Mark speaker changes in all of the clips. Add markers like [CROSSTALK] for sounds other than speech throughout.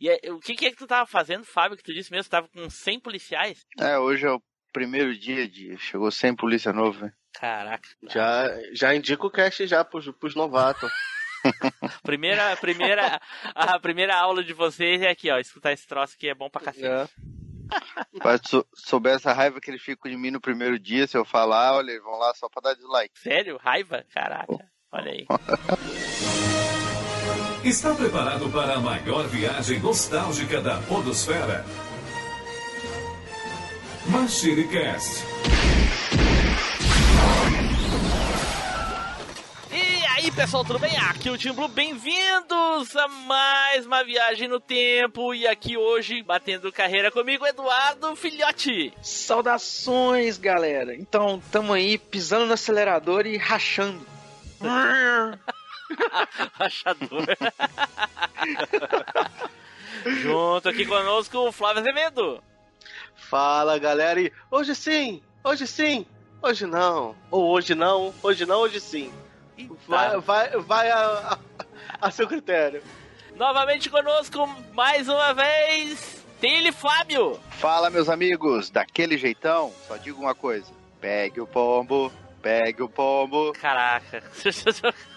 Speaker 1: E é, o que, que é que tu tava fazendo, Fábio, que tu disse mesmo? Tu tava com 100 policiais?
Speaker 2: É, hoje é o primeiro dia de. Chegou 100 polícia novo, né?
Speaker 1: Caraca.
Speaker 3: Já, já indica o cast já pros, pros novatos. [LAUGHS]
Speaker 1: primeira, primeira, a primeira aula de vocês é aqui, ó. Escutar esse troço aqui é bom pra cacete. É. [LAUGHS]
Speaker 2: Mas sou, souber essa raiva que eles ficam de mim no primeiro dia, se eu falar, olha, eles vão lá só pra dar dislike.
Speaker 1: Sério? Raiva? Caraca. Olha aí. [LAUGHS]
Speaker 4: Está preparado para a maior viagem nostálgica da Podosfera? Machine Cast.
Speaker 1: E aí, pessoal, tudo bem? Aqui é o Tim Blue, bem-vindos a mais uma viagem no tempo. E aqui hoje, batendo carreira comigo, Eduardo Filhote.
Speaker 5: Saudações, galera. Então, tamo aí pisando no acelerador e rachando. [LAUGHS] [LAUGHS]
Speaker 1: Rachador. Junto aqui conosco o Flávio Azevedo.
Speaker 3: Fala galera, e hoje sim, hoje sim, hoje não, ou hoje não, hoje não, hoje sim. Vai, vai, vai a, a, a seu critério.
Speaker 1: Novamente conosco, mais uma vez, Tele Fábio.
Speaker 2: Fala, meus amigos, daquele jeitão, só digo uma coisa: pegue o pombo, pegue o pombo.
Speaker 1: Caraca. [LAUGHS]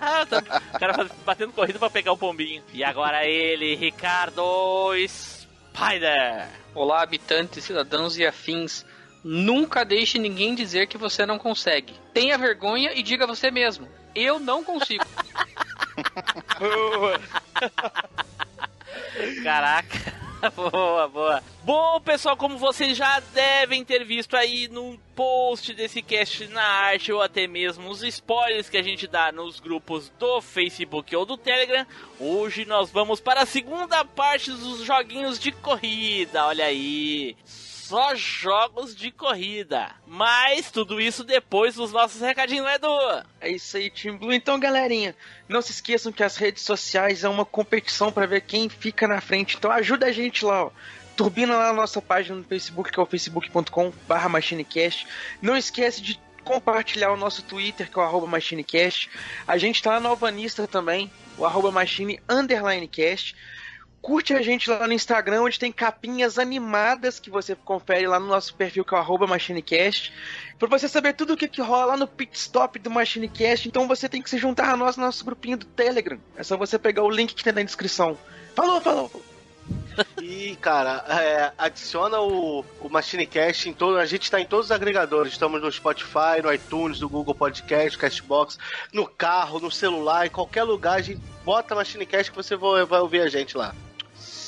Speaker 1: [LAUGHS] O cara batendo corrida pra pegar o pombinho. E agora ele, Ricardo Spider.
Speaker 6: Olá, habitantes, cidadãos e afins. Nunca deixe ninguém dizer que você não consegue. Tenha vergonha e diga você mesmo. Eu não consigo. [LAUGHS] [LAUGHS]
Speaker 1: Caraca. [LAUGHS] boa, boa. Bom, pessoal, como vocês já devem ter visto aí no post desse cast na arte ou até mesmo os spoilers que a gente dá nos grupos do Facebook ou do Telegram, hoje nós vamos para a segunda parte dos joguinhos de corrida. Olha aí só jogos de corrida. Mas tudo isso depois dos nossos recadinhos, né, Edu?
Speaker 5: É isso aí, Team Blue. Então, galerinha, não se esqueçam que as redes sociais é uma competição para ver quem fica na frente. Então ajuda a gente lá, ó. Turbina lá nossa página no Facebook, que é o facebook.com machinecast. Não esquece de compartilhar o nosso Twitter, que é o arroba machinecast. A gente tá na Alvanista também, o arroba machine underline cast. Curte a gente lá no Instagram, onde tem capinhas animadas que você confere lá no nosso perfil, que é o MachineCast. Pra você saber tudo o que, que rola lá no pit stop do MachineCast, então você tem que se juntar a nós no nosso grupinho do Telegram. É só você pegar o link que tem na descrição. Falou, falou! [LAUGHS]
Speaker 3: E, cara, é, adiciona o, o MachineCast em todo. A gente está em todos os agregadores. Estamos no Spotify, no iTunes, no Google Podcast, Castbox, no carro, no celular, em qualquer lugar. A gente bota MachineCast que você vai, vai ouvir a gente lá.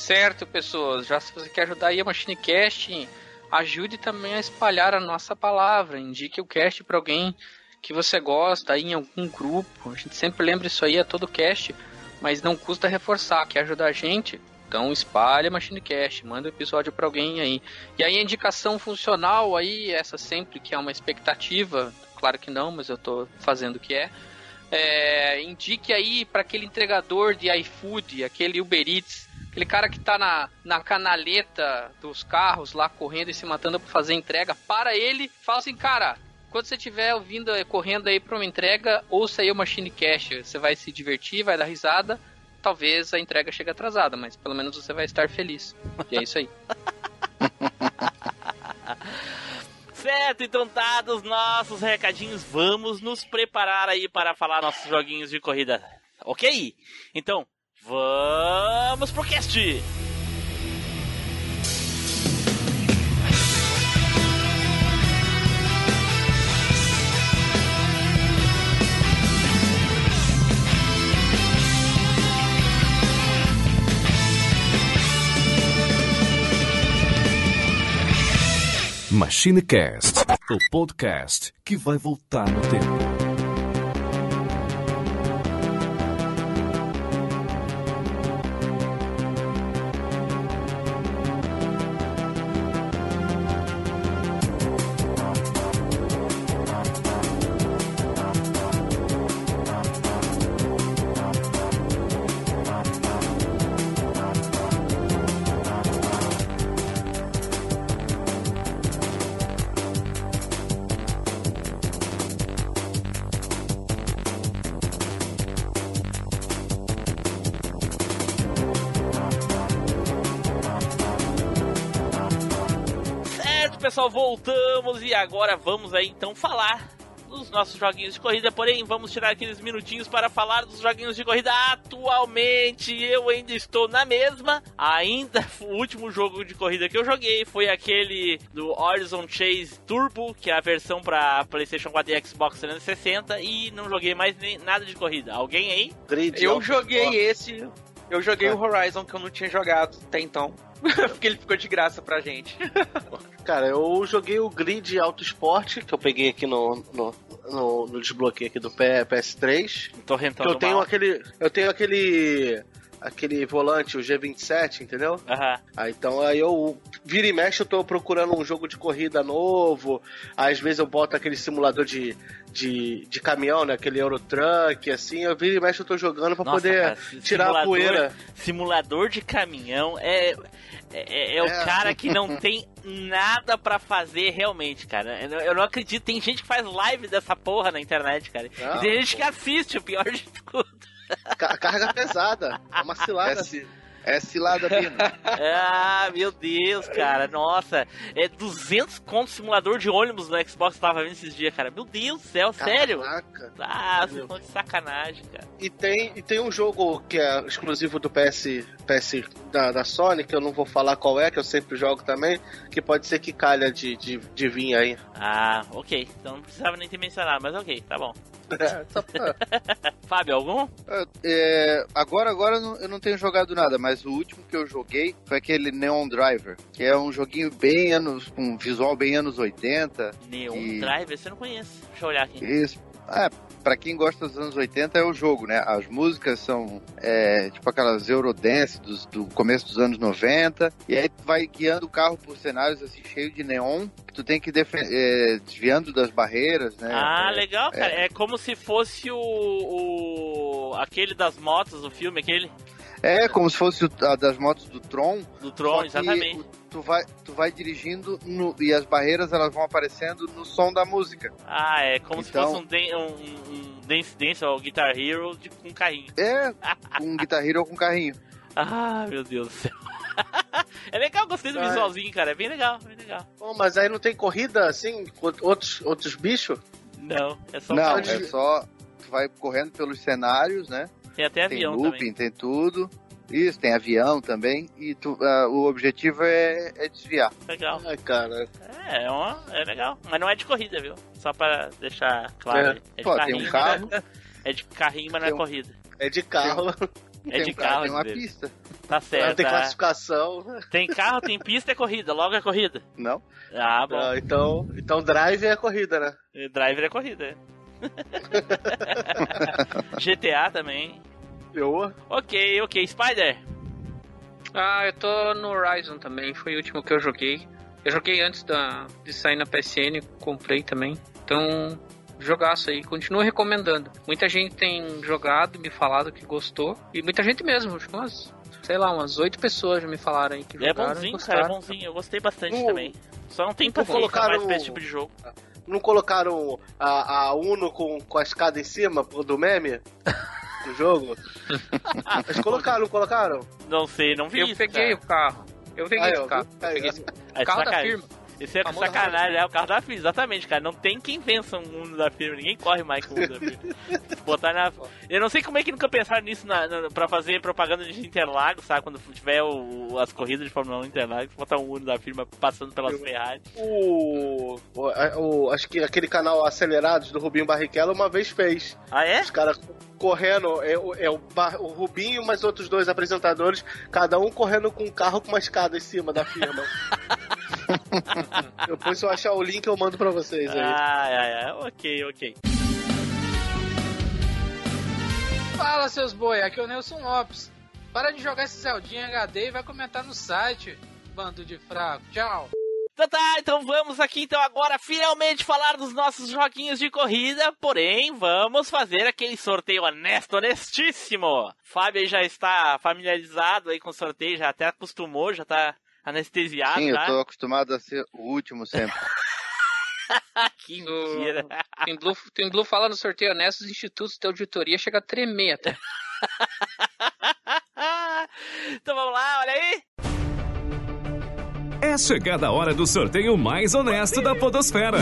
Speaker 6: Certo, pessoas. Já se você quer ajudar aí a MachineCast, ajude também a espalhar a nossa palavra. Indique o cast para alguém que você gosta aí em algum grupo. A gente sempre lembra isso aí a todo cast, mas não custa reforçar. Quer ajudar a gente? Então espalha a MachineCast, manda o um episódio para alguém aí. E aí a indicação funcional aí, essa sempre que é uma expectativa, claro que não, mas eu tô fazendo o que é. é indique aí para aquele entregador de iFood, aquele Uber Eats, Aquele cara que tá na, na canaleta dos carros lá correndo e se matando pra fazer entrega, para ele, fala assim, cara, quando você estiver ouvindo, eh, correndo aí pra uma entrega, ouça aí o Machine Cash. Você vai se divertir, vai dar risada. Talvez a entrega chegue atrasada, mas pelo menos você vai estar feliz. E é isso aí. [LAUGHS]
Speaker 1: certo, então dados nossos recadinhos, vamos nos preparar aí para falar nossos joguinhos de corrida. Ok? Então, Vamos pro cast!
Speaker 4: MachineCast, o podcast que vai voltar no tempo.
Speaker 1: E agora vamos aí então falar dos nossos joguinhos de corrida, porém vamos tirar aqueles minutinhos para falar dos joguinhos de corrida atualmente. Eu ainda estou na mesma. Ainda o último jogo de corrida que eu joguei foi aquele do Horizon Chase Turbo, que é a versão para PlayStation 4 e Xbox 360 e não joguei mais nem nada de corrida. Alguém aí?
Speaker 3: Grid,
Speaker 5: Eu joguei esse. Eu joguei o Horizon que eu não tinha jogado até então. [LAUGHS] Porque ele ficou de graça pra gente. [LAUGHS]
Speaker 3: Cara, eu joguei o Grid Auto Sport, que eu peguei aqui no, no, no, no desbloqueio aqui do P- PS3.
Speaker 1: Tô
Speaker 3: Que
Speaker 1: rentando
Speaker 3: eu tenho
Speaker 1: mal.
Speaker 3: aquele. Eu tenho aquele. Aquele volante, o G27, entendeu?
Speaker 1: Aham.
Speaker 3: Ah, então aí eu vira e mexe, eu tô procurando um jogo de corrida novo. Às vezes eu boto aquele simulador de, de, de caminhão, né? Aquele Eurotruck, assim. Eu vira e mexe, eu tô jogando pra
Speaker 1: Nossa,
Speaker 3: poder
Speaker 1: cara,
Speaker 3: tirar a poeira.
Speaker 1: Simulador de caminhão é. É, é o
Speaker 2: É.
Speaker 1: cara que não [LAUGHS] tem nada pra fazer realmente, cara. Eu não, eu não acredito. Tem gente que faz live dessa porra na internet, cara.
Speaker 3: Não,
Speaker 1: e tem gente
Speaker 3: pô.
Speaker 1: que assiste, o pior de tudo.
Speaker 3: Ca- Carga pesada. É uma cilada.
Speaker 2: Essa- É cilada, Bino. [LAUGHS]
Speaker 1: Ah, meu Deus, cara. Nossa. É 200 conto simulador de ônibus no Xbox que eu tava vendo esses dias, cara. Meu Deus do céu, sério?
Speaker 3: Caraca.
Speaker 1: Ah,
Speaker 3: Meu.
Speaker 1: estão de sacanagem, cara.
Speaker 3: E tem, e tem um jogo que é exclusivo do PS, PS da, da Sony, que eu não vou falar qual é, que eu sempre jogo também, que pode ser que calha de, de, de vir aí.
Speaker 1: Ah, ok. Então não precisava nem ter mencionado, mas ok, tá bom.
Speaker 3: Só [LAUGHS] pra-
Speaker 1: Fábio, algum?
Speaker 2: É, agora, agora eu não- eu não tenho jogado nada, mas o último que eu joguei foi aquele Neon Driver, que é um joguinho bem anos, com um visual bem anos 80.
Speaker 1: Neon
Speaker 2: E-
Speaker 1: Driver, você não conhece. Deixa eu olhar aqui.
Speaker 2: Isso. É, pra quem gosta dos anos 80 é o jogo, né? As músicas são é, tipo aquelas Eurodance dos, do começo dos anos 90. E aí tu vai guiando o carro por cenários assim, cheio de neon, que tu tem que é, desviando das barreiras, né?
Speaker 1: Ah,
Speaker 2: É,
Speaker 1: legal, cara. É. como se fosse o, o. aquele das motos, o filme, aquele
Speaker 2: É como se fosse o, a das motos do Tron.
Speaker 1: do Tron, exatamente.
Speaker 2: o- Tu vai, tu vai dirigindo no- e as barreiras elas vão aparecendo no som da música.
Speaker 1: Ah, é como se
Speaker 2: Então-
Speaker 1: fosse um, um, um Dance Dance ou Guitar Hero de, com carrinho.
Speaker 2: É um Guitar Hero com carrinho. [LAUGHS]
Speaker 1: Ah, meu Deus do céu. [LAUGHS] é legal, gostei do
Speaker 3: Ah, é.
Speaker 1: visualzinho, cara. É bem legal, bem legal.
Speaker 3: Bom, mas aí não tem corrida assim, com outros, outros bichos?
Speaker 1: Não, é só
Speaker 2: Não, é só. Tu vai correndo pelos cenários, né?
Speaker 1: Tem até
Speaker 2: tem
Speaker 1: avião
Speaker 2: looping,
Speaker 1: também.
Speaker 2: tem tudo. Isso, tem avião também. E tu, ah, o objetivo é, é desviar.
Speaker 1: Legal.
Speaker 3: Ai, cara.
Speaker 1: É, é, uma, é legal. Mas não é de corrida, viu? Só pra deixar claro.
Speaker 3: É.
Speaker 1: É, de
Speaker 2: Pô, tem
Speaker 1: carrinho,
Speaker 2: um carro,
Speaker 1: É de carrinho, mas não é
Speaker 2: Tem um-
Speaker 1: corrida.
Speaker 3: É de carro,
Speaker 1: É
Speaker 2: tem
Speaker 1: de
Speaker 2: um carro,
Speaker 1: carro,
Speaker 2: tem uma pista.
Speaker 1: Tá certo.
Speaker 3: tem
Speaker 1: tá.
Speaker 3: classificação.
Speaker 1: Tem carro, tem pista, é corrida. Logo é corrida.
Speaker 2: Não?
Speaker 1: Ah, bom.
Speaker 3: Ah, então, então drive é corrida, né?
Speaker 1: Driver é corrida. é. [LAUGHS] GTA também.
Speaker 3: Eu,
Speaker 1: Ok, ok. Spider.
Speaker 6: Ah, eu tô no Horizon também, foi o último que eu joguei. Eu joguei antes da, de sair na PSN, comprei também. Então, jogaço aí, continuo recomendando. Muita gente tem jogado, me falado que gostou. E muita gente mesmo, acho que umas, sei lá, umas oito pessoas já me falaram aí que
Speaker 1: É
Speaker 6: jogaram. e
Speaker 1: bonzinho,
Speaker 6: gostaram.
Speaker 1: cara, é bonzinho. Eu gostei bastante
Speaker 3: No-
Speaker 1: também. Só não tem paciência
Speaker 3: colocaram
Speaker 1: mais pra
Speaker 3: o-
Speaker 1: esse tipo de jogo.
Speaker 3: não colocaram a, a Uno com, com a escada em cima do meme? [LAUGHS] No jogo? [LAUGHS] Eles colocaram, colocaram?
Speaker 1: Não sei, não vi
Speaker 6: Eu
Speaker 1: isso,
Speaker 6: peguei
Speaker 1: cara.
Speaker 6: o carro. Eu peguei esse
Speaker 3: ó,
Speaker 6: carro. Eu peguei esse
Speaker 1: É
Speaker 6: carro da firma.
Speaker 1: Isso é
Speaker 6: Famoso
Speaker 1: sacanagem, é o carro da firma, exatamente, cara. Não tem quem vença um Uno da firma, ninguém corre mais com o Uno da firma. [LAUGHS] Botar na. Eu não sei como é que nunca pensaram nisso na, na, pra fazer propaganda de Interlagos, sabe? Quando tiver o, as corridas de Fórmula 1 Interlagos, botar um Uno da firma passando pelas Ferrari.
Speaker 3: O, o, o- Acho que aquele canal Acelerados do Rubinho Barrichello uma vez fez.
Speaker 1: Ah, é?
Speaker 3: Os caras correndo, é, o- é o, Bar- o Rubinho mais outros dois apresentadores, cada um correndo com um carro com uma escada em cima da firma. [LAUGHS] [LAUGHS] Depois se eu achar o link eu mando pra vocês aí.
Speaker 1: Ah, é, é, ok, ok.
Speaker 7: Fala, seus boi, aqui é o Nelson Lopes. Para de jogar esse Zeldinha HD e vai comentar no site, bando de fraco. Tchau.
Speaker 1: Então tá, então vamos aqui então agora finalmente falar dos nossos joguinhos de corrida, porém vamos fazer aquele sorteio honesto, honestíssimo. Fábio aí já está familiarizado aí com o sorteio, já até acostumou, já tá anestesiado
Speaker 2: Sim, eu
Speaker 1: já.
Speaker 2: tô acostumado a ser o último sempre. [LAUGHS]
Speaker 1: que mentira.
Speaker 6: Tem Blue, tem Blue fala no sorteio honesto, os institutos de auditoria chega a tremer até. [LAUGHS]
Speaker 1: então vamos lá, olha aí.
Speaker 4: É chegada a hora do sorteio mais honesto da Podosfera.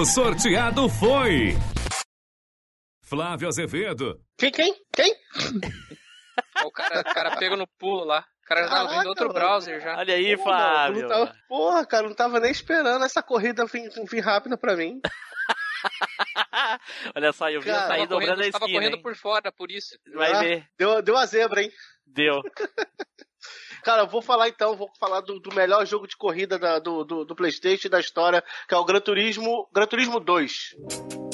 Speaker 4: O sorteado foi. Flávio Azevedo.
Speaker 3: Quem, quem? Quem?
Speaker 6: O cara, o cara pegou no pulo lá. O cara já tava
Speaker 3: Caraca,
Speaker 6: abrindo outro
Speaker 3: mano.
Speaker 6: browser já.
Speaker 1: Olha aí,
Speaker 3: Pô,
Speaker 1: Flávio.
Speaker 3: não tava- porra, cara, não tava nem esperando essa corrida vir, vir rápida pra mim. [LAUGHS]
Speaker 1: Olha só, eu vi
Speaker 3: Cara,
Speaker 1: a
Speaker 6: Tava
Speaker 1: sair dobrando a
Speaker 6: correndo, tava
Speaker 1: esquina,
Speaker 6: correndo
Speaker 1: hein?
Speaker 6: por fora, por isso.
Speaker 1: Vai
Speaker 3: Ah,
Speaker 1: ver.
Speaker 3: Deu, deu a zebra, hein?
Speaker 1: Deu. [LAUGHS]
Speaker 3: Cara, eu vou falar então, vou falar do, do melhor jogo de corrida da- do, do, do Playstation da história, que é o Gran Turismo, Gran Turismo 2.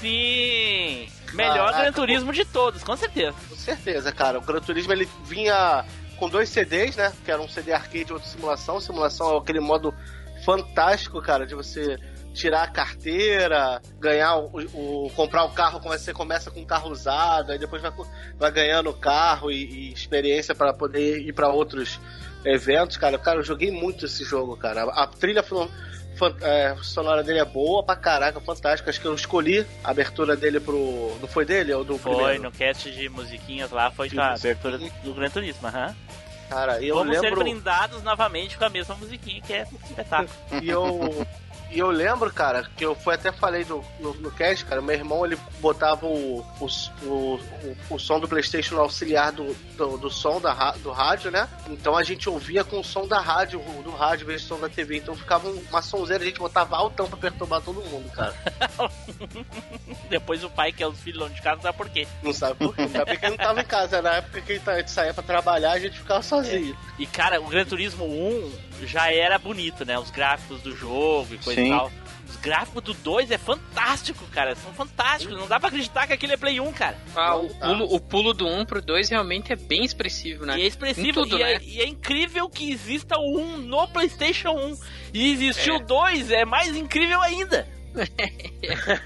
Speaker 1: Sim! Melhor
Speaker 3: Caraca,
Speaker 1: Gran Turismo de todos, com certeza.
Speaker 3: Com certeza, cara. O Gran Turismo ele vinha com dois CDs, né? Que era um CD arcade e outro simulação. Simulação é aquele modo fantástico, cara, de você tirar a carteira, ganhar o, o- comprar o carro, você começa com um carro usado, aí depois vai, vai ganhando carro e, e experiência para poder ir para outros eventos, cara. Cara, eu joguei muito esse jogo, cara. A, a trilha é, sonora dele é boa pra caraca, fantástica. Acho que eu escolhi a abertura dele pro. Não foi dele? Ou do
Speaker 1: Foi
Speaker 3: primeiro?
Speaker 1: no cast de musiquinhas lá, foi
Speaker 3: De
Speaker 1: a abertura do Gran Turismo, aham.
Speaker 3: Cara, e eu
Speaker 1: Vamos ser
Speaker 3: lembro.
Speaker 1: brindados novamente com a mesma musiquinha, que é um espetáculo. [LAUGHS]
Speaker 3: E eu. E eu lembro, cara, que eu fui até falei no, no, no cast, cara, meu irmão ele botava o, o, o, o, o som do Playstation no auxiliar do, do, do som da, do rádio, né? Então a gente ouvia com o som da rádio, do rádio, vez som da TV. Então ficava um- uma sonzeira, a gente botava altão pra perturbar todo mundo, cara. [LAUGHS]
Speaker 1: Depois o pai, que é os filhos lá de casa, não sabe por quê.
Speaker 3: Não sabe por quê. Ainda bem que ele não tava em casa, na época que ele a gente saía pra trabalhar, a gente ficava sozinho.
Speaker 1: E cara, o Gran Turismo 1 já era bonito, né? Os gráficos do jogo e coisa
Speaker 2: Sim.
Speaker 1: e tal. Os gráficos do 2 é fantástico, cara. São fantásticos. Não dá pra acreditar que aquele é Play 1, cara.
Speaker 6: Ah, o pulo, o pulo do 1 pro 2 realmente é bem expressivo, né?
Speaker 1: E é expressivo.
Speaker 6: Tudo,
Speaker 1: e, é,
Speaker 6: né?
Speaker 1: e é incrível que exista o 1 no PlayStation 1. E existir
Speaker 6: É.
Speaker 1: o 2 é mais incrível ainda. [LAUGHS]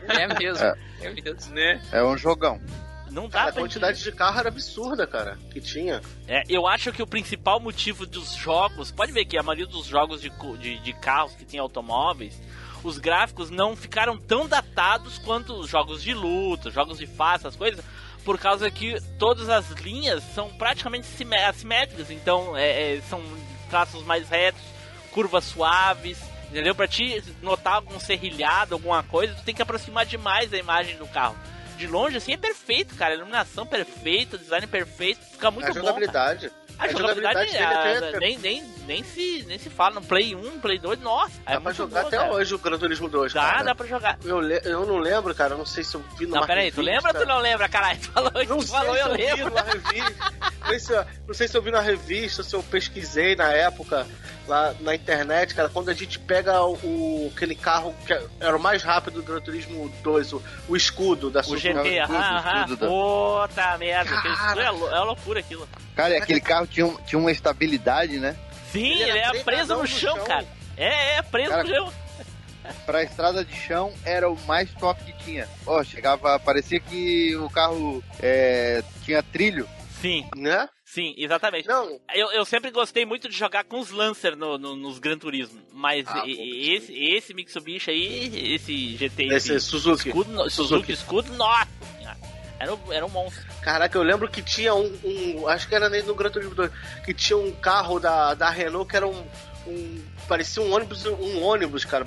Speaker 6: É mesmo.
Speaker 2: É.
Speaker 6: É mesmo.
Speaker 3: Né?
Speaker 2: É um jogão.
Speaker 1: Não dá
Speaker 3: Cara, a quantidade de carro era absurda, cara, que tinha.
Speaker 1: É, eu acho que o principal motivo dos jogos, pode ver que a maioria dos jogos de, de, de carros que tem automóveis, os gráficos não ficaram tão datados quanto os jogos de luta, jogos de fase, essas coisas, por causa que todas as linhas são praticamente simé- assimétricas, então é, é, são traços mais retos, curvas suaves, entendeu? Pra te notar algum serrilhado, alguma coisa, tu tem que aproximar demais a imagem do carro. De longe, assim, é perfeito, cara. Iluminação perfeita, design perfeito, fica muito
Speaker 3: a
Speaker 1: bom. cara.
Speaker 3: jogabilidade.
Speaker 1: A,
Speaker 3: A
Speaker 1: jogabilidade,
Speaker 3: jogabilidade
Speaker 1: é,
Speaker 3: até-
Speaker 1: nem, nem, nem, se, nem se fala. No Play 1, Play 2, nossa.
Speaker 3: Dá
Speaker 1: é
Speaker 3: pra jogar até
Speaker 1: cara.
Speaker 3: hoje o Gran Turismo 2,
Speaker 1: Dá,
Speaker 3: cara.
Speaker 1: dá pra jogar.
Speaker 3: Eu, eu não lembro, cara, eu não sei se eu vi numa
Speaker 1: Não, peraí, tu lembra ou tu não lembra, caralho? Tu [LAUGHS] falou,
Speaker 3: Não
Speaker 1: tu
Speaker 3: sei
Speaker 1: falou
Speaker 3: se
Speaker 1: eu
Speaker 3: eu vi
Speaker 1: lembro.
Speaker 3: numa revista. Não sei, se eu, não sei se eu vi na revista, se eu pesquisei na época lá na internet, cara, quando a gente pega o, o- aquele carro que era o mais rápido do Gran Turismo 2, o, o escudo da
Speaker 1: O
Speaker 3: Suzuki.
Speaker 1: GT,
Speaker 2: o escudo,
Speaker 1: aham,
Speaker 2: o
Speaker 1: aham. Puta merda, aquele
Speaker 3: Cara.
Speaker 1: escudo é, é uma loucura aquilo.
Speaker 2: Cara, e aquele carro tinha, um- tinha uma estabilidade, né?
Speaker 1: Sim,
Speaker 3: Ele
Speaker 1: ele,
Speaker 3: era
Speaker 1: é preso no chão,
Speaker 3: chão.
Speaker 1: cara. É, é, preso
Speaker 2: Cara,
Speaker 1: no chão.
Speaker 2: Pra estrada de chão era o mais top que tinha. Ó, chegava, parecia que o carro é, tinha trilho.
Speaker 1: Sim,
Speaker 3: Né?
Speaker 1: sim, exatamente.
Speaker 3: Não,
Speaker 1: Eu, eu sempre gostei muito de jogar com os Lancer no, no- nos Gran Turismo, mas
Speaker 3: Ah,
Speaker 1: e- esse, esse Mitsubishi aí, esse GT,
Speaker 3: esse Suzuki.
Speaker 1: escudo, Suzuki
Speaker 3: Suzuki.
Speaker 1: escudo, nossa era, um- era um monstro.
Speaker 3: Caraca, eu lembro que tinha um, um- Acho que era nem no Gran Turismo 2. Que tinha um carro da, da Renault que era um. um- parecia um ônibus, um ônibus, cara.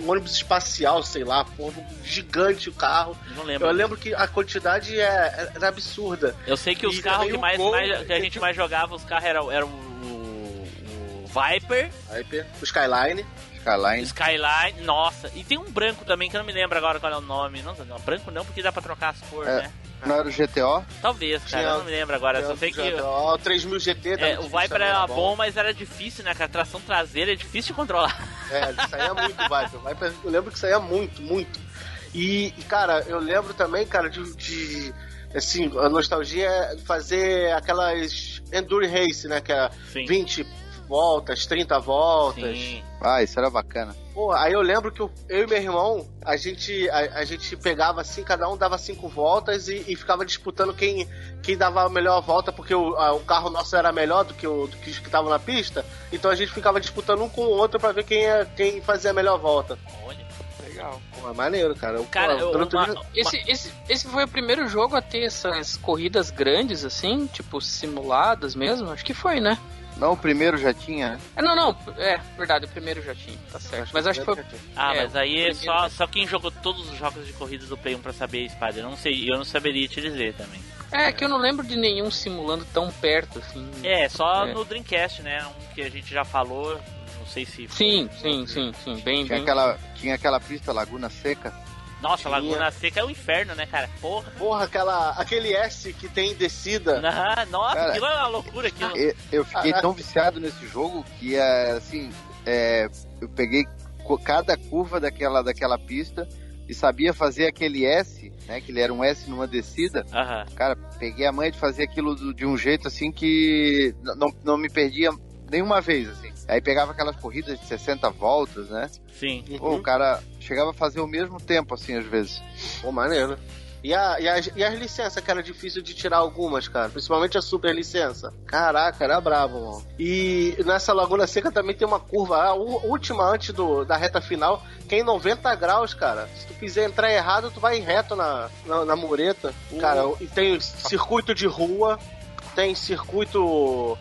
Speaker 3: Um ônibus espacial, sei lá, pô, gigante o carro.
Speaker 1: Não lembro.
Speaker 3: Eu lembro que a quantidade é, era absurda.
Speaker 1: Eu sei que os
Speaker 3: E
Speaker 1: carros que, mais,
Speaker 3: Gol,
Speaker 1: mais- que a
Speaker 3: que
Speaker 1: gente
Speaker 3: tinha-
Speaker 1: mais jogava, os carros eram, eram o, o Viper,
Speaker 3: Aí, o Skyline.
Speaker 2: Skyline.
Speaker 1: Skyline, nossa. E tem um branco também que eu não me lembro agora qual é o nome. Não, não branco não, porque dá pra trocar as cores,
Speaker 2: É.
Speaker 1: né?
Speaker 2: Não era o GTO?
Speaker 1: Talvez, cara,
Speaker 3: Tinha-
Speaker 1: eu não me lembro agora. Só sei que.
Speaker 3: Ó, o 3000 GT
Speaker 1: É, o Viper
Speaker 3: também,
Speaker 1: era
Speaker 3: era
Speaker 1: bom, mas era difícil, né? Que a tração traseira é difícil de controlar.
Speaker 3: É, saía muito o Viper. O Viper. Eu lembro que saía muito, muito. E, e, cara, eu lembro também, cara, de. de, assim, a nostalgia é fazer aquelas Endure Race, né? Que era
Speaker 1: Sim.
Speaker 3: 20 voltas, 30 voltas.
Speaker 1: Sim.
Speaker 2: Ah, isso era bacana.
Speaker 3: Pô, aí eu lembro que eu, eu e meu irmão, a gente, a, a gente pegava assim, cada um dava cinco voltas e, e ficava disputando quem, quem dava a melhor volta, porque o, a- o carro nosso era melhor do que, o, do que os que estavam na pista. Então a gente ficava disputando um com o outro pra ver quem, ia- quem fazia a melhor volta.
Speaker 1: Olha.
Speaker 5: Legal.
Speaker 3: Pô, é maneiro, cara.
Speaker 1: Cara,
Speaker 3: pô,
Speaker 1: eu- uma-
Speaker 6: Esse, esse, esse foi o primeiro jogo a ter essas corridas grandes, assim, tipo, simuladas mesmo? Acho que foi, né?
Speaker 2: Não, o primeiro já tinha, né?
Speaker 6: É, não, não, é, verdade, o primeiro já tinha, tá certo. Mas acho que foi.
Speaker 1: Ah,
Speaker 6: É,
Speaker 1: mas aí é só, só quem jogou todos os jogos de corrida do Play 1 pra saber, Spider. Eu não sei, eu não saberia te dizer também.
Speaker 6: É, que eu não lembro de nenhum simulando tão perto, assim.
Speaker 1: É, só
Speaker 6: É.
Speaker 1: no Dreamcast, né? Um que a gente já falou. Não sei se.
Speaker 6: Sim, sim, sim, sim, bem,
Speaker 2: Tinha
Speaker 6: bem.
Speaker 2: aquela, tinha aquela pista Laguna Seca.
Speaker 1: Nossa,
Speaker 3: Tinha.
Speaker 1: Laguna Seca é o inferno, né, cara? Porra.
Speaker 3: Porra, aquela, aquele S que tem descida. [LAUGHS]
Speaker 1: Ah, nossa,
Speaker 2: Cara,
Speaker 1: aquilo é uma loucura aquilo.
Speaker 2: Eu fiquei
Speaker 3: Caraca.
Speaker 2: tão viciado nesse jogo que, é, assim, é, eu peguei cada curva daquela, daquela pista e sabia fazer aquele S, né? Que ele era um S numa descida.
Speaker 1: Aham.
Speaker 2: Cara, peguei a manha de fazer aquilo do- de um jeito assim que não, não me perdia nenhuma vez, assim. Aí pegava aquelas corridas de 60 voltas, né?
Speaker 1: Sim.
Speaker 2: Pô, o cara chegava a fazer o mesmo tempo, assim, às vezes.
Speaker 3: Pô, maneiro. E, a, e, as, e as licenças, que era difícil de tirar algumas, cara. Principalmente a super licença. Caraca, era brabo, mano. E nessa Laguna Seca também tem uma curva, a última antes do, da reta final, que é em 90 graus, cara. Se tu quiser entrar errado, tu vai reto na, na, na mureta. Cara, e tem circuito de rua, tem circuito.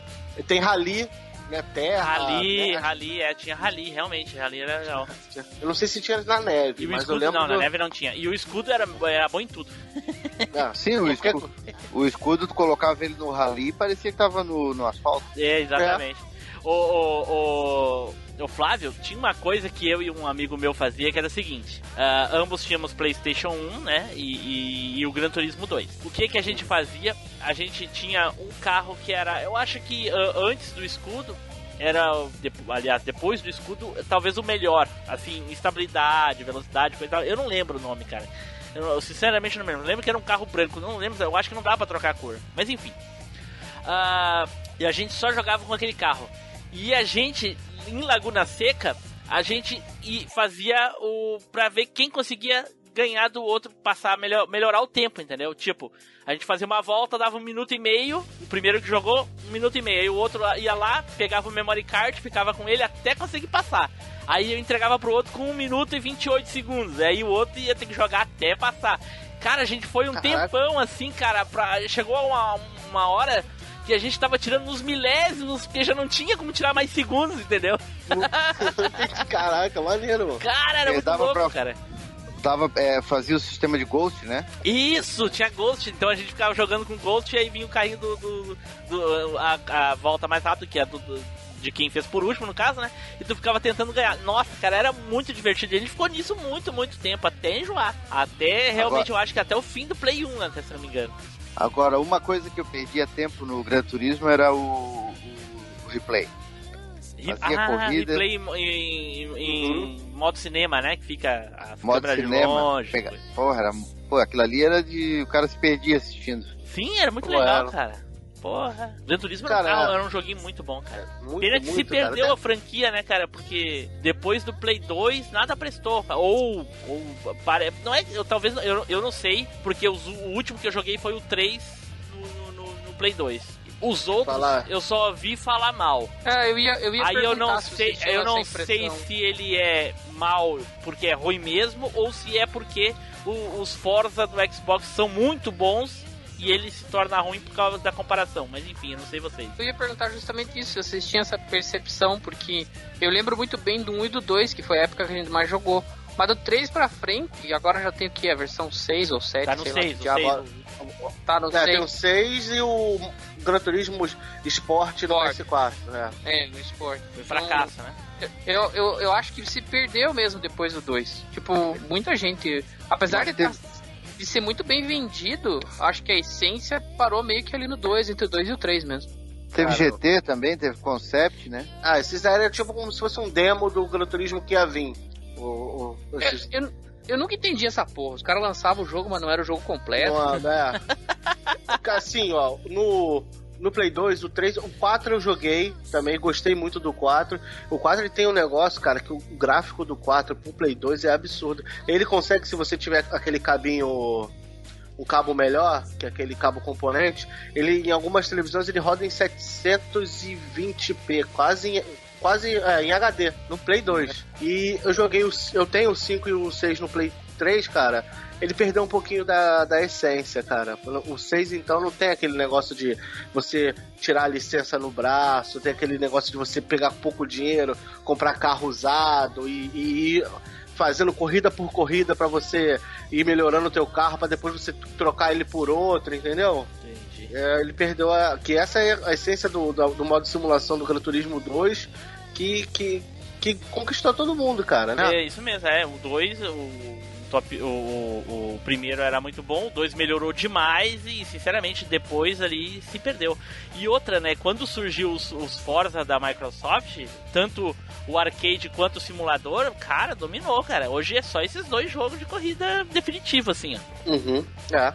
Speaker 3: Tem rally, né? Terra.
Speaker 1: Rally,
Speaker 3: né?
Speaker 1: rally, é, tinha rally, realmente, rally era legal.
Speaker 3: Eu não sei se tinha na neve,
Speaker 1: E
Speaker 3: mas eu
Speaker 1: escudo,
Speaker 3: lembro.
Speaker 1: não, na
Speaker 3: do-
Speaker 1: neve não tinha. E o escudo era, era bom em tudo. [LAUGHS]
Speaker 3: Ah,
Speaker 2: Sim, o escudo, o escudo tu colocava ele no rally e parecia que tava no, no asfalto.
Speaker 1: É, exatamente. O, o, o, o Flávio, tinha uma coisa que eu e um amigo meu fazia que era o seguinte: ah, ambos tínhamos PlayStation 1, né? E, e- e o Gran Turismo 2. O que que a gente fazia? A gente tinha um carro que era, eu acho que ah, antes do escudo. Era, aliás, depois do escudo, talvez o melhor. Assim, estabilidade, velocidade, coisa tal. Eu não lembro o nome, cara. Eu, sinceramente não lembro. Eu lembro que era um carro branco. Não lembro, eu acho que não dá pra trocar a cor. Mas enfim. Ah, e a gente só jogava com aquele carro. E a gente, em Laguna Seca, a gente fazia o. pra ver quem conseguia ganhar do outro, passar, melhor, melhorar o tempo, entendeu? Tipo, a gente fazia uma volta, dava um minuto e meio, o primeiro que jogou, um minuto e meio. Aí o outro ia lá, pegava o memory card, ficava com ele até conseguir passar. Aí eu entregava pro outro com 1 minuto e 28 segundos. Aí o outro ia ter que jogar até passar. Cara, a gente foi um
Speaker 3: Caraca.
Speaker 1: tempão assim, cara. Pra... Chegou uma, uma hora que a gente tava tirando nos milésimos, porque já não tinha como tirar mais segundos, entendeu? [LAUGHS]
Speaker 3: Caraca, maneiro, mano.
Speaker 1: Cara, era
Speaker 2: É,
Speaker 1: muito
Speaker 2: dava
Speaker 1: louco,
Speaker 2: pra-
Speaker 1: cara.
Speaker 2: Tava, é, fazia o sistema de Ghost, né?
Speaker 1: Isso, tinha Ghost, então a gente ficava jogando com Ghost e aí vinha o carrinho do. do, do- a, a volta mais rápida, que é do, do- de quem fez por último, no caso, né? E tu ficava tentando ganhar. Nossa, cara, era muito divertido. E a gente ficou nisso muito, muito tempo, até enjoar. Até realmente, eu acho que até o fim do Play 1, até se não me engano.
Speaker 2: Agora, uma coisa que eu perdia tempo no Gran Turismo era o, o- o replay. Fazia
Speaker 1: ah,
Speaker 2: corrida.
Speaker 1: replay em, em- em modo cinema, né? Que fica a
Speaker 2: Modo
Speaker 1: câmera de
Speaker 2: cinema.
Speaker 1: longe.
Speaker 2: Pega- Porra, era, pô, aquilo ali era de. O cara se perdia assistindo.
Speaker 1: Sim, era muito
Speaker 3: Pô,
Speaker 1: legal,
Speaker 3: era.
Speaker 1: cara. Porra. Gran Turismo era, um
Speaker 3: Cara,
Speaker 1: carro- era um joguinho muito bom, cara.
Speaker 3: Muito,
Speaker 1: Pena que se
Speaker 3: muito, cara.
Speaker 1: perdeu a franquia, né, cara? Porque depois do Play 2 nada prestou. Ou. ou pare... Não é. Eu talvez. Eu, eu não sei, porque os- o último que eu joguei foi o 3 no, no- no Play 2. Os outros
Speaker 3: Falar.
Speaker 1: eu só vi falar mal.
Speaker 6: É, eu ia, eu ia
Speaker 1: Aí eu não
Speaker 6: se
Speaker 1: sei, eu não sei se ele é mal porque é ruim mesmo ou se é porque o- os Forza do Xbox são muito bons e ele se torna ruim por causa da comparação. Mas enfim, eu não sei vocês.
Speaker 6: Eu ia perguntar justamente isso, se vocês tinham essa percepção, porque eu lembro muito bem do 1 e do 2, que foi a época que a gente mais jogou. Mas do 3 pra frente, e agora já tem o que? A versão 6 ou 7?
Speaker 1: Tá no
Speaker 6: sei lá
Speaker 1: 6,
Speaker 6: que
Speaker 1: o
Speaker 6: diabo.
Speaker 1: 6.
Speaker 6: Tá no
Speaker 3: É, tem o
Speaker 6: 6.
Speaker 3: 6 e o Gran Turismo Sport no
Speaker 6: Sport.
Speaker 3: PS4. É.
Speaker 6: É, no esporte.
Speaker 1: Foi fracasso, né?
Speaker 6: Eu, eu, eu acho que se perdeu mesmo depois do 2. Tipo, muita gente. Apesar de,
Speaker 2: Mas
Speaker 6: tá- de ser muito bem vendido, acho que a essência parou meio que ali no 2, entre o 2 e o 3 mesmo.
Speaker 2: Teve
Speaker 3: Cara,
Speaker 2: GT também, teve Concept, né?
Speaker 3: Ah, esses eram tipo como se fosse um demo do Gran Turismo que ia vir. O, o, esses-
Speaker 6: Eu, eu, eu nunca entendi essa porra. Os caras lançavam o jogo, mas não era o jogo completo.
Speaker 3: Não, é. [LAUGHS] Assim, ó, no, no Play 2, o 3, o 4 eu joguei também, gostei muito do 4. O 4 ele tem um negócio, cara, que o gráfico do 4 pro Play 2 é absurdo. Ele consegue, se você tiver aquele cabinho. Um cabo melhor, que é aquele cabo componente, ele em algumas televisões ele roda em 720p, quase em, quase é, em HD, no Play 2. E eu joguei o, eu tenho o 5 e o 6 no Play 3, cara. Ele perdeu um pouquinho da, da essência, cara. O 6, então, não tem aquele negócio de você tirar a licença no braço, tem aquele negócio de você pegar pouco dinheiro, comprar carro usado e, e ir fazendo corrida por corrida pra você ir melhorando o teu carro pra depois você trocar ele por outro, entendeu?
Speaker 1: Entendi.
Speaker 3: É, ele perdeu a. Que essa é a essência do, do, do modo simulação do Gran Turismo 2 que, que, que conquistou todo mundo, cara, né?
Speaker 1: É isso mesmo, é. O 2, o, top, o, o, o primeiro era muito bom, o 2 melhorou demais e, sinceramente, depois ali se perdeu. E outra, né, quando surgiu os, os Forza da Microsoft, tanto o arcade quanto o simulador, cara, dominou, cara. Hoje é só esses dois jogos de corrida definitivo, assim, ó.
Speaker 3: Uhum. É.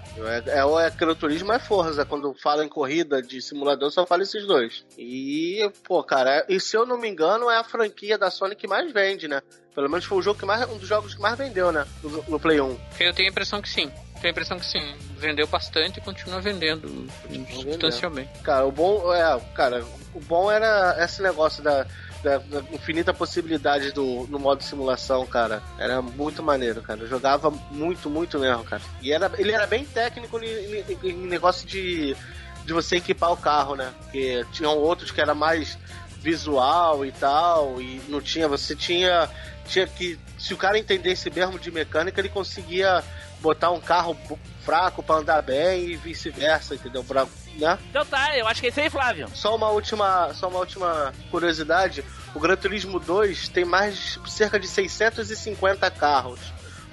Speaker 3: É, é, ou é Gran Turismo é Forza. Quando fala em corrida de simulador, só fala esses dois. E, pô, cara, e se eu não me engano, é a franquia da Sony que mais vende, né? Pelo menos foi o jogo que mais, um dos jogos que mais vendeu, né? No, no Play 1.
Speaker 6: Eu tenho a impressão que sim. Tenho a impressão que sim. Vendeu bastante e continua vendendo substancialmente.
Speaker 3: Cara, o bom é, cara, o bom era esse negócio da, da, da infinita possibilidade do no modo simulação, cara. Era muito maneiro, cara. Eu jogava muito, muito mesmo, cara. E era, ele era bem técnico em, em- em negócio de, de você equipar o carro, né? Porque tinham outros que era mais visual e tal, e não tinha, você tinha tinha que se o cara entendesse mesmo de mecânica, ele conseguia botar um carro fraco pra andar bem e vice-versa, entendeu? Pra, né?
Speaker 1: Então tá, eu acho que é isso aí, Flávio.
Speaker 3: Só uma última, só uma última curiosidade, o Gran Turismo 2 tem mais de cerca de 650 carros.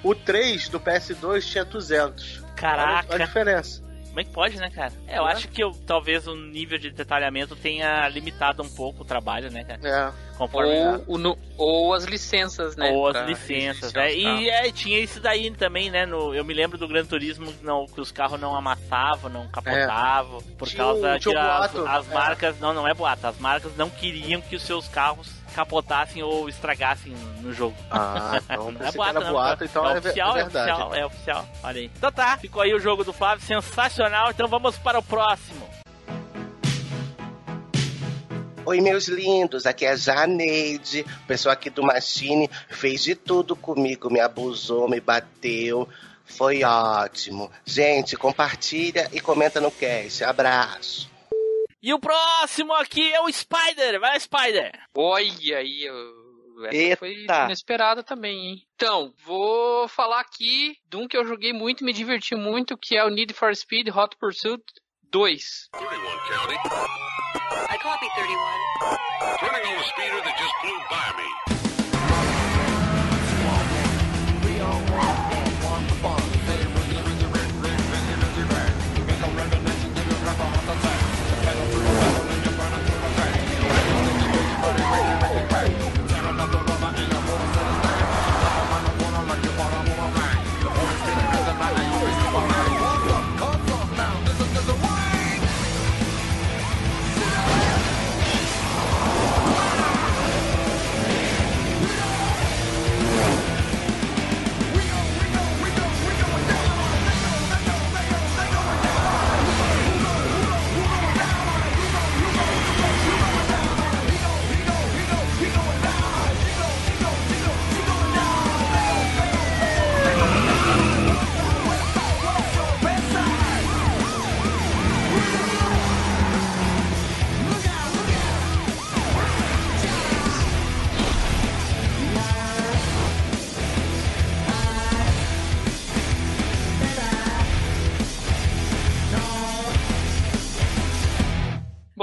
Speaker 3: O 3 do PS2 tinha 200.
Speaker 1: Caraca.
Speaker 3: Olha a diferença.
Speaker 1: Como é que pode, né, cara? É, eu
Speaker 3: É.
Speaker 1: acho que eu, talvez o nível de detalhamento tenha limitado um pouco o trabalho, né, cara?
Speaker 3: É.
Speaker 1: Conforme
Speaker 6: Ou, o ou as licenças, né?
Speaker 1: Ou as
Speaker 6: pra
Speaker 1: licenças, né? E é, tinha isso daí também, né? No, eu me lembro do Gran Turismo não, que os carros não amassavam, não capotavam, por
Speaker 3: Tinha
Speaker 1: causa
Speaker 3: um-
Speaker 1: que
Speaker 3: um
Speaker 1: as,
Speaker 3: boato,
Speaker 1: as
Speaker 3: é.
Speaker 1: marcas. Não, não é boato. As marcas não queriam que os seus carros capotassem ou estragassem no jogo.
Speaker 3: Ah, então
Speaker 1: Não [LAUGHS] é
Speaker 3: pensei que
Speaker 1: boato, não.
Speaker 3: então
Speaker 1: é,
Speaker 3: é,
Speaker 1: oficial,
Speaker 3: é
Speaker 1: é oficial, é oficial. Olha aí. Então tá, ficou aí o jogo do Flávio, sensacional. Então vamos para o próximo.
Speaker 8: Oi, meus lindos, aqui é a Janeide, pessoa aqui do Machine, fez de tudo comigo, me abusou, me bateu, foi ótimo. Gente, compartilha e comenta no cast, abraço.
Speaker 1: E o próximo aqui é o Spider. Vai, Spider.
Speaker 6: Olha aí, eu- essa
Speaker 8: Eita.
Speaker 6: foi inesperada também, hein? Então, vou falar aqui de um que eu joguei muito e me diverti muito, que é o Need for Speed Hot Pursuit 2.
Speaker 9: I copy 31.
Speaker 4: Turning on the speeder that just flew by me.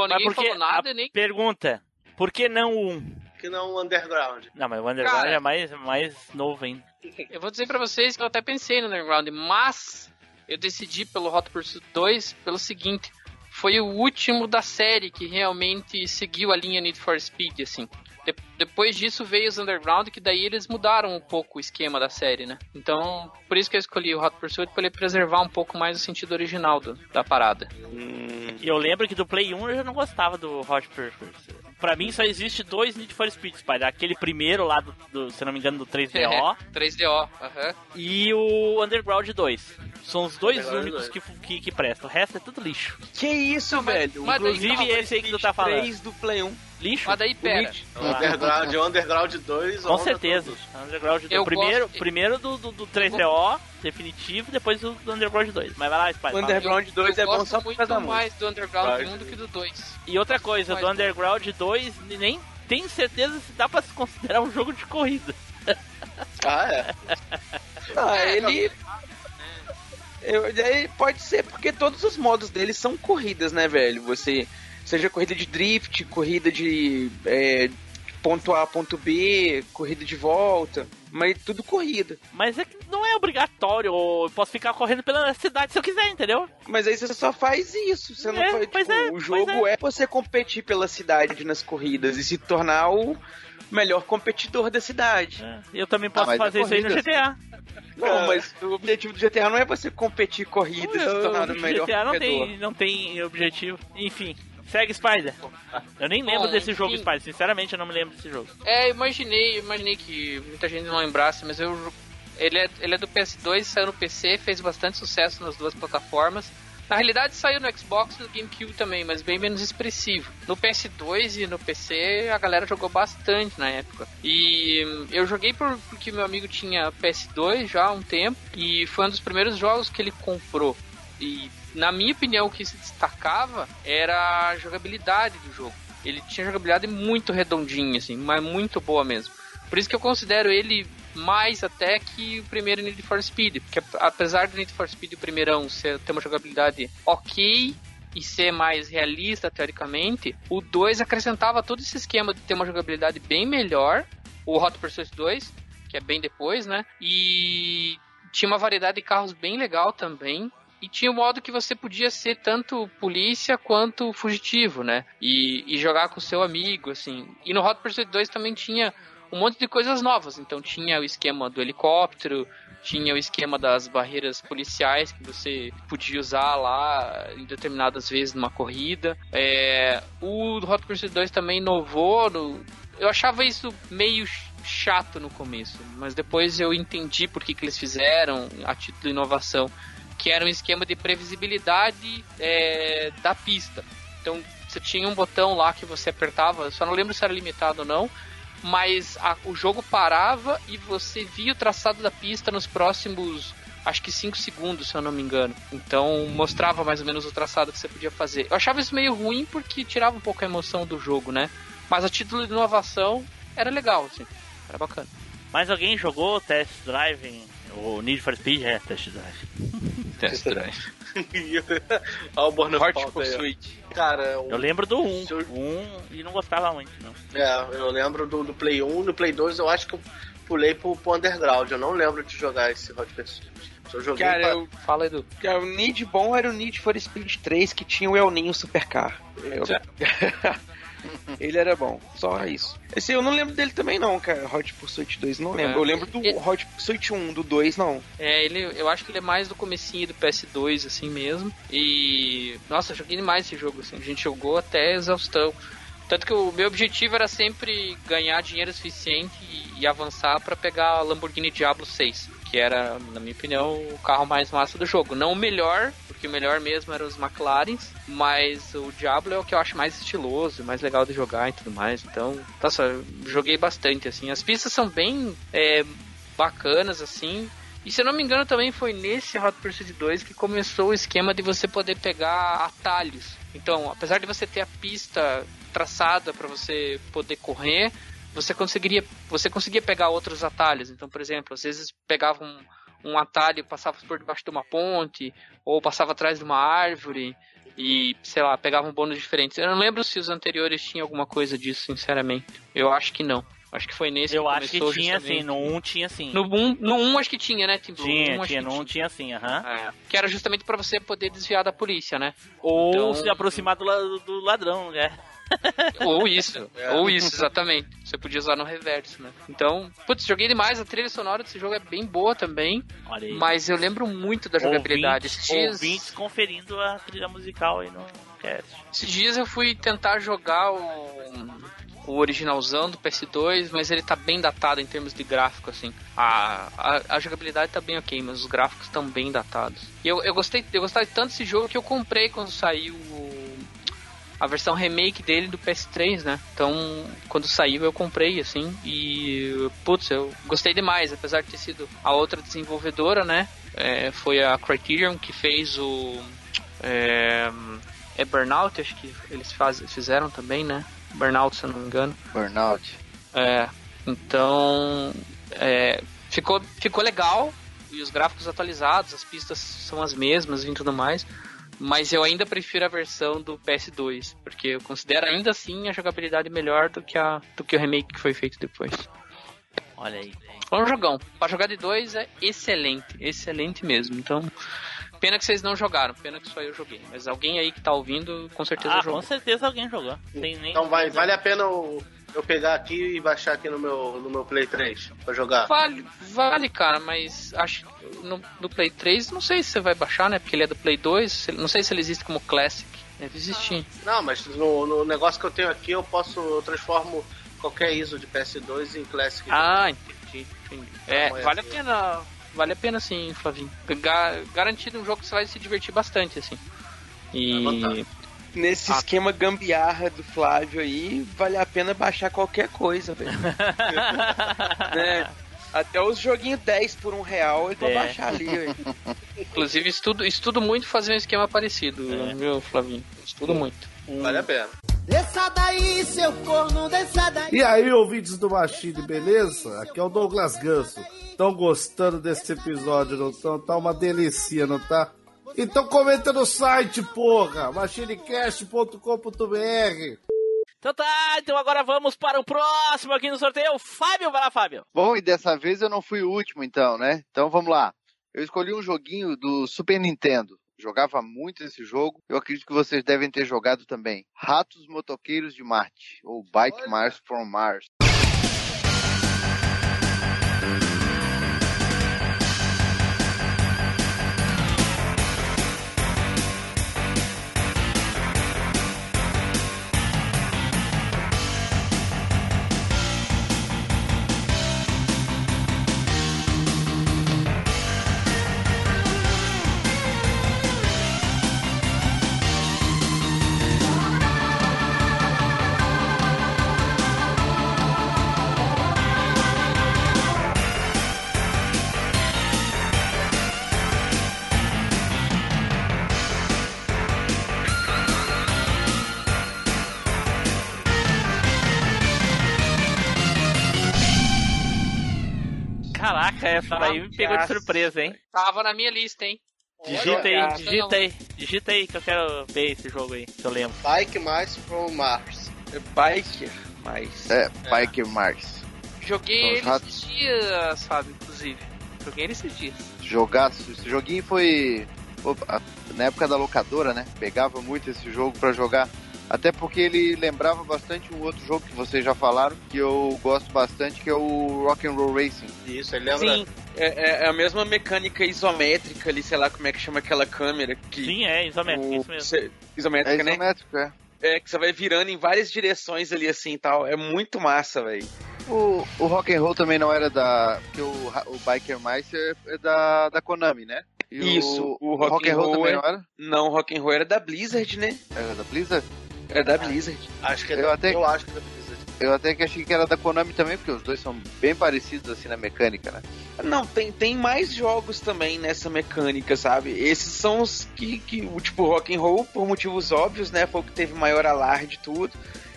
Speaker 6: Bom,
Speaker 1: Mas
Speaker 6: ninguém
Speaker 1: porque
Speaker 6: falou nada nem.
Speaker 1: pergunta, por que não o 1?
Speaker 3: Que não o Underground.
Speaker 1: Não, mas o Underground
Speaker 6: Cara.
Speaker 1: é mais, mais novo ainda.
Speaker 6: Eu vou dizer pra vocês que eu até pensei no Underground, mas eu decidi pelo Hot Pursuit 2 pelo seguinte. Foi o último da série que realmente seguiu a linha Need for Speed, assim. De- depois disso veio os Underground, que daí eles mudaram um pouco o esquema da série, né? Então, por isso que eu escolhi o Hot Pursuit, pra ele preservar um pouco mais o sentido original do- da parada.
Speaker 1: E eu lembro que do Play 1 eu já não gostava do Hot Pursuit. Pra mim só existe dois Need for Speed, Spider. Aquele primeiro lá do, do- se não me engano, do [LAUGHS] 3DO
Speaker 6: 3DO, aham.
Speaker 1: e o Underground 2. São os dois
Speaker 3: Underground
Speaker 1: únicos
Speaker 3: 2.
Speaker 1: que, que, que prestam. O resto é tudo lixo.
Speaker 5: Que isso,
Speaker 6: mas-
Speaker 5: velho?
Speaker 6: mas
Speaker 1: Inclusive
Speaker 6: calma,
Speaker 1: esse aí que tu tá falando.
Speaker 5: 3 do Play 1.
Speaker 1: Lixo?
Speaker 6: Mas daí, pera.
Speaker 3: Underground, o Underground 2.
Speaker 1: Com certeza.
Speaker 3: todos.
Speaker 1: Underground 2.
Speaker 6: Eu
Speaker 1: primeiro,
Speaker 6: gosto-
Speaker 1: primeiro do, do, do 3DO, definitivo, depois o do Underground 2. Mas vai lá, Spider.
Speaker 5: O. Underground 2 é
Speaker 6: eu
Speaker 5: bom
Speaker 6: gosto
Speaker 5: só por
Speaker 6: muito
Speaker 5: causa da música.
Speaker 6: mais do Underground
Speaker 3: Vai.
Speaker 6: 1 do que do 2.
Speaker 1: E outra coisa, do Underground 2, nem tenho certeza se dá pra se considerar um jogo de corrida.
Speaker 3: Ah, é. [LAUGHS]
Speaker 5: Ah,
Speaker 6: É,
Speaker 5: ele. Eu, daí pode ser porque todos os modos dele são corridas, né, velho? Você. Seja corrida de drift, corrida de. é, ponto A, ponto B, corrida de volta. Mas tudo corrida.
Speaker 1: Mas é que não é obrigatório, ou eu posso ficar correndo pela cidade se eu quiser, entendeu?
Speaker 5: Mas aí você só faz isso. Você não
Speaker 1: É,
Speaker 5: faz,
Speaker 1: pois
Speaker 5: tipo,
Speaker 1: é,
Speaker 5: o jogo é. você competir pela cidade nas corridas e se tornar o melhor competidor da cidade.
Speaker 1: É, Eu também posso
Speaker 2: mas é
Speaker 1: fazer isso aí no GTA.
Speaker 5: Não, mas o objetivo do GTA não é você competir corridas e se tornar o melhor
Speaker 1: GTA não
Speaker 5: corredor.
Speaker 1: tem, não tem objetivo. Enfim, segue Spider. Eu nem lembro
Speaker 6: Bom,
Speaker 1: desse jogo,
Speaker 6: enfim.
Speaker 1: Spider. Sinceramente, eu não me lembro desse jogo.
Speaker 6: É, imaginei, imaginei que muita gente não lembrasse, mas eu ele é, ele é do PS2, saiu no PC, fez bastante sucesso nas duas plataformas. Na realidade saiu no Xbox e no GameCube também, mas bem menos expressivo. No PS2 e no PC a galera jogou bastante na época. E hum, eu joguei por, porque meu amigo tinha PS2 já há um tempo e foi um dos primeiros jogos que ele comprou. E na minha opinião o que se destacava era a jogabilidade do jogo. Ele tinha jogabilidade muito redondinha, assim, mas muito boa mesmo. Por isso que eu considero ele mais até que o primeiro Need for Speed. Porque apesar do Need for Speed o primeirão ser, ter uma jogabilidade ok e ser mais realista teoricamente, o 2 acrescentava todo esse esquema de ter uma jogabilidade bem melhor. O Hot Pursuit 2, que é bem depois, né? E tinha uma variedade de carros bem legal também. E tinha o modo que você podia ser tanto polícia quanto fugitivo, né? E, e jogar com o seu amigo, assim. E no Hot Pursuit 2 também tinha um monte de coisas novas. Então tinha o esquema do helicóptero, tinha o esquema das barreiras policiais que você podia usar lá em determinadas vezes numa corrida. É, o Hot Pursuit 2 também inovou. No, eu achava isso meio chato no começo, mas depois eu entendi por que, que eles fizeram a título de inovação, que era um esquema de previsibilidade é, da pista. Então você tinha um botão lá que você apertava, só não lembro se era limitado ou não, mas a- o jogo parava e você via o traçado da pista nos próximos, acho que 5 segundos, se eu não me engano. Então mostrava mais ou menos o traçado que você podia fazer. Eu achava isso meio ruim porque tirava um pouco a emoção do jogo, né? Mas a título de inovação era legal, assim. Era bacana.
Speaker 1: Mas alguém jogou Test Drive? O Need for Speed é Test Drive.
Speaker 6: Test Drive. [LAUGHS]
Speaker 3: Olha o aí, ó.
Speaker 5: Pursuit.
Speaker 3: Cara, o-
Speaker 1: Eu lembro do 1.
Speaker 3: Se eu-
Speaker 1: Um e não gostava muito, não.
Speaker 3: É, eu lembro do, do Play 1, do Play 2 eu acho que eu pulei pro, pro Underground. Eu não lembro de jogar esse Hot Pursuit. Eu joguei
Speaker 5: Cara,
Speaker 3: pra-
Speaker 5: eu,
Speaker 6: Fala, Edu.
Speaker 5: cara, o Need bom era o Need for Speed 3, que tinha o El Ninho Supercar. Eu- [LAUGHS] Ele era bom, só isso. Esse eu não lembro dele também não, cara. Hot Pursuit 2, não lembro.
Speaker 6: É.
Speaker 5: Eu lembro do
Speaker 6: E-
Speaker 5: Hot Pursuit 1, do 2 não.
Speaker 6: É, ele, eu acho que ele é mais do comecinho do PS2, assim mesmo. E. Nossa, eu joguei demais esse jogo, assim. A gente jogou até exaustão. Tanto que o meu objetivo era sempre ganhar dinheiro suficiente e, e avançar para pegar a Lamborghini Diablo 6, que era, na minha opinião, o carro mais massa do jogo. Não o melhor, porque o melhor mesmo eram os McLarens, mas o Diablo é o que eu acho mais estiloso, mais legal de jogar e tudo mais. Então, eu joguei bastante, assim. As pistas são bem é, bacanas, assim. E se eu não me engano, também foi nesse Hot Pursuit 2 que começou o esquema de você poder pegar atalhos. Então, apesar de você ter a pista traçada para você poder correr, você conseguiria, você conseguia pegar outros atalhos. Então, por exemplo, às vezes pegava um, um atalho passava por debaixo de uma ponte, ou passava atrás de uma árvore. e, sei lá, pegavam bônus diferentes. Eu não lembro se os anteriores tinham alguma coisa disso, sinceramente. Eu acho que não. Acho que foi nesse
Speaker 1: Eu
Speaker 6: que
Speaker 1: acho que tinha
Speaker 6: justamente.
Speaker 1: sim, no 1 tinha sim.
Speaker 6: No 1, no 1 acho que tinha, né, Tim
Speaker 1: Tinha,
Speaker 6: 1 acho
Speaker 1: tinha, no 1 tinha sim, aham.
Speaker 6: É, que era justamente pra você poder desviar da polícia, né?
Speaker 1: Ou
Speaker 6: Então-
Speaker 1: se aproximar do, do ladrão, né? [LAUGHS]
Speaker 6: Ou isso,
Speaker 3: É.
Speaker 6: ou isso, exatamente. Você podia usar no reverso, né? Então, putz, joguei demais. A trilha sonora desse jogo é bem boa também. Mas eu lembro muito da jogabilidade.
Speaker 1: Ouvintes,
Speaker 6: Esses dias,
Speaker 1: ouvintes conferindo a trilha musical aí no cast.
Speaker 6: esses dias eu fui tentar jogar o, o originalzão do PS2, mas ele tá bem datado em termos de gráfico, assim. A, a, a jogabilidade tá bem ok, mas os gráficos estão bem datados. E eu, eu gostei, eu gostei tanto desse jogo que eu comprei quando saiu o- a versão remake dele do PS3, né? Então, quando saiu eu comprei, assim, e putz, eu gostei demais, apesar de ter sido a outra desenvolvedora, né? É, foi a Criterion que fez o. É, é Burnout, acho que eles faz, fizeram também, né? Burnout, se eu não me engano.
Speaker 2: Burnout.
Speaker 6: É, então é, ficou, ficou legal e os gráficos atualizados, as pistas são as mesmas e tudo mais. Mas eu ainda prefiro a versão do PS2, porque eu considero ainda assim a jogabilidade melhor do que, a, do que o remake que foi feito depois.
Speaker 1: Olha aí.
Speaker 6: É um jogão. Pra jogar de dois é excelente, excelente mesmo. Então, pena que vocês não jogaram, pena que só eu joguei. Mas alguém aí que tá ouvindo, com certeza
Speaker 1: Ah,
Speaker 6: jogou.
Speaker 1: com certeza alguém jogou. Tem nem...
Speaker 3: Então vai, vale a pena eu, eu pegar aqui e baixar aqui no meu, no meu Play 3 pra jogar.
Speaker 6: Vale, vale, cara, mas acho que no, no Play 3, não sei se você vai baixar, né? Porque ele é do Play 2, se- não sei se ele existe como Classic. Deve existir.
Speaker 3: Não, mas no, no negócio que eu tenho aqui eu posso, eu transformo qualquer ISO de PS2 em Classic.
Speaker 6: Ah, entendi, entendi. É,
Speaker 3: Não é
Speaker 6: vale a
Speaker 3: assim.
Speaker 6: pena. Vale a pena sim, Flavinho. Ga- garantido um jogo que você vai se divertir bastante, assim. E.
Speaker 5: Nesse
Speaker 6: Ah.
Speaker 5: esquema gambiarra do Flávio aí, vale a pena baixar qualquer coisa, velho. [LAUGHS] né? Até os joguinhos 10 por um real ele
Speaker 1: É.
Speaker 5: vai baixar ali, velho.
Speaker 6: Inclusive, estudo, estudo muito fazer um esquema parecido,
Speaker 1: É.
Speaker 6: viu, Flavinho? Estudo muito.
Speaker 3: Vale a pena.
Speaker 10: Desça daí, seu corno, desça daí.
Speaker 11: E aí, ouvintes do Machine, beleza? Aqui é o Douglas Ganso. Estão gostando desse episódio, não estão? Tá uma delícia, não tá? Então comenta no site, porra! machinecast.com.br
Speaker 1: Então tá, então agora vamos para o próximo aqui no sorteio. Fábio, vai lá, Fábio.
Speaker 2: Bom, e dessa vez eu não fui o último, então, né? Então vamos lá. Eu escolhi um joguinho do Super Nintendo. Jogava muito esse jogo. Eu acredito que vocês devem ter jogado também. Ratos Motoqueiros de Marte, ou Bike Mars from Mars.
Speaker 1: Essa daí me pegou de surpresa, hein?
Speaker 6: Tava na minha lista, hein?
Speaker 1: Digita aí, digita aí, digita aí que eu quero ver esse jogo aí, se eu lembro.
Speaker 3: Bike mais from Mars.
Speaker 5: É biker, mas.
Speaker 2: É, Bike Mars.
Speaker 6: Joguei
Speaker 2: São os
Speaker 6: ele esses dias, sabe, inclusive. Joguei ele esses dias.
Speaker 2: Jogaço. Esse joguinho foi. opa, na época da locadora, né? Pegava muito esse jogo pra jogar. Até porque ele lembrava bastante um outro jogo que vocês já falaram, que eu gosto bastante, que é o Rock and Roll Racing.
Speaker 3: Isso, ele lembra.
Speaker 5: Sim, é, é a mesma mecânica isométrica ali, sei lá como é que chama aquela câmera que.
Speaker 1: Sim, é, isométrico,
Speaker 5: o-
Speaker 1: isso mesmo.
Speaker 5: cê-
Speaker 2: É
Speaker 5: isométrica, né?
Speaker 2: isométrico, é.
Speaker 5: É, que você vai virando em várias direções ali assim e tal. É muito massa, velho.
Speaker 2: O, o Rock and Roll também não era da. Porque o, o Biker Mice é, é da, da Konami, né? E
Speaker 5: Isso,
Speaker 2: o,
Speaker 5: o Rock and Roll
Speaker 2: também
Speaker 5: é-
Speaker 2: não era?
Speaker 5: Não, Rock and Roll era da Blizzard, né?
Speaker 2: Era da Blizzard?
Speaker 5: É da Blizzard.
Speaker 3: Acho que é
Speaker 2: Eu
Speaker 3: da-
Speaker 2: até-
Speaker 3: eu acho que é da Blizzard.
Speaker 2: Eu até que achei que era da Konami também, porque os dois são bem parecidos assim na mecânica, né?
Speaker 5: Não, tem, tem mais jogos também nessa mecânica, sabe? Esses são os que, que o tipo Rock and Roll, por motivos óbvios, né? Foi o que teve maior alarde e tudo.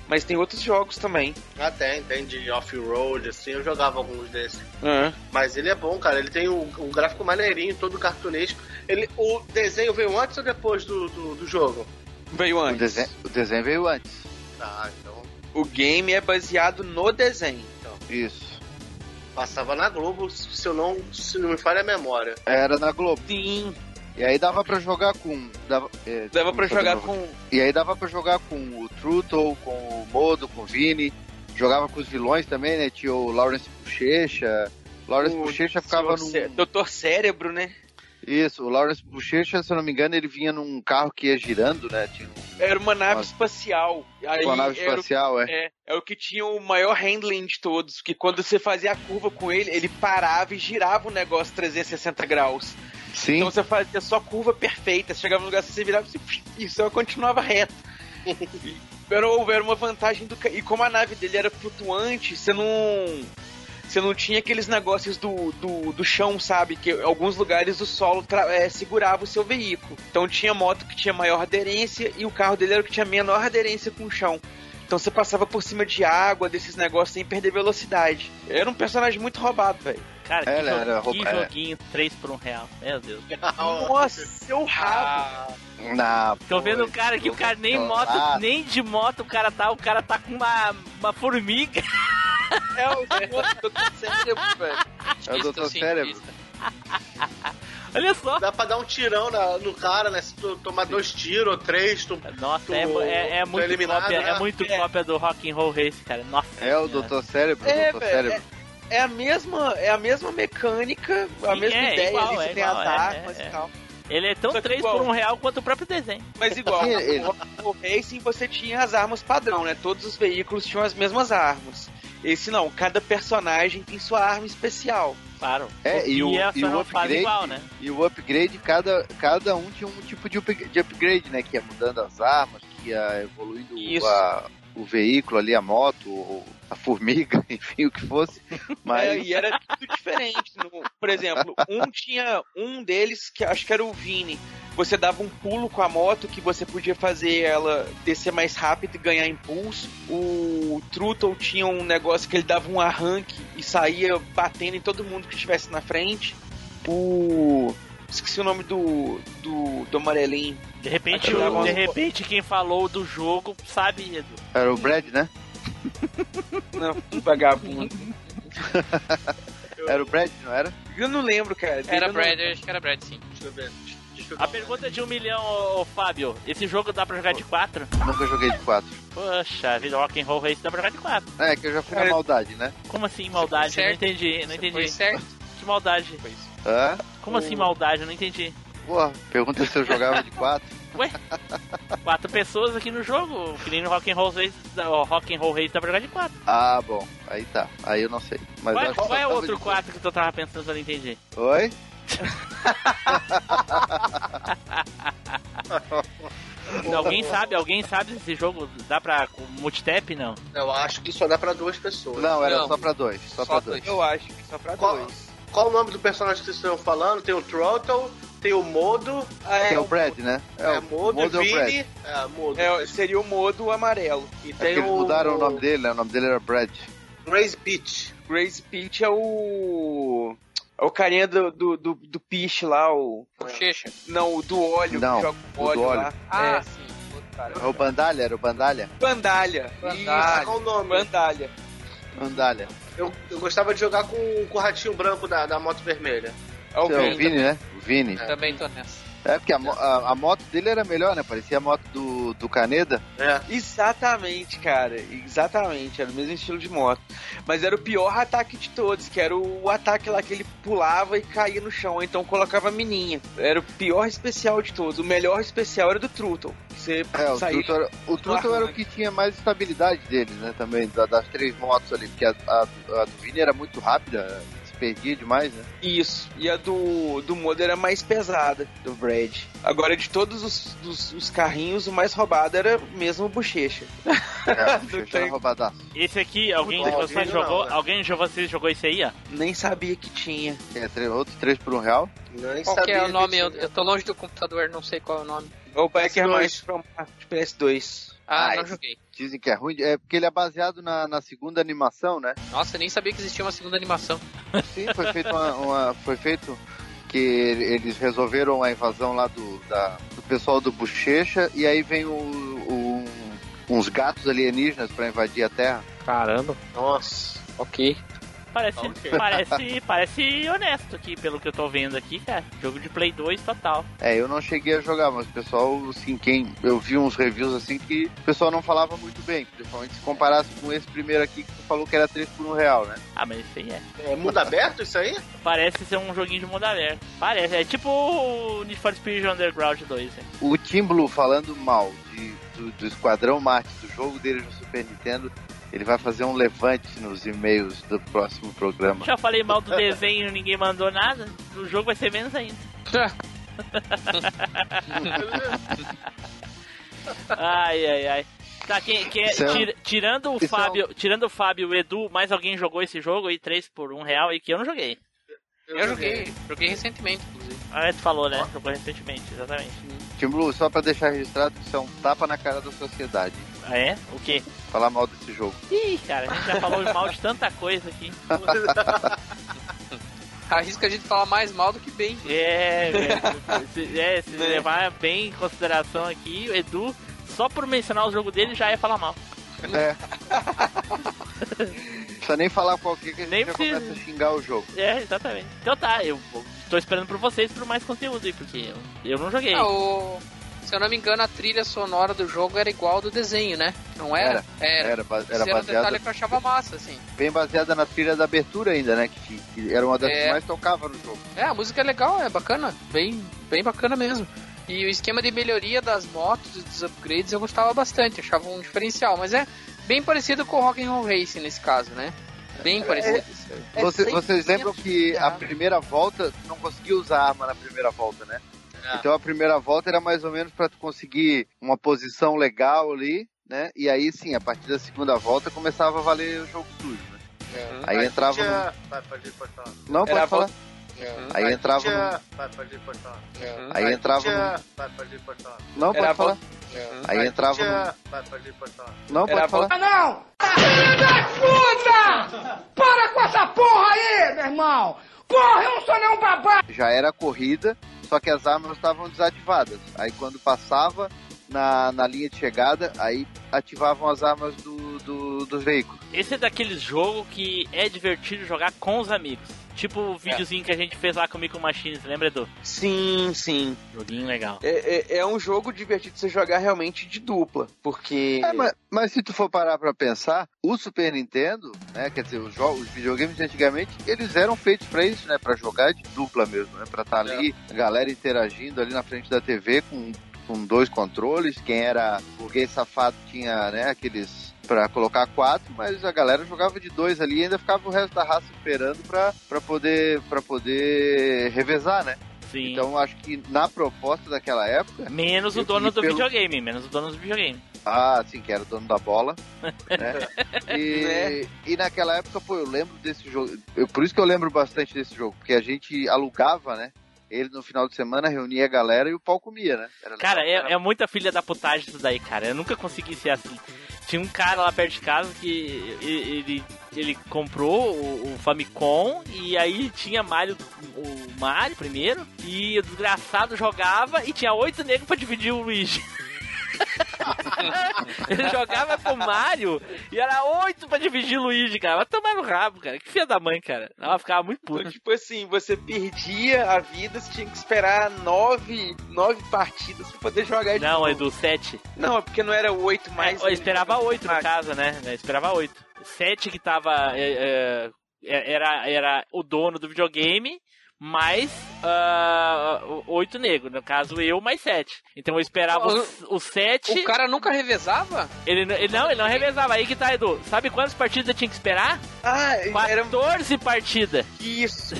Speaker 5: Mas tem outros jogos também.
Speaker 3: Ah, tem, tem de off-road, assim, eu jogava alguns desses.
Speaker 5: Ah,
Speaker 3: Mas ele é bom, cara. Ele tem um, um gráfico maneirinho, todo cartunesco. Ele, o desenho veio antes ou depois do, do, do jogo?
Speaker 5: Veio
Speaker 2: O
Speaker 5: antes.
Speaker 2: desenho, o desenho veio antes.
Speaker 3: Ah, então
Speaker 5: O game é baseado no desenho. Então.
Speaker 2: Isso.
Speaker 3: passava na Globo, se eu não, se não me falha a memória.
Speaker 2: Era na Globo.
Speaker 5: Sim.
Speaker 2: E aí dava pra jogar com. Dava, é,
Speaker 5: Dava pra
Speaker 2: desculpa,
Speaker 5: jogar com.
Speaker 2: E aí dava pra jogar com o Trutle, com o Modo, com o Vini. Jogava com os vilões também, né? Tinha o Lawrence Bochecha. Lawrence
Speaker 5: o
Speaker 2: Bochecha ficava.
Speaker 5: Cé- Doutor Cérebro, né?
Speaker 2: Isso, o Lawrence Bochecha, se eu não me engano, ele vinha num carro que ia girando, né? Tinha
Speaker 5: Era uma nave
Speaker 2: Nossa.
Speaker 5: espacial. Aí
Speaker 2: uma nave
Speaker 5: era o-
Speaker 2: espacial, é.
Speaker 5: É, é o que tinha o maior handling de todos, que quando você fazia a curva com ele, ele parava e girava o negócio 360 graus.
Speaker 2: Sim.
Speaker 5: Então você fazia só curva perfeita, você chegava no lugar, você virava assim, e só continuava reto. [LAUGHS] Era, era uma vantagem do E como a nave dele era flutuante, você não. Você não tinha aqueles negócios do, do, do chão, sabe? Que em alguns lugares o solo tra- é, segurava o seu veículo. Então tinha moto que tinha maior aderência e o carro dele era o que tinha menor aderência com o chão. Então você passava por cima de água, desses negócios sem perder velocidade. Era um personagem muito roubado, velho.
Speaker 1: Cara, que,
Speaker 2: Ela
Speaker 1: jo-
Speaker 2: era
Speaker 1: que
Speaker 2: rouba- é.
Speaker 1: joguinho 3 por 1 real. Meu Deus. [LAUGHS]
Speaker 5: Nossa, seu rabo!
Speaker 2: Na,
Speaker 1: Tô vendo o cara que o cara nem moto, nem de moto o cara tá, o cara tá com uma, uma formiga. [LAUGHS]
Speaker 5: É o Dr. Cérebro, velho.
Speaker 2: É o Doutor Cérebro.
Speaker 1: Olha só.
Speaker 3: Dá pra dar um tirão na- no cara, né? Se tu tomar dois tiros ou três, tu.
Speaker 1: Nossa,
Speaker 3: tu-
Speaker 1: é, é, é
Speaker 3: tu
Speaker 1: muito
Speaker 3: eliminado,
Speaker 1: cópia,
Speaker 3: né?
Speaker 1: é muito
Speaker 5: É.
Speaker 1: cópia do Rock and Roll Race, cara. Nossa.
Speaker 2: É o. Doutor Cérebro,
Speaker 5: É,
Speaker 2: o Doutor
Speaker 5: velho,
Speaker 2: Cérebro.
Speaker 5: É a mesma, é a mesma mecânica, a
Speaker 1: Sim,
Speaker 5: mesma
Speaker 1: é,
Speaker 5: ideia
Speaker 1: igual,
Speaker 5: ali,
Speaker 1: é
Speaker 5: você tem
Speaker 1: igual,
Speaker 5: as
Speaker 1: é,
Speaker 5: armas
Speaker 1: é,
Speaker 5: e
Speaker 1: é.
Speaker 5: tal.
Speaker 1: Ele é tão
Speaker 5: Só que
Speaker 1: 3
Speaker 5: igual.
Speaker 1: por 1 real quanto o próprio desenho.
Speaker 5: Mas igual,
Speaker 2: Sim,
Speaker 5: no Racing você tinha as armas padrão, né? Todos os veículos tinham as mesmas armas. Esse não, cada personagem tem sua arma especial.
Speaker 1: Claro.
Speaker 2: É, e o,
Speaker 1: a
Speaker 2: e o
Speaker 1: sua fase
Speaker 2: upgrade,
Speaker 1: igual, né?
Speaker 2: e o upgrade, cada, cada um tinha um tipo de, up- de upgrade, né? Que ia mudando as armas, que ia evoluindo a- o veículo ali, a moto, ou a formiga, [LAUGHS] enfim, o que fosse. Mas
Speaker 5: É, e era tudo diferente. No- por exemplo, um tinha um deles que acho que era o Vini. Você dava um pulo com a moto que você podia fazer ela descer mais rápido e ganhar impulso. O Trutle tinha um negócio que ele dava um arranque e saía batendo em todo mundo que estivesse na frente. O. Esqueci o nome do. do, do amarelinho.
Speaker 1: De repente, o- de repente quem falou do jogo sabe,
Speaker 2: era o Brad, né?
Speaker 5: Não, um vagabundo. [LAUGHS]
Speaker 2: Era o Brad, não era?
Speaker 5: Eu não lembro, cara.
Speaker 6: Era
Speaker 5: não-
Speaker 6: Brad, eu acho que era Brad, sim.
Speaker 3: Deixa eu ver. Deixa eu
Speaker 1: A pergunta de um milhão, ô, ô, Fábio. Esse jogo dá pra jogar de 4?
Speaker 2: Nunca joguei de quatro.
Speaker 1: Poxa, vida Rock and Roll Race dá pra jogar de 4.
Speaker 2: É, que eu já fui na
Speaker 5: Cara,
Speaker 2: maldade, né?
Speaker 1: Como assim maldade?
Speaker 6: foi
Speaker 1: Não entendi, não
Speaker 6: Você
Speaker 1: entendi.
Speaker 6: Foi certo.
Speaker 1: Que maldade?
Speaker 2: Hã?
Speaker 1: Como assim maldade? Eu não entendi.
Speaker 2: Porra, pergunta se eu jogava de quatro.
Speaker 1: Ué? Quatro pessoas aqui no jogo, que nem no Rock and Roll Race, o Rock and Roll dá pra jogar de 4.
Speaker 2: Ah, bom. Aí tá. Aí eu não sei. Mas
Speaker 1: Qual, é o
Speaker 2: tava
Speaker 1: outro
Speaker 2: de-
Speaker 1: 4 que tu tava pensando [LAUGHS] não entendi?
Speaker 2: Oi?
Speaker 1: Alguém sabe? Alguém sabe se esse jogo dá pra multitap? Não.
Speaker 3: Eu acho que só dá pra duas pessoas.
Speaker 2: Não, era
Speaker 6: Não.
Speaker 2: só pra dois. Só,
Speaker 6: Só
Speaker 2: pra dois.
Speaker 5: Eu acho que só pra
Speaker 3: Qual,
Speaker 5: dois.
Speaker 3: qual o nome do personagem que vocês estão falando? Tem o Throttle, tem o Modo.
Speaker 5: Ah,
Speaker 2: Tem
Speaker 5: é,
Speaker 2: o Brad, né?
Speaker 3: É,
Speaker 2: o
Speaker 3: Modo,
Speaker 2: Modo é o Brad.
Speaker 3: Vini. É, Modo.
Speaker 5: é, seria o modo amarelo.
Speaker 3: E
Speaker 2: É que
Speaker 3: tem
Speaker 2: eles
Speaker 3: o.
Speaker 2: mudaram o nome dele, né? O nome dele era Brad.
Speaker 3: Grace Beach.
Speaker 5: Grace Peach é o. É o carinha do, do, do, do Peach lá, o.
Speaker 6: Bochecha.
Speaker 5: Não, o do óleo,
Speaker 2: Não,
Speaker 5: que joga
Speaker 2: o
Speaker 5: o óleo,
Speaker 2: do óleo.
Speaker 5: lá.
Speaker 6: Ah,
Speaker 5: é.
Speaker 6: sim. Cara.
Speaker 2: É o Bandalha, era o Bandalha?
Speaker 5: Bandalha.
Speaker 6: Bandalha.
Speaker 3: Qual o nome?
Speaker 5: Bandalha.
Speaker 2: Bandalha.
Speaker 3: Eu, eu gostava de jogar com, com o ratinho branco da, da moto vermelha.
Speaker 5: É o
Speaker 2: Esse é
Speaker 5: Vini.
Speaker 2: o Vini, né? O Vini.
Speaker 6: Também tô nessa.
Speaker 2: É, porque a, a- a moto dele era melhor, né? Parecia a moto do, do Caneda.
Speaker 3: É.
Speaker 5: Exatamente, cara. Exatamente. Era o mesmo estilo de moto. Mas era o pior ataque de todos, que era o ataque lá que ele pulava e caía no chão, ou então colocava a mininha. Era o pior especial de todos. O melhor especial era do que Você
Speaker 2: É, o
Speaker 5: saía-
Speaker 2: Truto, era, o Truto era o que tinha mais estabilidade deles, né? Também, da- das três motos ali. Porque a, a, a do Vini era muito rápida, perdia demais, né?
Speaker 5: Isso. E a do, do Modo era mais pesada, do Brad. Agora, de todos os, dos- os carrinhos, o mais roubado era mesmo o Bochecha.
Speaker 2: É, o [LAUGHS] era.
Speaker 1: Esse aqui, alguém de vocês
Speaker 3: não,
Speaker 1: jogou?
Speaker 3: né?
Speaker 1: Alguém de vocês jogou esse aí, ó?
Speaker 5: Nem sabia que tinha.
Speaker 2: É, três, outro 3 por um real.
Speaker 3: Nem
Speaker 6: Qual que é
Speaker 3: sabia
Speaker 6: o nome?
Speaker 3: que
Speaker 6: Eu,
Speaker 3: tinha.
Speaker 6: eu tô longe do computador, não sei qual é o nome.
Speaker 5: O
Speaker 3: PS2.
Speaker 5: mais pra de PS2.
Speaker 6: Ah,
Speaker 2: Ah,
Speaker 6: não joguei.
Speaker 2: Dizem que é ruim. É porque ele é baseado na, na segunda animação, né?
Speaker 6: Nossa, eu nem sabia que existia uma segunda animação. [LAUGHS]
Speaker 2: Sim, foi feito uma, uma- foi feito que eles resolveram a invasão lá do, da- do pessoal do Bochecha e aí vem o, o- uns gatos alienígenas pra invadir a Terra.
Speaker 6: Caramba.
Speaker 3: Nossa.
Speaker 6: Ok.
Speaker 1: Parece,
Speaker 3: Ok.
Speaker 1: parece, parece honesto aqui, pelo que eu tô vendo aqui, cara. Jogo de Play 2 total.
Speaker 2: É, eu não cheguei a jogar, mas o pessoal, assim, quem. Eu vi uns reviews assim que o pessoal não falava muito bem, principalmente se comparasse com esse primeiro aqui que tu falou que era 3 por 1 real, né?
Speaker 1: Ah, mas isso aí é.
Speaker 3: É mundo aberto isso aí?
Speaker 1: Parece ser um joguinho de mundo aberto. Parece, é tipo o Need for Speed Underground 2. né?
Speaker 2: O Team Blue falando mal de, do, do Esquadrão Marte, do jogo dele no Super Nintendo, ele vai fazer um levante nos e-mails do próximo programa.
Speaker 1: Já falei mal do desenho, ninguém mandou nada. O jogo vai ser menos ainda. [LAUGHS] Ai, ai, ai. Tá, quem, quem é-
Speaker 2: é
Speaker 1: tira- tirando o
Speaker 2: é um-
Speaker 1: Fábio, tirando o Fábio o Edu, mais alguém jogou esse jogo aí, 3 por 1 real, e que eu não joguei.
Speaker 6: Eu joguei, joguei recentemente, inclusive.
Speaker 1: Ah, tu falou, né? Jogou recentemente, exatamente.
Speaker 2: Team Blue, só pra deixar registrado, isso é um tapa na cara da sociedade.
Speaker 1: Ah, é? O quê?
Speaker 2: Falar mal desse jogo.
Speaker 1: Ih, cara, a gente já falou [LAUGHS] mal de tanta coisa aqui. [LAUGHS]
Speaker 6: Arrisca a gente falar mais mal do que bem.
Speaker 1: É, velho. se, é, se levar bem em consideração aqui, o Edu, só por mencionar o jogo dele já ia falar mal.
Speaker 2: É. Precisa nem falar qual que, que a gente
Speaker 1: Nem
Speaker 2: já
Speaker 1: precisa.
Speaker 2: começa a xingar o jogo.
Speaker 1: É, exatamente. Então tá, eu tô esperando por vocês por mais conteúdo aí, porque eu, eu não joguei.
Speaker 6: Ah, o- Se eu não me engano, a trilha sonora do jogo era igual ao do desenho, né? Não era?
Speaker 2: Era. Era, ba-
Speaker 6: Esse
Speaker 2: era
Speaker 6: era um detalhe
Speaker 2: baseada,
Speaker 6: que eu achava massa, assim.
Speaker 2: bem baseada na trilha da abertura ainda, né? Que, que era uma das
Speaker 6: É.
Speaker 2: que mais tocava no jogo.
Speaker 6: É, a música é legal, é bacana. Bem, bem bacana mesmo. E o esquema de melhoria das motos e dos upgrades eu gostava bastante, achava um diferencial. Mas é bem parecido com o Rock'n'Roll Racing nesse caso, né? Bem parecido.
Speaker 3: É
Speaker 2: Você-
Speaker 3: 100%
Speaker 2: vocês lembram que a primeira volta, tu não conseguia usar arma na primeira volta, né?
Speaker 3: É.
Speaker 2: Então a primeira volta era mais ou menos pra tu conseguir uma posição legal ali, né? E aí sim, a partir da segunda volta começava a valer o jogo sujo, né? Aí
Speaker 3: Mas
Speaker 2: entrava
Speaker 3: tinha- Vai, pode ir, pode falar.
Speaker 2: Não,
Speaker 5: Era
Speaker 2: pode
Speaker 5: a
Speaker 2: falar. Aí
Speaker 3: Mas
Speaker 2: entrava
Speaker 3: tinha-
Speaker 2: no-
Speaker 3: Vai, pode pode falar.
Speaker 2: Aí
Speaker 3: Mas
Speaker 2: entrava
Speaker 3: tinha- Vai, pode falar.
Speaker 2: Não,
Speaker 5: Era
Speaker 2: pode falar.
Speaker 5: volta-
Speaker 2: Aí entrava
Speaker 3: tinha- Vai, pode falar.
Speaker 2: Não,
Speaker 5: Era
Speaker 2: pode falar.
Speaker 5: volta-
Speaker 10: Não! Filho da puta! Para com essa porra aí, meu irmão! Porra, eu não sou nenhum babaca!
Speaker 2: Já era corrida, só que as armas estavam desativadas. Aí quando passava na, na linha de chegada, aí ativavam as armas do, do, do veículo.
Speaker 1: Esse é daqueles jogos que é divertido jogar com os amigos. Tipo o videozinho que a gente fez lá com o Micro Machines, lembra, Edu?
Speaker 5: Sim, sim.
Speaker 1: Joguinho legal.
Speaker 5: É, é, é um jogo divertido de você jogar realmente de dupla, porque...
Speaker 2: É, mas, mas se tu for parar pra pensar, o Super Nintendo, né, quer dizer, os, jogos, os videogames de antigamente, eles eram feitos pra isso, né, pra jogar de dupla mesmo, né, pra estar ali, a galera interagindo ali na frente da TV com, com dois controles, quem era burguês safado tinha, né, aqueles pra colocar quatro, mas a galera jogava de dois ali e ainda ficava o resto da raça esperando pra, pra poder para poder revezar, né?
Speaker 1: Sim.
Speaker 2: Então acho que na proposta daquela época,
Speaker 1: menos o dono do
Speaker 2: pelo-
Speaker 1: videogame, menos o dono do videogame.
Speaker 2: Ah, sim, que era o dono da bola. [LAUGHS] né? E, e naquela época, pô, eu lembro desse jogo. Eu, por isso que eu lembro bastante desse jogo, porque a gente alugava, né? Ele no final de semana reunia a galera e o pau comia, né? Era
Speaker 1: Cara,
Speaker 2: legal.
Speaker 1: é, é muita filha da putagem isso daí, cara. Eu nunca consegui ser assim. Tinha um cara lá perto de casa que ele, ele comprou o, o Famicom e aí tinha Mario, o Mario primeiro, e o desgraçado jogava e tinha oito negros pra dividir o Luigi. [LAUGHS] [LAUGHS] ele jogava com o Mario e era oito pra dividir o Luigi, cara. Vai tomar no rabo, cara. Que filha da mãe, cara. Ela ficava muito
Speaker 5: Então,
Speaker 1: puta.
Speaker 5: tipo assim, você perdia a vida, você tinha que esperar nove, nove partidas pra poder jogar de
Speaker 1: Não,
Speaker 5: novo.
Speaker 1: é do 7.
Speaker 5: Não, é porque não era oito mais.
Speaker 1: É, eu esperava oito no caso, né? Eu esperava oito. Sete que tava. é, é, era, era o dono do videogame, mais ah, oito negros. No caso, eu mais sete. Então eu esperava os, os sete.
Speaker 6: O cara nunca revezava?
Speaker 1: Ele, ele não, ele não revezava. Aí que tá, Edu. Sabe quantas partidas eu tinha que esperar?
Speaker 5: Ah, era
Speaker 1: 14 partidas.
Speaker 5: isso.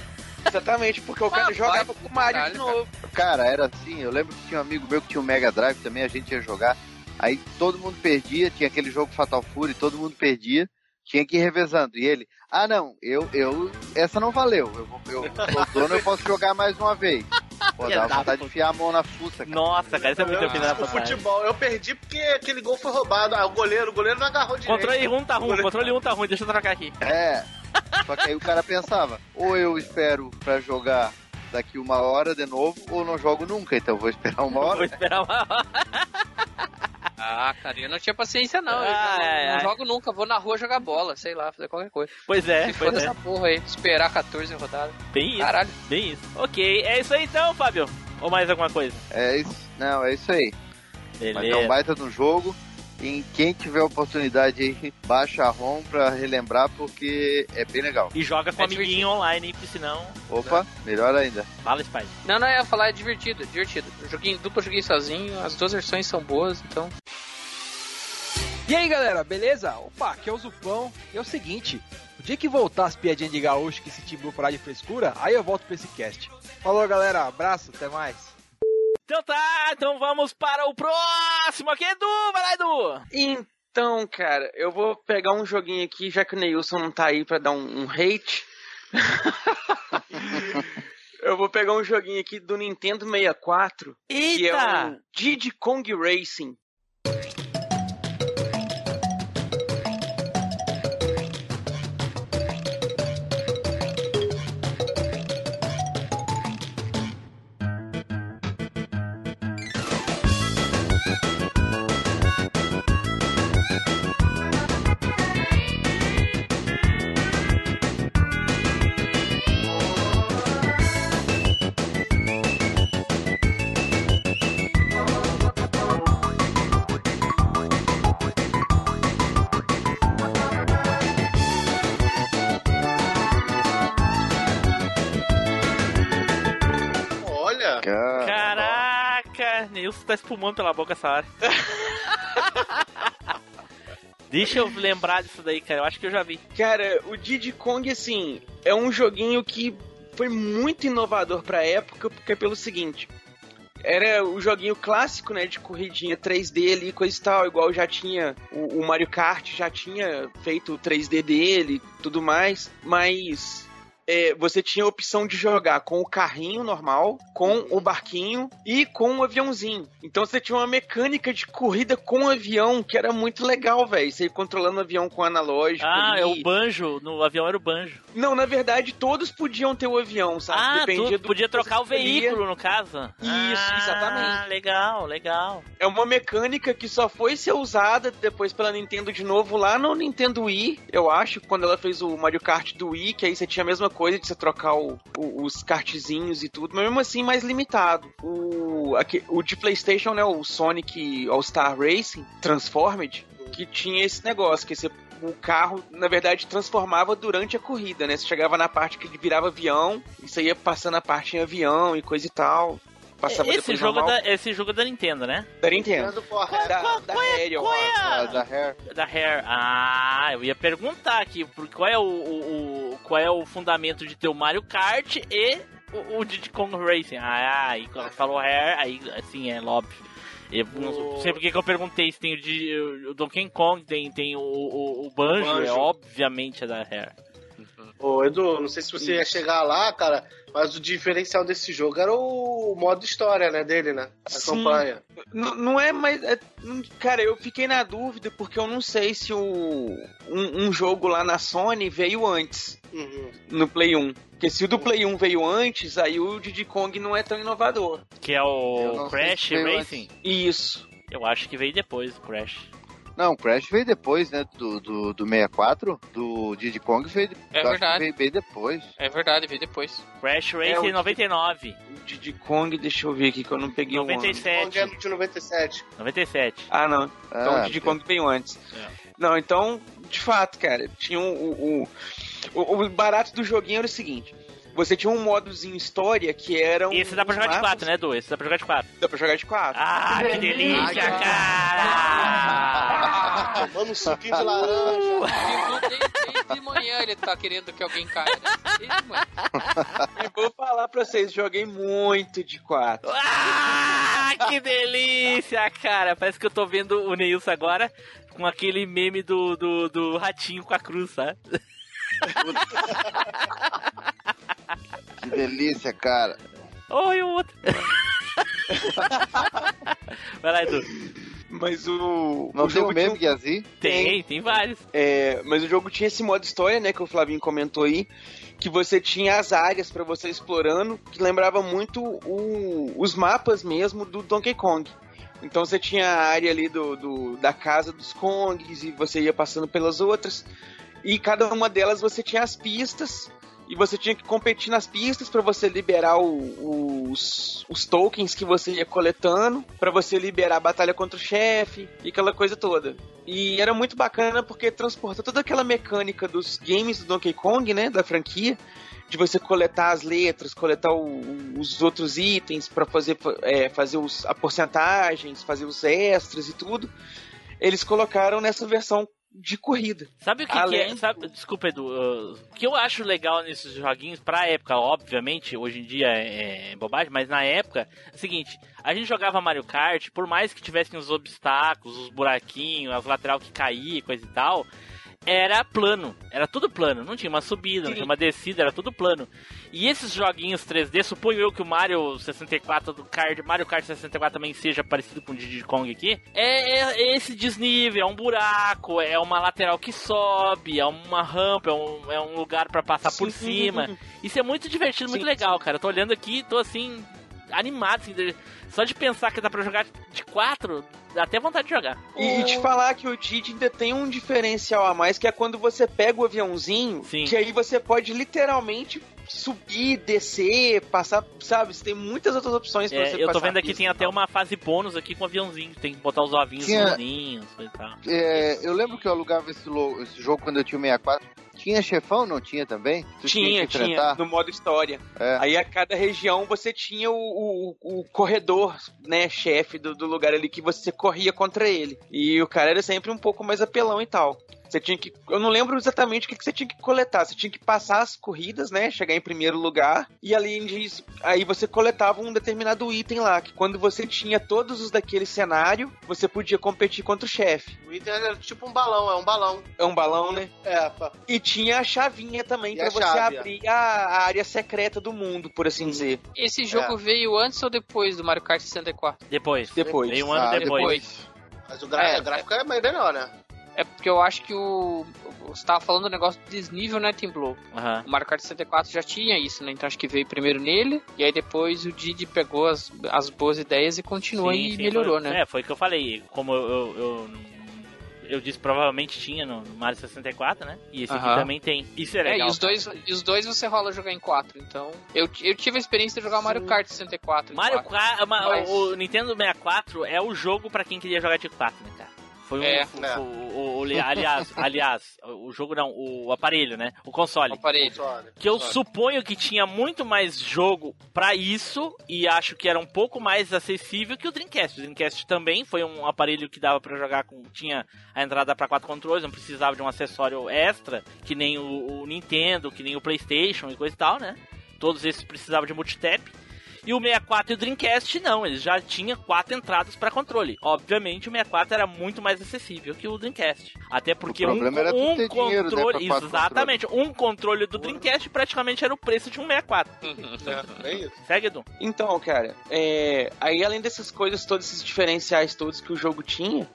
Speaker 5: Exatamente, porque o cara
Speaker 6: Ah,
Speaker 5: jogava com o Mario
Speaker 6: caralho,
Speaker 5: de novo.
Speaker 2: Cara, era assim, eu lembro que tinha um amigo meu que tinha um Mega Drive também, a gente ia jogar. Aí todo mundo perdia, tinha aquele jogo Fatal Fury, todo mundo perdia, tinha que ir revezando. E ele, ah não, eu, eu, essa não valeu, eu, vou- eu, sou dono, eu posso jogar mais uma vez. Pô, dá vontade de enfiar a mão na fuça, cara.
Speaker 1: Nossa, cara, isso é muito
Speaker 3: Eu,
Speaker 1: filho da
Speaker 3: o futebol, eu perdi porque aquele gol foi roubado. Ah, o goleiro, o goleiro não agarrou direito.
Speaker 1: Controle 1 tá ruim, controle 1 tá ruim. Deixa eu trocar aqui.
Speaker 2: É, só que aí o cara pensava, ou eu espero pra jogar daqui uma hora de novo ou não jogo nunca, então vou esperar uma
Speaker 1: Vou
Speaker 2: hora.
Speaker 1: esperar uma hora. [LAUGHS]
Speaker 6: Ah, cara, eu não tinha paciência não. eu
Speaker 1: Ah,
Speaker 6: não,
Speaker 1: é,
Speaker 6: não
Speaker 1: é.
Speaker 6: jogo nunca, vou na rua jogar bola, sei lá, fazer qualquer coisa.
Speaker 1: Pois é,
Speaker 6: Se
Speaker 1: pois
Speaker 6: foda
Speaker 1: é.
Speaker 6: essa porra aí, esperar 14 rodadas.
Speaker 1: Bem isso.
Speaker 6: Caralho.
Speaker 1: Bem isso. Ok, é isso aí então, Fábio. Ou mais alguma coisa?
Speaker 2: É isso, não, é isso aí. Mas é um
Speaker 1: Beleza.
Speaker 2: baita no jogo. E quem tiver oportunidade aí, baixa a ROM pra relembrar, porque é bem legal.
Speaker 1: E joga com
Speaker 6: É
Speaker 1: amiguinho
Speaker 6: divertido.
Speaker 1: online, porque senão.
Speaker 2: Opa, melhor ainda.
Speaker 1: Fala, Spider.
Speaker 6: Não, não, eu ia falar, é divertido, é divertido. Eu joguei em dupla, eu joguei sozinho, as duas versões são boas, então.
Speaker 12: E aí galera, beleza? Opa, aqui é o Zupão. E é o seguinte: o dia que voltar as piadinhas de gaúcho que esse Timbu parar de frescura, aí eu volto pra esse cast. Falou galera, abraço, até mais.
Speaker 1: Então tá, então vamos para o próximo aqui, Edu! Vai lá, Edu!
Speaker 5: Então, cara, eu vou pegar um joguinho aqui, já que o Neilson não tá aí pra dar um, um hate. [LAUGHS] eu vou pegar um joguinho aqui do Nintendo 64, que é
Speaker 1: Eita!
Speaker 5: o Diddy Kong Racing.
Speaker 1: Caraca! Nilson tá espumando pela boca essa hora. [LAUGHS] Deixa eu lembrar disso daí, cara. Eu acho que eu já vi.
Speaker 5: Cara, o Diddy Kong, assim, é um joguinho que foi muito inovador pra época, porque é pelo seguinte. Era o joguinho clássico, né, de corridinha 3D ali, coisa e tal, igual já tinha o, o Mario Kart, já tinha feito o 3D dele tudo mais, mas é, você tinha a opção de jogar com o carrinho normal, com o barquinho e com o aviãozinho. Então você tinha uma mecânica de corrida com o avião que era muito legal, velho. Você ia controlando o avião com o analógico.
Speaker 1: Ah,
Speaker 5: ali.
Speaker 1: é o banjo. No avião era o banjo.
Speaker 5: Não, na verdade, todos podiam ter o avião, sabe?
Speaker 1: Ah,
Speaker 5: Dependia do
Speaker 1: podia trocar o veículo, no caso.
Speaker 5: Isso,
Speaker 1: ah,
Speaker 5: exatamente.
Speaker 1: legal, legal.
Speaker 5: É uma mecânica que só foi ser usada depois pela Nintendo de novo lá no Nintendo Wii, eu acho, quando ela fez o Mario Kart do Wii, que aí você tinha a mesma coisa de você trocar o- o- os kartzinhos e tudo, mas mesmo assim mais limitado. O, aqui- o de PlayStation, né, o Sonic All-Star Racing Transformed, que tinha esse negócio, que você o carro, na verdade, transformava durante a corrida, né? Você chegava na parte que ele virava avião, e você ia passando a parte em avião e coisa e tal. Passava
Speaker 1: Esse jogo, é
Speaker 5: normal.
Speaker 1: da, esse jogo é da Nintendo, né?
Speaker 5: da Nintendo.
Speaker 3: Nintendo porra,
Speaker 5: Da, da
Speaker 1: Qual é
Speaker 5: acho.
Speaker 2: Ah,
Speaker 1: a...
Speaker 2: da Hair.
Speaker 1: da Hair. Ah, eu ia perguntar aqui, qual é o, o- o- qual é o fundamento de ter o Mario Kart e o, o Diddy Kong Racing. Ah, aí quando falou Hair, aí assim é óbvio. Eu não sei porque que eu perguntei se tem o, o Donkey Kong, tem, tem o, o, o Banjo,
Speaker 3: Banjo.
Speaker 1: é obviamente é da Hair.
Speaker 3: Ô, Edu, não sei se você ia chegar lá, cara, mas o diferencial desse jogo era o modo história, né, dele, né? A
Speaker 5: Sim.
Speaker 3: campanha.
Speaker 5: N- não é mais. é- cara, eu fiquei na dúvida porque eu não sei se o um, um jogo lá na Sony veio antes,
Speaker 3: Uhum.
Speaker 5: no Play 1. Porque se o do Play 1 veio antes, aí o Diddy Kong não é tão inovador.
Speaker 1: Que é o Crash Racing.
Speaker 5: Isso.
Speaker 1: Eu acho que veio depois o Crash.
Speaker 2: Não, o Crash veio depois, né? Do, do, do 64, do Diddy Kong veio,
Speaker 6: É verdade.
Speaker 2: veio bem depois.
Speaker 6: É verdade, veio depois.
Speaker 1: Crash
Speaker 5: É,
Speaker 1: Racing
Speaker 5: o-
Speaker 1: 99.
Speaker 5: O Diddy Kong, deixa eu ver aqui que eu não peguei o ano.
Speaker 1: 97.
Speaker 3: Kong é de 97.
Speaker 1: 97.
Speaker 5: Ah, não. Então
Speaker 2: Ah,
Speaker 5: o Diddy Kong veio antes.
Speaker 1: É.
Speaker 5: Não, então, de fato, cara, tinha um, o, o, o, o barato do joguinho era o seguinte. Você tinha um modozinho história que era um.
Speaker 1: Esse dá pra jogar de 4, né, Edu? Esse dá pra jogar de 4.
Speaker 5: Dá pra jogar de 4.
Speaker 1: Ah, que delícia, cara!
Speaker 3: Tomando um suquinho de laranja.
Speaker 6: Bibu, desde, desde de manhã ele tá querendo que alguém caia. né? Desde de manhã.
Speaker 5: E vou falar pra vocês, joguei muito de 4.
Speaker 1: Ah, que delícia, cara! Parece que eu tô vendo o Neilson agora com aquele meme do, do, do ratinho com a cruz, sabe? [LAUGHS]
Speaker 2: Que delícia, cara.
Speaker 1: Oi, o outro. [LAUGHS] Vai lá, Edu.
Speaker 5: Mas o.
Speaker 2: Não
Speaker 5: o
Speaker 2: tem o
Speaker 5: jogo
Speaker 2: meme,
Speaker 5: tinha-
Speaker 2: Guiazi?
Speaker 1: Tem, tem vários.
Speaker 5: É, mas o jogo tinha esse modo história, né, que o Flavinho comentou aí, que você tinha as áreas pra você explorando, que lembrava muito o- os mapas mesmo do Donkey Kong. Então você tinha a área ali do, do- da casa dos Kongs e você ia passando pelas outras. E cada uma delas você tinha as pistas e você tinha que competir nas pistas pra você liberar o- os, os tokens que você ia coletando, pra você liberar a batalha contra o chefe e aquela coisa toda. E era muito bacana porque transporta toda aquela mecânica dos games do Donkey Kong, né, da franquia, de você coletar as letras, coletar o- os outros itens pra fazer, é, fazer os, a porcentagens, fazer os extras e tudo. Eles colocaram nessa versão de corrida.
Speaker 1: Sabe o que, que é? Sabe, desculpa, Edu. uh, o que eu acho legal nesses joguinhos, pra época, obviamente, hoje em dia é, é bobagem, mas na época, é o seguinte: a gente jogava Mario Kart, por mais que tivessem os obstáculos, os buraquinhos, as lateral que caía, coisa e tal. Era plano, era tudo plano, não tinha uma subida, não tinha uma descida, era tudo plano. E esses joguinhos 3D, suponho eu que o Mario 64 do Kart, Mario Kart 64 também seja parecido com o Diddy Kong aqui, é, é esse desnível, é um buraco, é uma lateral que sobe, é uma rampa, é um, é um lugar pra passar por
Speaker 5: Sim.
Speaker 1: cima. [LAUGHS] Isso é muito divertido, muito
Speaker 5: Sim,
Speaker 1: legal, cara. Eu tô olhando aqui, tô assim animado, assim, de- só de pensar que dá pra jogar de quatro, dá até vontade de jogar.
Speaker 5: E, e te falar que o Didi ainda tem um diferencial a mais, que é quando você pega o aviãozinho, que aí você pode literalmente subir, descer, passar, sabe? Você tem muitas outras opções pra
Speaker 1: É,
Speaker 5: você
Speaker 1: eu tô
Speaker 5: passar
Speaker 1: vendo aqui, tem até uma fase bônus aqui com aviãozinho, tem que botar os ovinhos
Speaker 2: Tinha-
Speaker 1: nos ninhos e tal.
Speaker 2: É, eu lembro que eu alugava esse, esse jogo quando eu tinha o 64. Tinha chefão, não tinha também? Tu
Speaker 5: Tinha, tinha,
Speaker 2: enfrentar?
Speaker 5: no modo história.
Speaker 2: É.
Speaker 5: Aí a cada região você tinha o, o, o corredor, né, chefe do, do lugar ali que você corria contra ele. E o cara era sempre um pouco mais apelão e tal. Você tinha que. Eu não lembro exatamente o que, que você tinha que coletar. Você tinha que passar as corridas, né? Chegar em primeiro lugar. E além disso, aí você coletava um determinado item lá. Que quando você tinha todos os daquele cenário, você podia competir contra o chefe.
Speaker 3: O item era tipo um balão, é um balão.
Speaker 5: É um balão, né?
Speaker 3: É, pá.
Speaker 5: E tinha a chavinha também
Speaker 3: E
Speaker 5: pra você
Speaker 3: chave,
Speaker 5: abrir a, a área secreta do mundo, por assim dizer.
Speaker 6: Esse jogo veio antes ou depois do Mario Kart 64?
Speaker 1: Depois.
Speaker 5: Depois.
Speaker 1: Veio um ano
Speaker 5: Ah,
Speaker 1: depois.
Speaker 3: Mas o, gra-
Speaker 6: É.
Speaker 3: o gráfico é melhor, né?
Speaker 6: É porque eu acho que o. Você tava falando do negócio do desnível, né, Team Blue?
Speaker 1: Aham.
Speaker 6: O Mario Kart 64 já tinha isso, né? Então acho que veio primeiro nele, e aí depois o Didi pegou as, as boas ideias e continuou
Speaker 1: Sim,
Speaker 6: e
Speaker 1: sim,
Speaker 6: melhorou,
Speaker 1: foi,
Speaker 6: né?
Speaker 1: É, foi o que eu falei. Como eu, eu, eu, eu disse, provavelmente tinha no Mario 64, né? E esse aqui
Speaker 6: Aham.
Speaker 1: também tem. Isso é
Speaker 6: É,
Speaker 1: legal.
Speaker 6: e os, dois, e os dois você rola jogar em 4, então. Eu, eu tive a experiência de jogar o Mario Kart 64. em
Speaker 1: Mario. Kart, ma-
Speaker 6: Mas-
Speaker 1: o Nintendo 64 é o jogo pra quem queria jogar de 4, né, cara? Foi um,
Speaker 6: É.
Speaker 1: o- o- o- o- aliás, [LAUGHS] aliás, o jogo não, o aparelho, né? O console.
Speaker 6: aparelho.
Speaker 1: Que eu suponho que tinha muito mais jogo pra isso e acho que era um pouco mais acessível que o Dreamcast. O Dreamcast também foi um aparelho que dava pra jogar com tinha a entrada pra quatro controles, não precisava de um acessório extra, que nem o, o Nintendo, que nem o PlayStation e coisa e tal, né? Todos esses precisavam de multitap. E o 64 e o Dreamcast não, eles já tinham quatro entradas pra controle. Obviamente o 64 era muito mais acessível que o Dreamcast. Até porque
Speaker 2: O
Speaker 1: um, um
Speaker 2: ter dinheiro, né,
Speaker 1: controle, exatamente, um controle do Dreamcast praticamente era o preço de um 64. [LAUGHS]
Speaker 3: É isso.
Speaker 1: Segue, Edu.
Speaker 5: Então, cara, é, aí além dessas coisas, todos esses diferenciais todos que o jogo tinha,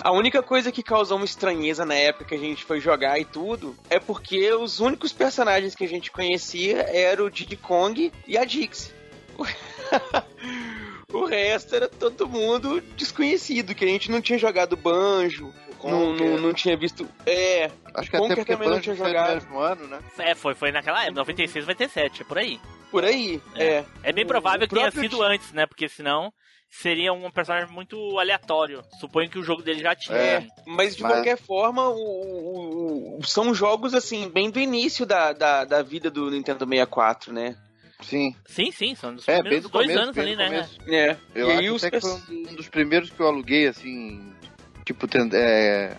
Speaker 5: a única coisa que causou uma estranheza na época que a gente foi jogar e tudo é porque os únicos personagens que a gente conhecia eram o Diddy Kong e a Dixie. [LAUGHS] o resto era todo mundo desconhecido, que a gente não tinha jogado banjo, não, não, não tinha visto. É,
Speaker 2: Acho que
Speaker 5: Conker
Speaker 2: até porque
Speaker 5: também não tinha
Speaker 2: foi no
Speaker 5: jogado.
Speaker 2: mesmo ano, né?
Speaker 1: É, foi, foi naquela época, 96, 97, é por aí.
Speaker 5: Por aí, é.
Speaker 1: É bem
Speaker 5: O-
Speaker 1: provável
Speaker 5: o
Speaker 1: que tenha sido antes, né? Porque senão seria um personagem muito aleatório. Suponho que o jogo dele já tinha.
Speaker 5: É, mas de
Speaker 2: Mas-
Speaker 5: qualquer forma, o- o- o- são jogos assim, bem do início da, da, da vida do Nintendo 64, né?
Speaker 2: Sim.
Speaker 1: Sim, sim, são dos
Speaker 2: É,
Speaker 1: primeiros
Speaker 2: bem do
Speaker 1: dois
Speaker 2: começo,
Speaker 1: anos
Speaker 2: bem
Speaker 1: ali,
Speaker 2: do
Speaker 1: né?
Speaker 2: começo.
Speaker 5: É.
Speaker 2: Eu
Speaker 5: e aí
Speaker 2: acho
Speaker 5: os
Speaker 2: até que foi um dos primeiros que eu aluguei, assim, tipo, é,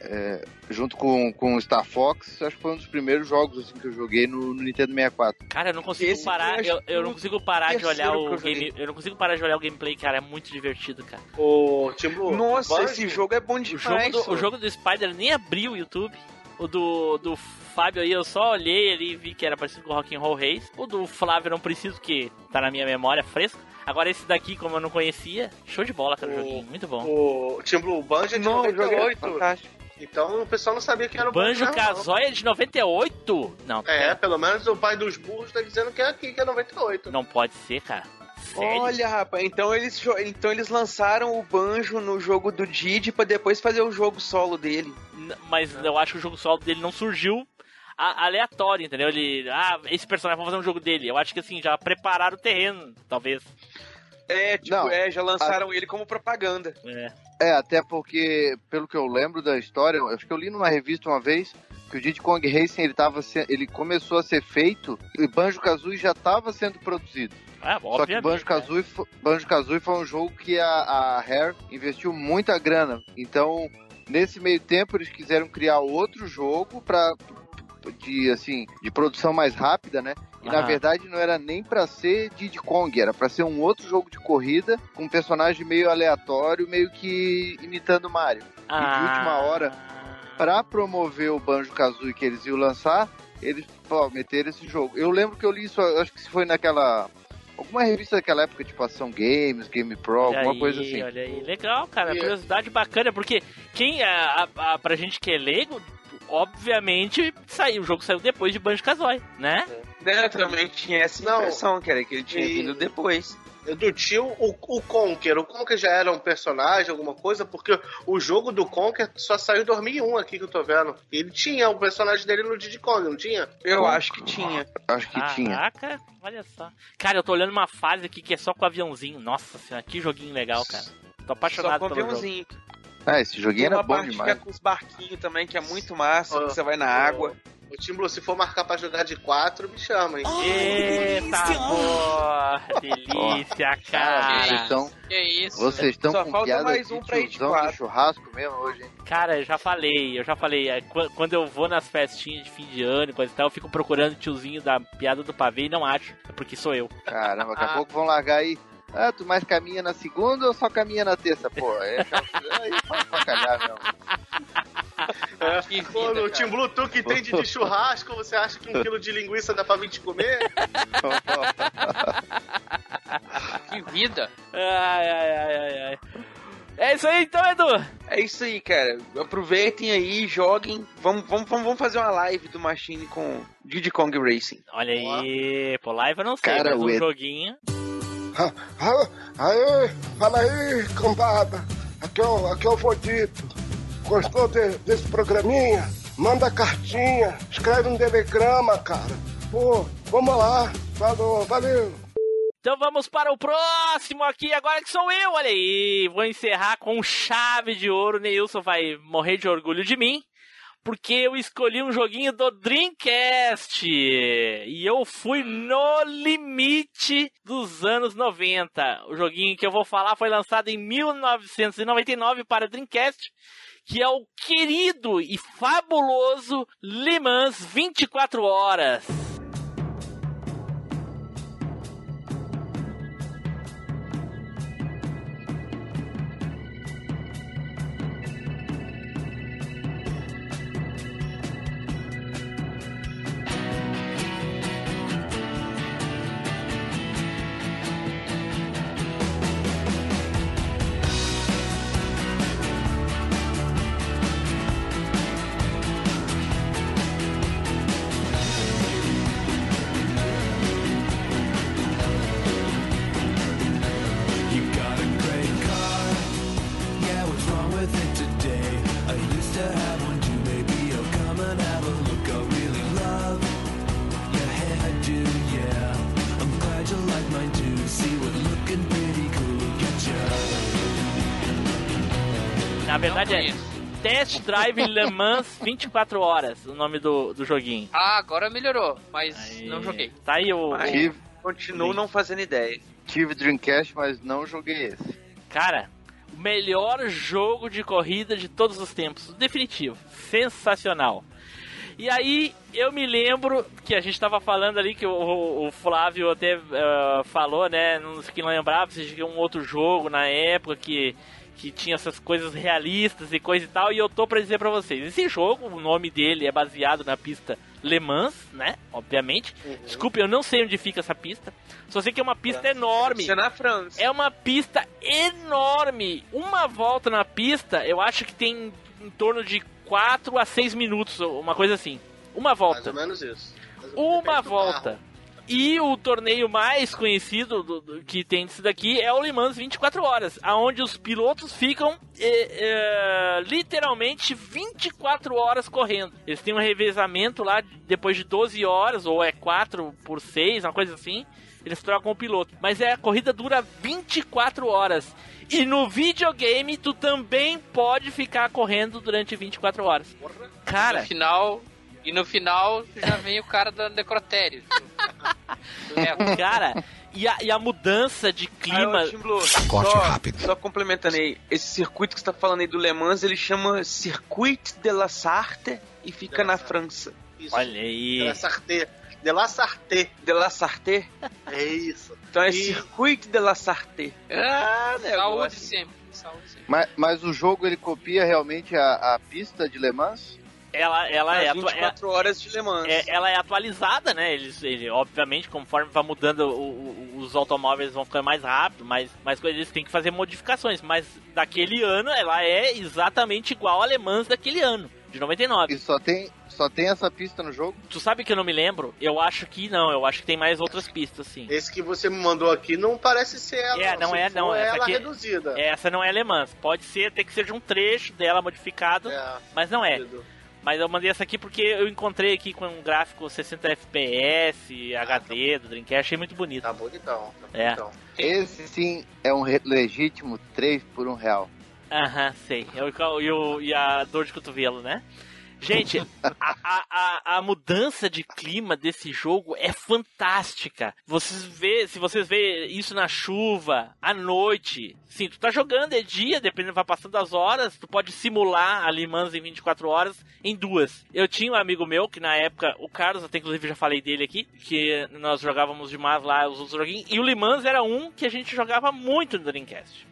Speaker 2: é, junto com, com o Star Fox, acho que foi um dos primeiros jogos assim, que eu joguei no, no Nintendo 64.
Speaker 1: Cara, eu não consigo
Speaker 5: Esse
Speaker 1: parar, eu, eu
Speaker 5: o
Speaker 1: não consigo parar de olhar o
Speaker 5: que eu
Speaker 1: game, eu não consigo parar de olhar o gameplay, cara, é muito divertido, cara.
Speaker 3: O tipo.
Speaker 5: Nossa,
Speaker 3: Banjo-
Speaker 5: esse jogo é bom
Speaker 1: O
Speaker 5: demais.
Speaker 1: jogo do, o jogo do Spider nem abriu o YouTube. O do, do Fábio aí, eu só olhei ali e vi que era parecido com o Rock'n'Roll Race. O do Flávio eu não preciso, que tá na minha memória fresco. Agora esse daqui, como eu não conhecia, show de bola, cara, o joguinho, muito bom.
Speaker 3: O Team Blue Banjo é de
Speaker 5: Não, o jogo é
Speaker 3: 98.
Speaker 5: fantástico.
Speaker 3: Então o pessoal não sabia que era o
Speaker 1: Banjo
Speaker 3: Banjo. não.
Speaker 1: Kazooie é de 98? Não,
Speaker 3: É, pelo menos o pai dos burros tá dizendo que é aqui, que é 98.
Speaker 1: não pode ser, cara. Sério?
Speaker 5: Olha, rapaz, então eles, então eles lançaram o Banjo no jogo do Didi pra depois fazer o jogo solo dele.
Speaker 1: N- Mas eu acho que o jogo solo dele não surgiu a- aleatório, entendeu? Ele, ah, esse personagem, vamos fazer um jogo dele. Eu acho que assim, já prepararam o terreno, talvez.
Speaker 5: É, tipo,
Speaker 2: Não,
Speaker 5: é, já lançaram ele como propaganda.
Speaker 1: É.
Speaker 2: É, até porque, pelo que eu lembro da história, eu acho que eu li numa revista uma vez que o Diddy Kong Racing ele, tava se- ele começou a ser feito e Banjo Kazooie já estava sendo produzido.
Speaker 1: Ah,
Speaker 2: Só que. Banjo Kazooie, fo- Banjo Kazooie foi um jogo que a, a Rare investiu muita grana. Então, nesse meio tempo, eles quiseram criar outro jogo para de assim de produção mais rápida, né? E na
Speaker 1: Aham.
Speaker 2: verdade não era nem pra ser Diddy Kong, era pra ser um outro jogo de corrida com um personagem meio aleatório, meio que imitando Mario.
Speaker 1: Ah.
Speaker 2: E de última hora, pra promover o Banjo Kazooie que eles iam lançar, eles pô, meteram esse jogo. Eu lembro que eu li isso, acho que foi naquela alguma revista daquela época, tipo Ação Games, Game Pro,
Speaker 1: Olha
Speaker 2: alguma
Speaker 1: aí,
Speaker 2: coisa assim.
Speaker 1: Olha aí, legal, cara.
Speaker 3: E-
Speaker 1: Curiosidade bacana, porque quem, a, a, a- pra gente que é leigo, obviamente saiu, o jogo saiu depois de Banjo Kazooie, né?
Speaker 5: Né, também tinha essa
Speaker 3: Não.
Speaker 5: impressão, que era que ele tinha
Speaker 3: E-
Speaker 5: vindo depois.
Speaker 3: Do tio, o, o Conker. O Conker já era um personagem, alguma coisa, porque o jogo do Conker só saiu em 2001 aqui que eu tô vendo. Ele tinha o personagem dele no Diddy Kong, não tinha?
Speaker 5: Eu acho que tinha.
Speaker 2: Acho que tinha.
Speaker 1: Caraca, olha só. Cara, eu tô olhando uma fase aqui que é só com aviãozinho. Nossa senhora, que joguinho legal, cara. Tô
Speaker 5: Só
Speaker 1: apaixonado
Speaker 5: com
Speaker 1: pelo jogo.
Speaker 2: Ah, esse joguinho
Speaker 5: Tem
Speaker 2: era
Speaker 5: uma
Speaker 2: bom
Speaker 5: parte que é
Speaker 2: demais.
Speaker 5: com os barquinhos também, que é muito massa,
Speaker 3: Ah.
Speaker 5: que você vai na água.
Speaker 3: O Tim Blue, se for marcar pra jogar de 4, me chama, hein?
Speaker 1: Eita, boa! Delícia,
Speaker 2: Cara, vocês estão,
Speaker 6: Que isso?
Speaker 2: vocês estão
Speaker 5: Só
Speaker 2: com
Speaker 5: falta
Speaker 2: piada
Speaker 5: mais um pra ir de quatro.
Speaker 2: churrasco mesmo hoje, hein?
Speaker 1: Cara, eu já falei, eu já falei. é, qu- Quando eu vou nas festinhas de fim de ano e coisa e tal, eu fico procurando o tiozinho da piada do pavê e não acho. É porque sou eu.
Speaker 2: Caramba, daqui a
Speaker 3: Ah.
Speaker 2: pouco vão largar aí. Ah, tu mais caminha na segunda ou só caminha na terça? Pô, é aí pode sacanear mesmo.
Speaker 6: Que
Speaker 3: Pô, no
Speaker 6: cara.
Speaker 3: Tim Blue, tu que entende de churrasco, você acha que um quilo de linguiça dá pra vir te comer? [LAUGHS]
Speaker 6: Que vida.
Speaker 1: Ai, ai, ai, ai, ai. É isso aí então, Edu.
Speaker 5: É isso aí, cara. Aproveitem aí, joguem. Vamos, vamos, vamos fazer uma live do Machine com Diddy Kong Racing.
Speaker 1: Olha aí, pô, live eu não sei,
Speaker 2: Cara,
Speaker 1: mas um
Speaker 2: o Edu-
Speaker 1: joguinho.
Speaker 13: Aê, fala aí, cambada. Aqui é o, aqui é o Vodito. Gostou de- desse programinha? Manda cartinha, escreve um telegrama, cara. Pô, vamos lá. Falou, valeu.
Speaker 1: Então vamos para o próximo aqui, agora que sou eu, olha aí. Vou encerrar com chave de ouro. Neilson vai morrer de orgulho de mim. Porque eu escolhi um joguinho do Dreamcast. E eu fui no limite dos anos 90. O joguinho que eu vou falar foi lançado em 1999 para Dreamcast. Que é o querido e fabuloso Le Mans 24 Horas. Drive Le Mans 24 Horas, o nome do, do joguinho.
Speaker 6: Ah, agora melhorou, mas
Speaker 1: Aí,
Speaker 6: não joguei.
Speaker 1: Tá aí o.
Speaker 5: Aí. Continuo não fazendo ideia.
Speaker 2: tive Dreamcast, mas não joguei esse.
Speaker 1: Cara, o melhor jogo de corrida de todos os tempos. Definitivo. Sensacional. E aí, eu me lembro que a gente tava falando ali, que o, o Flávio até eh, falou, né? Não sei quem lembrava, se tinha um outro jogo na época que, que tinha essas coisas realistas e coisa e tal. E eu tô pra dizer pra vocês: esse jogo, o nome dele é baseado na pista Le Mans, né? Obviamente. Desculpe, eu não sei onde fica essa pista. Só sei que é uma pista enorme.
Speaker 5: Isso é na França.
Speaker 1: É uma pista enorme. Uma volta na pista, eu acho que tem em torno de 4 a 6 minutos, uma coisa assim. Uma
Speaker 3: Mais
Speaker 1: volta.
Speaker 3: ou menos isso.
Speaker 1: Uma volta. E o torneio mais conhecido do- do- que tem disso daqui é o Le Mans 24 horas, aonde os pilotos ficam eh, eh, literalmente 24 horas correndo. Eles têm um revezamento lá depois de 12 horas, ou é 4 por 6, uma coisa assim. Eles trocam o piloto. Mas é, a corrida dura 24 horas. E no videogame tu também pode ficar correndo durante 24 horas. Cara,
Speaker 6: No final. E no final já vem o cara da necrotério. [LAUGHS]
Speaker 1: Cara, e a, e a mudança de clima.
Speaker 5: Aí, Blue,
Speaker 1: Corte
Speaker 5: só,
Speaker 1: rápido.
Speaker 5: Só complementando aí, esse circuito que você tá falando aí do Le Mans, ele chama Circuit de la Sarthe e fica na França.
Speaker 3: Isso.
Speaker 1: Olha aí.
Speaker 3: De la Sarthe. De la Sarthe.
Speaker 5: De la Sarthe?
Speaker 3: É isso.
Speaker 5: Então é
Speaker 3: E-
Speaker 5: Circuit de la Sarthe. Ah,
Speaker 6: Saúde
Speaker 5: negócio.
Speaker 6: sempre. Saúde sempre.
Speaker 2: Mas, mas o jogo ele copia realmente a, a pista de Le Mans?
Speaker 1: Ela, ela, é,
Speaker 5: As
Speaker 1: atua-
Speaker 5: 24 horas de Le Mans.
Speaker 1: é- ela é atualizada, né? Eles, ele, obviamente, conforme vai mudando, o- o- os automóveis vão ficando mais rápidos, mais, mais coisas, eles têm que fazer modificações. Mas daquele ano, ela é exatamente igual a Le Mans daquele ano, de 99.
Speaker 2: E só tem, só tem essa pista no jogo?
Speaker 1: Tu sabe que eu não me lembro? Eu acho que não, eu acho que tem mais outras pistas, sim.
Speaker 3: Esse que você me mandou aqui não parece ser ela.
Speaker 1: É, não
Speaker 3: Se
Speaker 1: é,
Speaker 3: for,
Speaker 1: não.
Speaker 3: É
Speaker 1: Essa
Speaker 3: ela
Speaker 1: aqui-
Speaker 3: reduzida.
Speaker 1: Essa não é alemã. Pode ser até que seja um trecho dela modificado,
Speaker 3: É.
Speaker 1: mas não é. Mas eu mandei essa aqui porque eu encontrei aqui com um gráfico 60 FPS, HD do Dreamcast, achei muito bonito.
Speaker 3: Tá bonitão. Tá
Speaker 1: É.
Speaker 3: bonitão.
Speaker 2: Esse sim é um legítimo 3 por 1 real.
Speaker 1: Aham, sei. E, o- e, o- e a dor de cotovelo, né? Gente, a, a, a, mudança de clima desse jogo é fantástica. Vocês vê, se vocês vê isso na chuva, à noite, sim, tu tá jogando é dia, dependendo vai passando as horas, tu pode simular a Le Mans em 24 horas em duas. Eu tinha um amigo meu que na época, o Carlos, até inclusive já falei dele aqui, que nós jogávamos demais lá os outros joguinhos, e o Le Mans era um que a gente jogava muito no Dreamcast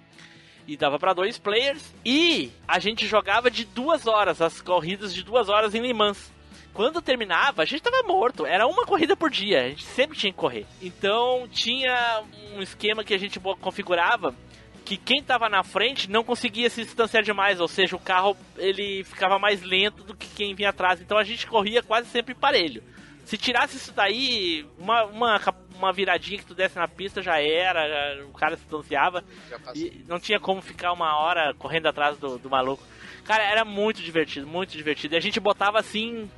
Speaker 1: e dava pra dois players. E a gente jogava de duas horas, as corridas de duas horas em Le Mans. Quando terminava, a gente tava morto. Era uma corrida por dia. A gente sempre tinha que correr. Então tinha um esquema que a gente configurava que quem tava na frente não conseguia se distanciar demais, ou seja, o carro ele ficava mais lento do que quem vinha atrás. Então a gente corria quase sempre parelho. Se tirasse isso daí, uma, uma, uma viradinha que tu desse na pista já era, já- o cara se distanciava. E não tinha como ficar uma hora correndo atrás do, do maluco. Cara, era muito divertido, muito divertido. E a gente botava assim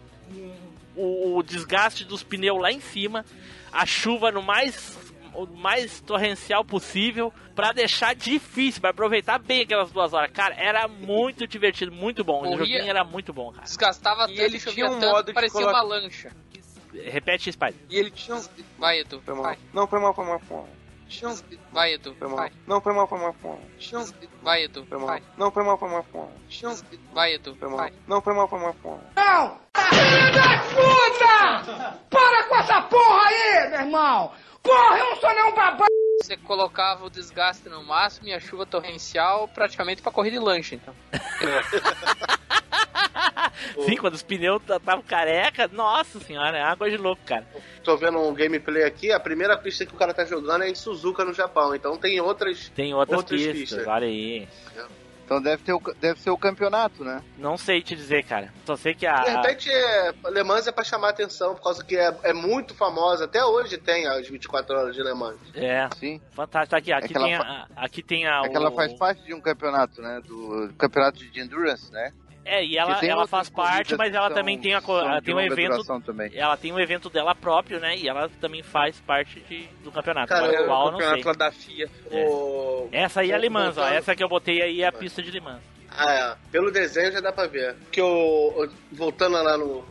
Speaker 1: o, o desgaste dos pneus lá em cima, a chuva no mais o mais torrencial possível pra deixar difícil, pra aproveitar bem aquelas duas horas. Cara, era muito [LAUGHS] divertido, muito bom. O
Speaker 6: Corria-
Speaker 1: joguinho era muito bom, cara.
Speaker 6: Desgastava
Speaker 5: E
Speaker 6: tanto,
Speaker 5: ele
Speaker 6: chovia
Speaker 5: tinha um
Speaker 6: tanto,
Speaker 5: modo de
Speaker 6: parecia
Speaker 5: colocar-
Speaker 6: uma lancha.
Speaker 1: Repete, Spider.
Speaker 5: E ele tinha um...
Speaker 6: Vai, Edu.
Speaker 5: Foi mal.
Speaker 6: Vai,
Speaker 5: Não, foi mal, foi mal, foi mal. Tinha
Speaker 6: vai Edu.
Speaker 5: Foi mal.
Speaker 6: Vai,
Speaker 5: Não, foi mal, foi mal, foi mal. Tinha
Speaker 6: vai Edu.
Speaker 5: Foi mal.
Speaker 6: Vai,
Speaker 5: Não, foi mal, foi mal, foi mal. Tinha
Speaker 6: vai Edu.
Speaker 5: Foi mal.
Speaker 6: Vai.
Speaker 5: Não, foi mal, foi mal, foi mal.
Speaker 10: Não! Filho da puta! Para com essa porra aí, meu irmão! Porra, eu não sou nenhum babaca!
Speaker 6: Você colocava o desgaste no máximo e a chuva torrencial praticamente pra corrida de lancha, então. [LAUGHS]
Speaker 1: Sim, quando os pneus estavam careca, nossa senhora, é água de louco, cara.
Speaker 3: Tô vendo um gameplay aqui, a primeira pista que o cara tá jogando é em Suzuka, no Japão. Então tem outras.
Speaker 1: Tem outras,
Speaker 3: Outras
Speaker 1: pistas,
Speaker 3: pistas.
Speaker 1: olha aí.
Speaker 2: Então deve, ter o, deve ser o campeonato, né?
Speaker 1: Não sei te dizer, cara. Só sei que a.
Speaker 3: De repente, é, Le Mans é pra chamar atenção, por causa que é, é muito famosa. Até hoje tem as 24 horas de Le Mans.
Speaker 1: É,
Speaker 2: Sim.
Speaker 1: fantástico. Aqui, aqui,
Speaker 2: É
Speaker 1: tem,
Speaker 2: fa-
Speaker 1: a, aqui tem a.
Speaker 2: É que ela
Speaker 1: o-
Speaker 2: faz parte de um campeonato, né? Do campeonato de endurance, né?
Speaker 1: É, e ela, ela faz parte, mas ela também tem, a, ela tem um evento. Ela tem um evento dela próprio, né? E ela também faz parte de, do campeonato.
Speaker 3: Cara, eu-
Speaker 1: qual, eu não sei.
Speaker 5: campeonato lá da FIA.
Speaker 3: O...
Speaker 1: Essa aí é a Le Mans, ó. Essa que eu botei aí é a pista de Le Mans.
Speaker 3: Ah, é. Pelo desenho já dá pra ver. Que o. Voltando lá no.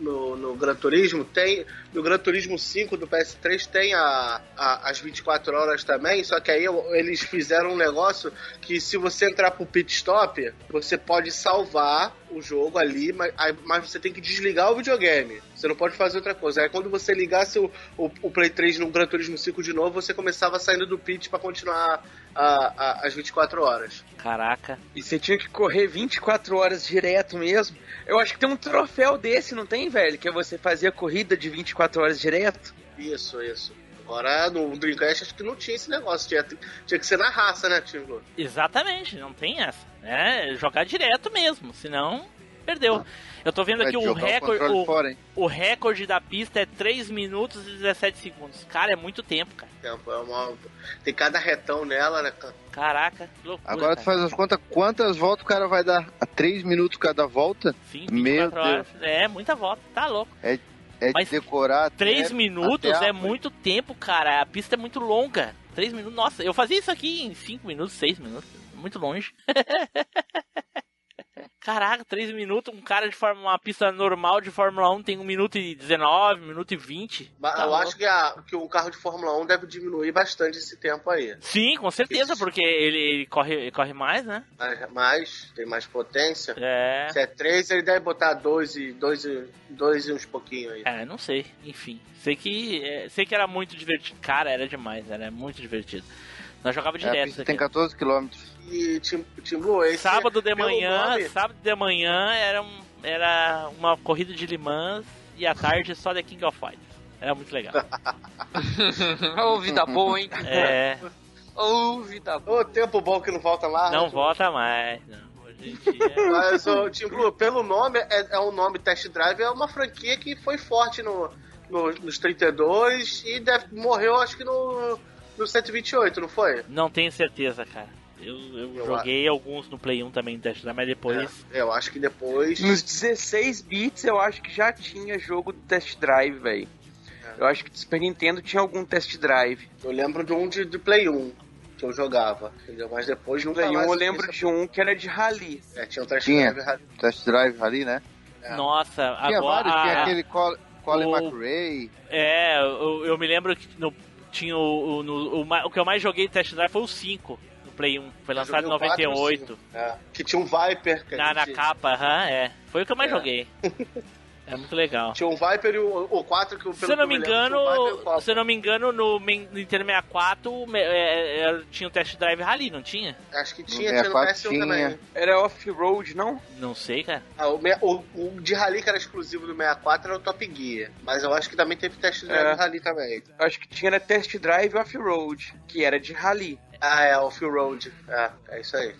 Speaker 3: No, no Gran Turismo, tem. No Gran Turismo 5 do PS3 tem a, a- as 24 horas também, só que aí eles fizeram um negócio que se você entrar pro pit stop, você pode salvar o jogo ali, mas, aí- mas você tem que desligar o videogame. Você não pode fazer outra coisa. Aí quando você ligasse o, o, o Play 3 no Gran Turismo 5 de novo, você começava saindo do pit pra continuar a- a- as 24 horas.
Speaker 1: Caraca.
Speaker 5: E você tinha que correr 24 horas direto mesmo. Eu acho que tem um troféu desse, não tem, velho? Que é você fazer a corrida de 24 horas direto.
Speaker 3: Isso, isso. Agora no Dreamcast acho que não tinha esse negócio. Tinha, tinha que ser na raça, né, Timbo?
Speaker 1: Exatamente, não tem essa. É jogar direto mesmo, senão perdeu. Eu tô vendo aqui o recorde. O,
Speaker 2: fora,
Speaker 1: o recorde da pista é 3 minutos e 17 segundos. Cara, é muito tempo, cara.
Speaker 3: Tempo, é uma- Tem cada retão nela, né? cara?
Speaker 1: Caraca, que loucura.
Speaker 2: Agora tu
Speaker 1: cara.
Speaker 2: faz as contas, quantas voltas o cara vai dar? A 3 minutos cada volta?
Speaker 1: Sim,
Speaker 2: Meu
Speaker 1: 24 horas.
Speaker 2: Deus.
Speaker 1: É, muita volta, tá louco.
Speaker 2: É, é
Speaker 1: Mas
Speaker 2: decorar. até-
Speaker 1: 3 minutos
Speaker 2: até
Speaker 1: é muito tempo, cara. A pista é muito longa. 3 minutos, nossa, eu fazia isso aqui em 5 minutos, 6 minutos. Muito longe. [LAUGHS] Caraca, 3 minutos, um cara de Fórmula, uma pista normal de Fórmula 1 tem 1 minuto e 19, 1 minuto e 20.
Speaker 3: Mas
Speaker 1: Tá
Speaker 3: eu
Speaker 1: louco.
Speaker 3: acho que, a, que o carro de Fórmula 1 deve diminuir bastante esse tempo aí.
Speaker 1: Sim, com certeza, porque ele, ele corre, ele corre mais, né?
Speaker 3: Mas, mas tem mais potência.
Speaker 1: É.
Speaker 3: Se é 3, ele deve botar 2 e, dois e, dois e uns pouquinho aí.
Speaker 1: É, não sei, enfim. Sei que, é, sei que era muito divertido. Cara, era demais, era muito divertido. Nós jogava
Speaker 2: É, a
Speaker 1: direto. isso
Speaker 2: tem
Speaker 1: aqui.
Speaker 2: 14 quilômetros.
Speaker 3: E Tim, Tim Blue, esse
Speaker 1: Sábado de manhã,
Speaker 3: nome-
Speaker 1: sábado de manhã era, um, era uma corrida de limãs e à tarde só The King of Fighters. Era muito legal. [LAUGHS]
Speaker 6: Ô, vida boa, hein? [LAUGHS]
Speaker 1: É,
Speaker 6: Ô, vida boa.
Speaker 3: Ô, tempo bom que não volta mais.
Speaker 1: não volta mais. Não. Hoje em dia. [LAUGHS]
Speaker 3: Mas, ô, Tim Blue, pelo nome, é, é um nome Test Drive, é uma franquia que foi forte no, no- nos 32 e deve, morreu, acho que no, no 128, não foi?
Speaker 1: Não tenho certeza, cara. Eu, eu
Speaker 3: Eu
Speaker 1: joguei alguns no Play 1 também, Test Drive, mas depois.
Speaker 3: É, eu acho que depois.
Speaker 5: Nos 16 bits eu acho que já tinha jogo do test drive, velho. Eu acho que do Super Nintendo tinha algum test drive.
Speaker 3: Eu lembro de um de, de Play 1 que eu jogava, entendeu? Mas depois nunca
Speaker 5: Play 1
Speaker 3: mais.
Speaker 5: eu lembro de um que era de rally.
Speaker 3: É, tinha um Test
Speaker 2: Tinha.
Speaker 3: Drive.
Speaker 2: Test Drive ali, né?
Speaker 3: É.
Speaker 1: Nossa,
Speaker 2: Tinha
Speaker 1: agora.
Speaker 2: vários, tinha aquele Col- Colin
Speaker 1: o-
Speaker 2: McRae.
Speaker 1: É, eu, eu me lembro que no, tinha o, o, no- o, o que eu mais joguei de Test Drive foi o 5 no Play 1. Foi lançado em
Speaker 3: joguei o quatro e o
Speaker 1: 98.
Speaker 3: cinco. É, que tinha um Viper. Que
Speaker 1: Na, na
Speaker 3: gente-
Speaker 1: capa, aham, é. Foi o que eu mais
Speaker 3: É.
Speaker 1: joguei. [LAUGHS] É muito legal.
Speaker 3: Tinha um Viper e o, o 4 que o
Speaker 1: Se eu não me engano, se eu não me engano, no Nintendo 64 me- é, é, tinha o Test Drive Rally, não tinha?
Speaker 3: Acho que
Speaker 2: No
Speaker 3: tinha, tinha no
Speaker 2: 64
Speaker 3: PS1
Speaker 2: tinha.
Speaker 3: também.
Speaker 5: Era off-road, não?
Speaker 1: Não sei, cara.
Speaker 3: Ah, o, o- o de Rally que era exclusivo do 64 era o Top Gear. Mas eu acho que também teve teste de
Speaker 5: É.
Speaker 3: Rally também.
Speaker 5: Eu acho que tinha era test drive off-road, que era de rally.
Speaker 3: Ah, é, o Off-Road. É, é isso aí.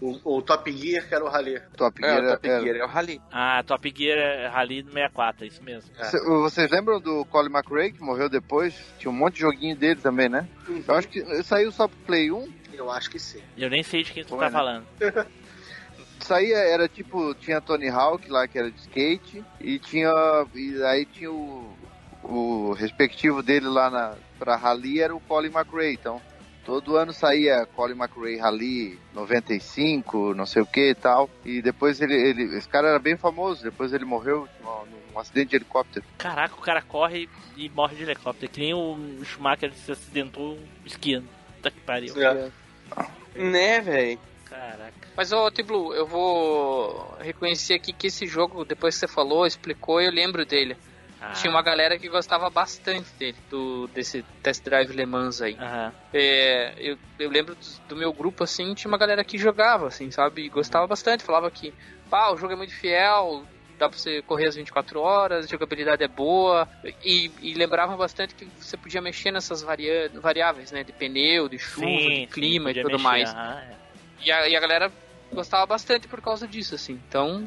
Speaker 3: O, o Top Gear que era o Rally.
Speaker 2: Top
Speaker 5: É,
Speaker 2: Gear.
Speaker 5: o Top
Speaker 2: era-
Speaker 5: Gear é o rally.
Speaker 1: Ah, Top Gear é Rally do 64, é isso mesmo.
Speaker 3: É.
Speaker 2: Cê- Vocês lembram do Colin McRae, que morreu depois? Tinha um monte de joguinho dele também, né? Eu acho que saiu só pro Play 1.
Speaker 3: Eu acho que sim.
Speaker 1: Eu nem sei de quem tu
Speaker 2: Foi,
Speaker 1: tá
Speaker 2: né?
Speaker 1: falando. [LAUGHS]
Speaker 2: Isso aí era tipo, tinha Tony Hawk lá, que era de skate, e tinha. E aí tinha o, o respectivo dele lá na, pra Rally era o Colin McRae. Então, todo ano saía Colin McRae Rally 95, não sei o que e tal. E depois ele, ele. Esse cara era bem famoso, depois ele morreu num, num acidente de helicóptero.
Speaker 1: Caraca, o cara corre e morre de helicóptero. Que nem o Schumacher se acidentou esquiando. Puta que pariu.
Speaker 3: É.
Speaker 5: Né, velho?
Speaker 1: Caraca.
Speaker 6: Mas, ô, T-Blue, eu vou reconhecer aqui que esse jogo, depois que você falou, explicou, eu lembro dele.
Speaker 1: Ah,
Speaker 6: Tinha uma galera que gostava bastante dele, do, desse Test Drive Le Mans aí.
Speaker 1: Aham.
Speaker 6: É, eu, eu lembro do, do meu grupo, assim, tinha uma galera que jogava, assim, sabe? E gostava bastante, falava que, pá, o jogo é muito fiel, dá pra você correr as 24 horas, a jogabilidade é boa, e, e lembravam bastante que você podia mexer nessas variáveis, né? De pneu, de chuva, de clima e
Speaker 1: podia
Speaker 6: tudo
Speaker 1: mexer,
Speaker 6: mais.
Speaker 1: é.
Speaker 6: E a, e a galera gostava bastante por causa disso, assim. Então,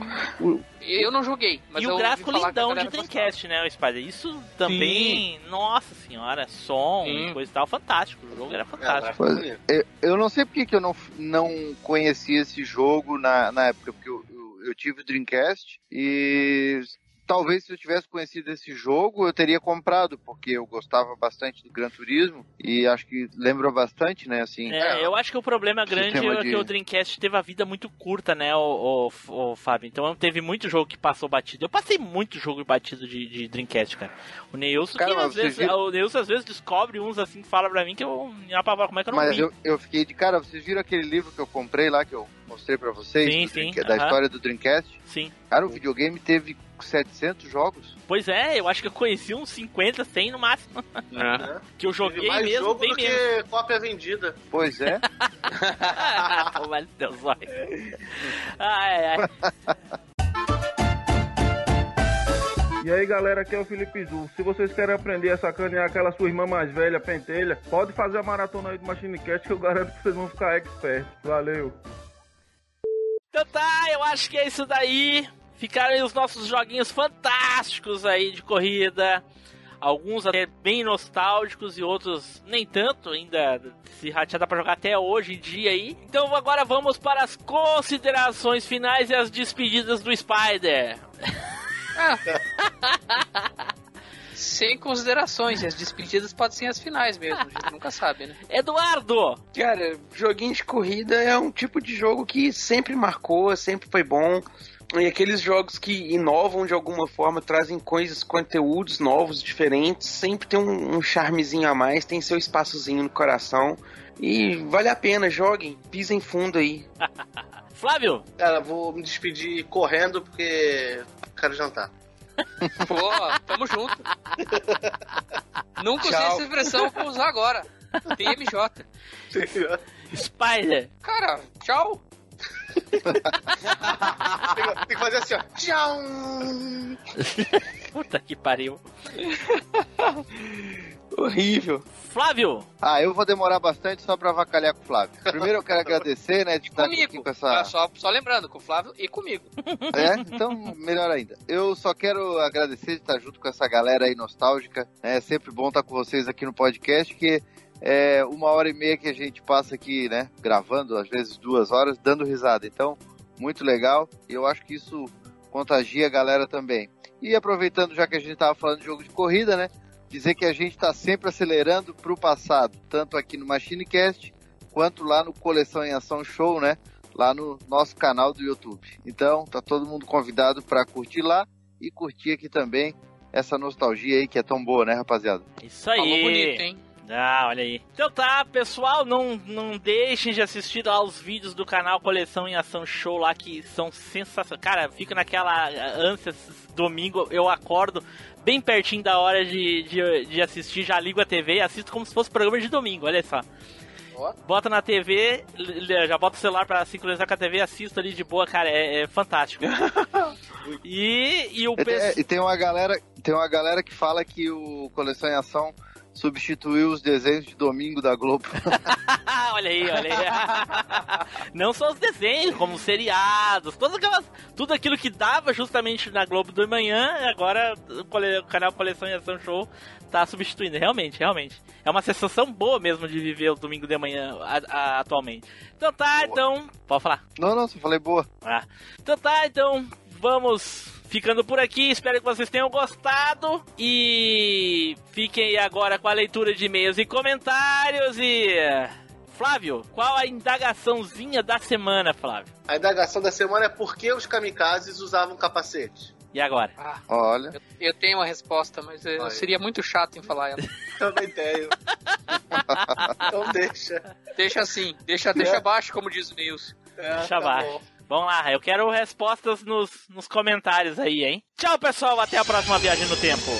Speaker 6: eu não joguei, mas
Speaker 1: e
Speaker 6: eu
Speaker 1: o gráfico lindão de Dreamcast, né, o Spider? Isso também, nossa senhora, som
Speaker 6: Sim.
Speaker 1: e coisa e tal, fantástico. O jogo era fantástico.
Speaker 2: Pois, eu, eu não sei porque que eu não, não conhecia esse jogo na, na época, porque eu, eu, eu tive o Dreamcast e talvez se eu tivesse conhecido esse jogo, eu teria comprado, porque eu gostava bastante do Gran Turismo e acho que lembra bastante, né? Assim,
Speaker 1: É, eu acho que o problema grande é
Speaker 2: de-
Speaker 1: que o Dreamcast teve a vida muito curta, né, o, o, o Fábio? Então teve muito jogo que passou batido. Eu passei muito jogo batido de, de Dreamcast, cara. O Neilson,
Speaker 2: Cara,
Speaker 1: que às vezes,
Speaker 2: viram-
Speaker 1: o Neilson às vezes descobre uns assim, fala pra mim que eu me apavoro. Como é que eu não
Speaker 2: Mas
Speaker 1: vi?
Speaker 2: eu, eu fiquei de cara, vocês viram aquele livro que eu comprei lá, que eu mostrei pra vocês?
Speaker 1: Sim, sim,
Speaker 2: Dreamcast- Da
Speaker 1: aham.
Speaker 2: história do Dreamcast?
Speaker 1: Sim.
Speaker 2: Cara, o videogame teve 700 jogos.
Speaker 1: Pois é, eu acho que eu conheci uns 50, 100 no máximo. [LAUGHS] que eu joguei
Speaker 3: Teve mais
Speaker 1: mesmo,
Speaker 3: jogo
Speaker 1: bem
Speaker 3: do
Speaker 1: mesmo.
Speaker 3: que cópia vendida.
Speaker 2: Pois é.
Speaker 1: Mas Deus, olha. Ai, ai.
Speaker 14: E aí galera, aqui é o Felipe Zu. Se vocês querem aprender a sacanear aquela sua irmã mais velha, pentelha, pode fazer a maratona aí do Machine Cast que eu garanto que vocês vão ficar expert. Valeu!
Speaker 1: Então tá, eu acho que é isso daí. Ficaram aí os nossos joguinhos fantásticos aí de corrida. Alguns até bem nostálgicos e outros nem tanto, ainda se dá pra jogar até hoje em dia aí. Então agora vamos para as considerações finais e as despedidas do Spider. [LAUGHS]
Speaker 6: Sem considerações, e as despedidas podem ser as finais mesmo, a gente nunca sabe, né?
Speaker 1: Eduardo!
Speaker 5: Cara, joguinho de corrida é um tipo de jogo que sempre marcou, sempre foi bom. E aqueles jogos que inovam de alguma forma, trazem coisas, conteúdos novos, diferentes, sempre tem um, um charmezinho a mais, tem seu espaçozinho no coração. E vale a pena, joguem, pisem fundo aí. [LAUGHS]
Speaker 1: Flávio?
Speaker 3: Cara, vou me despedir correndo porque quero jantar. [LAUGHS]
Speaker 6: Pô, tamo junto. [LAUGHS] Nunca usei essa expressão, vou usar agora. TMJ.
Speaker 1: Spider.
Speaker 6: Cara, tchau.
Speaker 3: Tem, tem que fazer assim, ó. Tchau!
Speaker 1: Puta que pariu.
Speaker 5: Horrível.
Speaker 1: Flávio!
Speaker 2: Ah, eu vou demorar bastante só pra avacalhar com o Flávio. Primeiro eu quero agradecer, né, de estar aqui
Speaker 6: Comigo.
Speaker 2: com essa...
Speaker 6: Ah, Só, só lembrando, com o Flávio e comigo.
Speaker 2: É? Então, melhor ainda. Eu só quero agradecer de estar junto com essa galera aí nostálgica. É sempre bom estar com vocês aqui no podcast, que é uma hora e meia que a gente passa aqui, né, gravando, às vezes duas horas, dando risada. Então, muito legal. E eu acho que isso contagia a galera também. E aproveitando, já que a gente estava falando de jogo de corrida, né, dizer que a gente está sempre acelerando para o passado, tanto aqui no MachineCast, quanto lá no Coleção em Ação Show, né, lá no nosso canal do YouTube. Então, tá todo mundo convidado para curtir lá e curtir aqui também essa nostalgia aí que é tão boa, né, rapaziada?
Speaker 1: Isso aí.
Speaker 6: Falou bonito, hein?
Speaker 1: Ah, olha aí. Então tá, pessoal, não, não deixem de assistir lá os vídeos do canal Coleção em Ação Show lá que são sensacionais. Cara, fica naquela ânsia, domingo eu acordo bem pertinho da hora de, de, de assistir, já ligo a TV e assisto como se fosse programa de domingo, olha só. Bota na TV, já bota o celular pra sincronizar com a TV, assisto ali de boa, cara, é, é fantástico. [LAUGHS] e, e o
Speaker 2: É,
Speaker 1: pessoal.
Speaker 2: e tem uma galera, tem uma galera que fala que o Coleção em Ação substituiu os desenhos de domingo da Globo. [LAUGHS]
Speaker 1: olha aí, olha aí. [LAUGHS] Não só os desenhos, como os seriados, todas aquelas, tudo aquilo que dava justamente na Globo do manhã, agora o, canal Coleção e Ação Show tá substituindo. Realmente, realmente. É uma sensação boa mesmo de viver o domingo de manhã a- a- atualmente. Então tá, então. Pode falar.
Speaker 2: Não, não, só falei boa.
Speaker 1: Ah. Então tá, então vamos ficando por aqui. Espero que vocês tenham gostado. E fiquem aí agora com a leitura de e-mails e comentários. E. Flávio, qual a indagaçãozinha da semana, Flávio?
Speaker 3: A indagação da semana é por que os kamikazes usavam capacete?
Speaker 1: E agora?
Speaker 2: Olha.
Speaker 6: Eu tenho uma resposta, mas eu
Speaker 3: Vai.
Speaker 6: seria muito chato em falar ela. [LAUGHS]
Speaker 3: Também tenho. [LAUGHS] então deixa.
Speaker 6: Deixa assim, deixa, deixa abaixo, como diz o Nilson.
Speaker 1: Deixa abaixo. Vamos lá, eu quero respostas nos, nos comentários aí, hein? Tchau, pessoal, até a próxima viagem no tempo.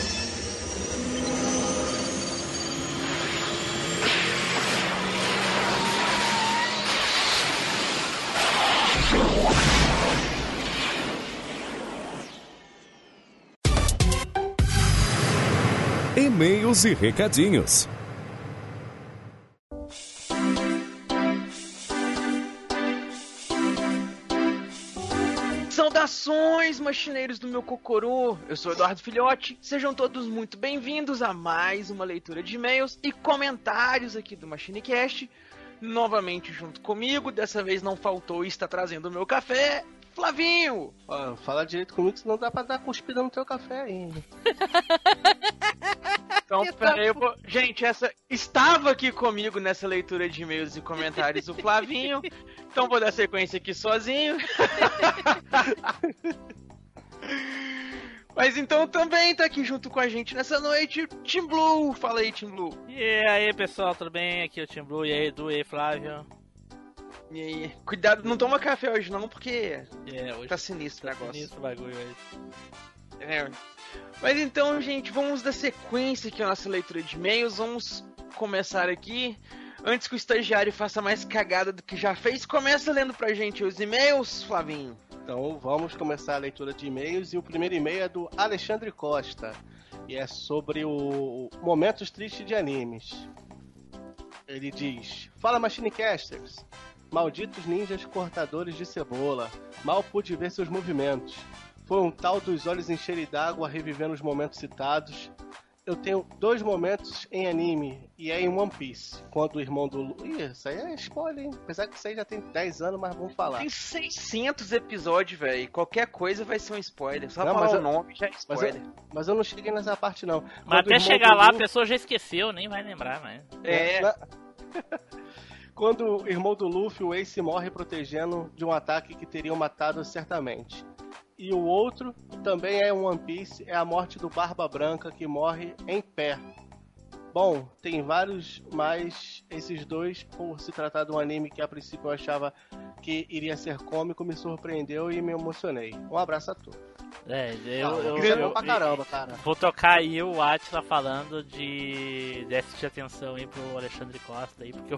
Speaker 15: E-mails e recadinhos.
Speaker 5: Saudações, machineiros do meu cocorô! Eu sou Eduardo Filhote, sejam todos muito bem-vindos a mais uma leitura de e-mails e comentários aqui do MachineCast. Novamente junto comigo, dessa vez não faltou e está trazendo o meu café, Flavinho!
Speaker 16: Ó, fala direito comigo, senão dá pra dar cuspida no teu café aí. [LAUGHS]
Speaker 5: Então, peraí, eu vou... Gente, essa estava aqui comigo nessa leitura de e-mails e comentários o Flavinho. [LAUGHS] Então vou dar sequência aqui sozinho. [LAUGHS] Mas então também tá aqui junto com a gente nessa noite, Team Blue. Fala aí, Team Blue.
Speaker 1: E aí, pessoal, tudo bem? Aqui é o Tim Blue, e aí, Edu, e aí, Flávio.
Speaker 5: E aí, cuidado, não toma café hoje não, porque
Speaker 1: É, hoje
Speaker 5: tá sinistro o negócio.
Speaker 1: sinistro o bagulho hoje.
Speaker 5: É. Mas então, gente, vamos dar sequência aqui à nossa leitura de e-mails. Vamos começar aqui. Antes que o estagiário faça mais cagada do que já fez, começa lendo pra gente os e-mails, Flavinho.
Speaker 16: Então vamos começar a leitura de e-mails e o primeiro e-mail é do Alexandre Costa e é sobre o momentos tristes de animes. Ele diz: Fala Machinecasters, malditos ninjas cortadores de cebola, mal pude ver seus movimentos. Foi um tal dos olhos encherem d'água revivendo os momentos citados. Eu tenho dois momentos em anime e é em One Piece. Quando o irmão do. Lu- Ih, isso aí é spoiler, hein? Apesar que isso aí já tem 10 anos, mas vamos falar.
Speaker 5: Tem 600 episódios, velho. Qualquer coisa vai ser um spoiler. Só
Speaker 16: Não,
Speaker 5: falar
Speaker 16: mas
Speaker 5: o
Speaker 16: eu-
Speaker 5: nome já é
Speaker 16: Mas
Speaker 5: spoiler.
Speaker 16: eu, mas eu não cheguei nessa parte, não.
Speaker 1: Mas
Speaker 16: Quando
Speaker 1: até chegar lá, a
Speaker 16: Lu-
Speaker 1: pessoa já esqueceu, nem vai lembrar, mas.
Speaker 5: É.
Speaker 16: Na- [LAUGHS] Quando o irmão do Luffy, o Ace, morre protegendo de um ataque que teriam matado certamente. E o outro também é um One Piece, é a morte do Barba Branca que morre em pé. Bom, tem vários, mas esses dois, por se tratar de um anime que a princípio eu achava que iria ser cômico, me surpreendeu e me emocionei. Um abraço a todos.
Speaker 1: É, eu, eu,
Speaker 16: grande
Speaker 1: eu-
Speaker 16: pra caramba, cara.
Speaker 1: Vou tocar aí o Atila falando de déficit de atenção aí pro Alexandre Costa aí, porque o,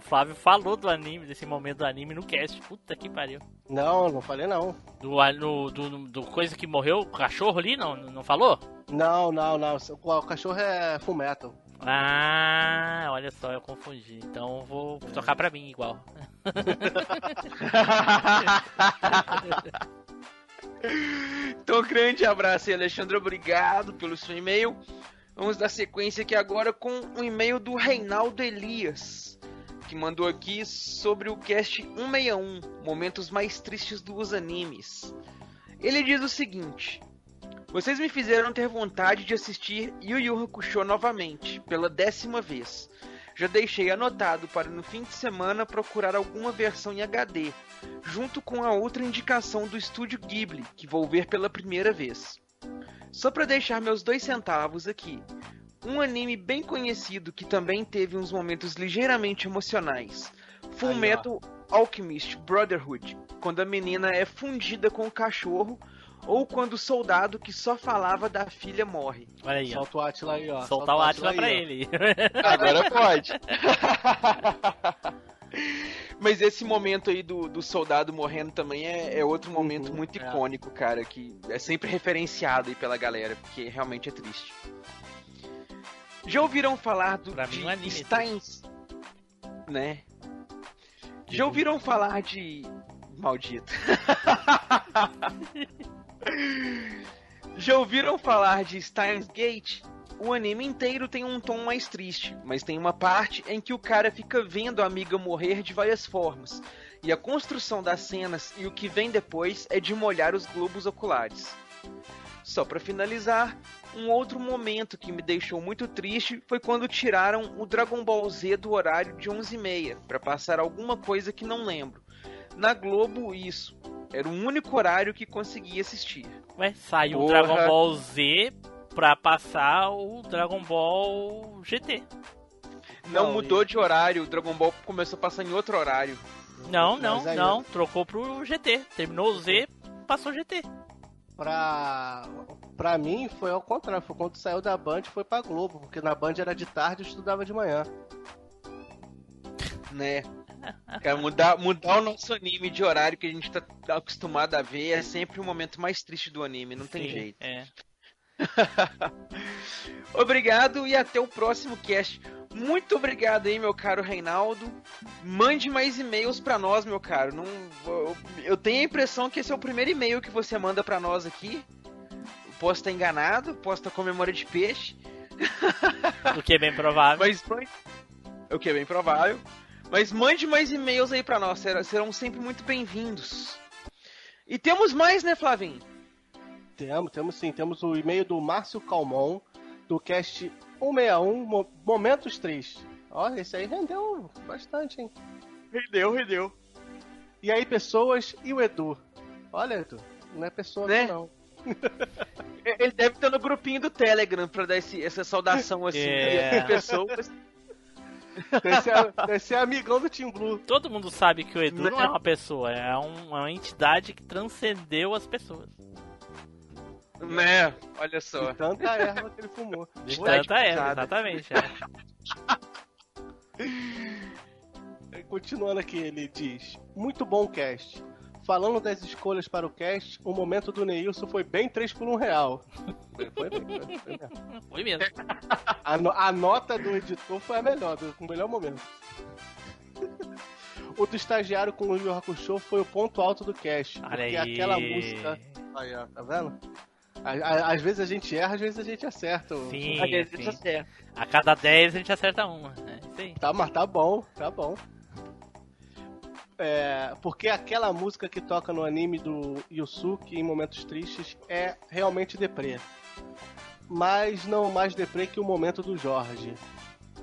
Speaker 1: Flávio falou do anime, desse momento do anime no cast. Puta que pariu.
Speaker 16: Não, não falei não.
Speaker 1: Do, no, do, do coisa que morreu, o cachorro ali, não, não falou?
Speaker 16: Não, não, não. O o cachorro é full metal.
Speaker 1: Ah, olha só, eu confundi. Então vou tocar pra mim igual. [LAUGHS] [LAUGHS] [LAUGHS]
Speaker 5: Então, grande abraço aí, Alexandre. Obrigado pelo seu e-mail. Vamos dar sequência aqui agora com um e-mail do Reinaldo Elias, que mandou aqui sobre o cast 161, Momentos Mais Tristes dos Animes. Ele diz o seguinte: Vocês me fizeram ter vontade de assistir Yu Yu Hakusho novamente, pela décima vez. Já deixei anotado para no fim de semana procurar alguma versão em HD, junto com a outra indicação do estúdio Ghibli, que vou ver pela primeira vez. Só para deixar meus dois centavos aqui. Um anime bem conhecido que também teve uns momentos ligeiramente emocionais. Full. Metal Alchemist Brotherhood, quando a menina é fundida com o cachorro, ou quando o soldado que só falava da filha morre.
Speaker 1: Olha aí, ó.
Speaker 16: Solta o Atila aí, ó.
Speaker 1: Soltar o Atila pra
Speaker 16: aí, ó.
Speaker 1: ele. [LAUGHS]
Speaker 5: Agora pode. [LAUGHS] Mas esse momento aí do, do soldado morrendo também é, é outro momento muito
Speaker 1: é.
Speaker 5: icônico, cara, que é sempre referenciado aí pela galera, porque realmente é triste. Já ouviram falar do
Speaker 1: Pra mim,
Speaker 5: de
Speaker 1: um anime
Speaker 5: Steins, né? Já ouviram falar de maldito? [LAUGHS] Já ouviram falar de Steins Gate? O anime inteiro tem um tom mais triste, mas tem uma parte em que o cara fica vendo a amiga morrer de várias formas, e a construção das cenas e o que vem depois é de molhar os globos oculares. Só pra finalizar, um outro momento que me deixou muito triste foi quando tiraram o Dragon Ball Z do horário de 11h30 pra passar alguma coisa que não lembro. Na Globo, isso. Era o único horário que consegui assistir.
Speaker 1: Ué, saiu o
Speaker 5: Porra.
Speaker 1: Dragon Ball Z pra passar o Dragon Ball GT.
Speaker 5: Não,
Speaker 16: Não,
Speaker 5: mudou de horário, o Dragon Ball começou a passar em outro horário.
Speaker 1: Não, não,
Speaker 16: aí-
Speaker 1: não. Trocou pro GT. Terminou o Z, passou o GT.
Speaker 16: Pra, pra mim foi ao contrário, foi quando saiu da Band foi pra Globo, porque na Band era de tarde e estudava de manhã.
Speaker 5: Né? Cara, mudar, mudar o nosso anime de horário que a gente tá acostumado a ver é sempre o momento mais triste do anime, não tem
Speaker 1: Sim,
Speaker 5: jeito.
Speaker 1: É. [LAUGHS]
Speaker 5: Obrigado e até o próximo cast. Muito obrigado aí, meu caro Reinaldo. Mande mais e-mails pra nós, meu caro. Não, eu, eu tenho a impressão que esse é o primeiro e-mail que você manda pra nós aqui. Posso estar enganado, posso estar com memória de peixe. [LAUGHS]
Speaker 1: O que é bem provável.
Speaker 5: Mas o que é bem provável. Mas mande mais e-mails aí pra nós, serão, sempre muito bem-vindos. E temos mais, né, Flavinho?
Speaker 16: Temos, temos sim. Temos o e-mail do Márcio Calmon, do cast 161, Mo- Momentos Tristes. Olha, esse aí rendeu bastante, hein?
Speaker 5: Rendeu, rendeu.
Speaker 16: E aí, pessoas e o Edu. Olha, Edu, não é pessoa
Speaker 5: Né?
Speaker 16: não. [LAUGHS]
Speaker 5: Ele deve estar no grupinho do Telegram pra dar esse- essa saudação assim
Speaker 1: É.
Speaker 5: de pessoas.
Speaker 16: Deve ser, deve ser amigão do Team Blue.
Speaker 1: Todo mundo sabe que o Edu
Speaker 5: Né?
Speaker 1: não é uma pessoa, é um- uma entidade que transcendeu as pessoas.
Speaker 5: Né? Olha só.
Speaker 16: De tanta erva que ele fumou.
Speaker 1: De tanta é,
Speaker 5: pesada.
Speaker 1: exatamente. é. [LAUGHS]
Speaker 16: Continuando aqui, ele diz: Muito bom cast. Falando das escolhas para o cast, o momento do Neilson foi bem 3 por 1 real. Foi, foi, foi, foi mesmo.
Speaker 1: Foi mesmo.
Speaker 16: A, no- a nota do editor foi a melhor, do, o melhor momento. O do estagiário com o Yu Yu Hakusho foi o ponto alto do cast.
Speaker 1: Olha
Speaker 16: porque
Speaker 1: aí.
Speaker 16: aquela música. Aí, ó, tá vendo? A- a- Às vezes a gente erra, às vezes a gente acerta.
Speaker 1: Sim,
Speaker 5: Às vezes
Speaker 1: sim.
Speaker 5: acerta.
Speaker 1: A cada 10 a gente acerta uma. É isso aí.
Speaker 16: Tá, mas tá bom, tá bom. É, porque aquela música que toca no anime do Yusuke em momentos tristes é realmente deprê. Mas não mais deprê que o momento do Jorge.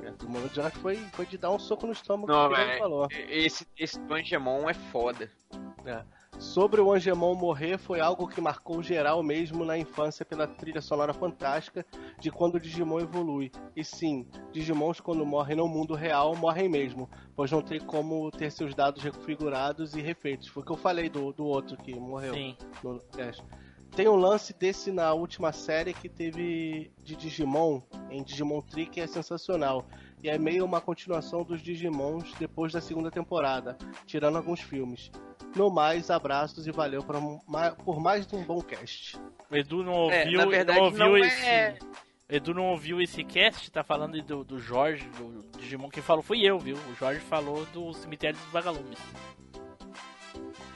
Speaker 16: É, o momento do Jorge foi, foi de dar um soco no estômago,
Speaker 5: Não,
Speaker 16: que ele
Speaker 5: velho.
Speaker 16: falou.
Speaker 5: Esse, esse é foda.
Speaker 16: É. Sobre o Angemon morrer foi algo que marcou geral mesmo na infância pela trilha sonora fantástica de quando o Digimon evolui. E sim, Digimons quando morrem no mundo real morrem mesmo, pois não tem como ter seus dados reconfigurados e refeitos. Foi o que eu falei do, do outro que morreu
Speaker 1: Sim.
Speaker 16: no cast. Tem um lance desse na última série que teve de Digimon, em Digimon Tree, que é sensacional. E é meio uma continuação dos Digimons depois da segunda temporada, tirando alguns filmes. No mais, abraços e valeu por, ma- por mais de um bom cast.
Speaker 1: Edu não
Speaker 5: É,
Speaker 1: ouviu,
Speaker 5: na verdade,
Speaker 1: não ouviu
Speaker 5: não
Speaker 1: esse.
Speaker 5: é-
Speaker 1: Edu não ouviu esse cast, tá falando do, do Jorge, do Digimon, quem falou foi eu, viu? O Jorge falou do cemitério dos vagalumes.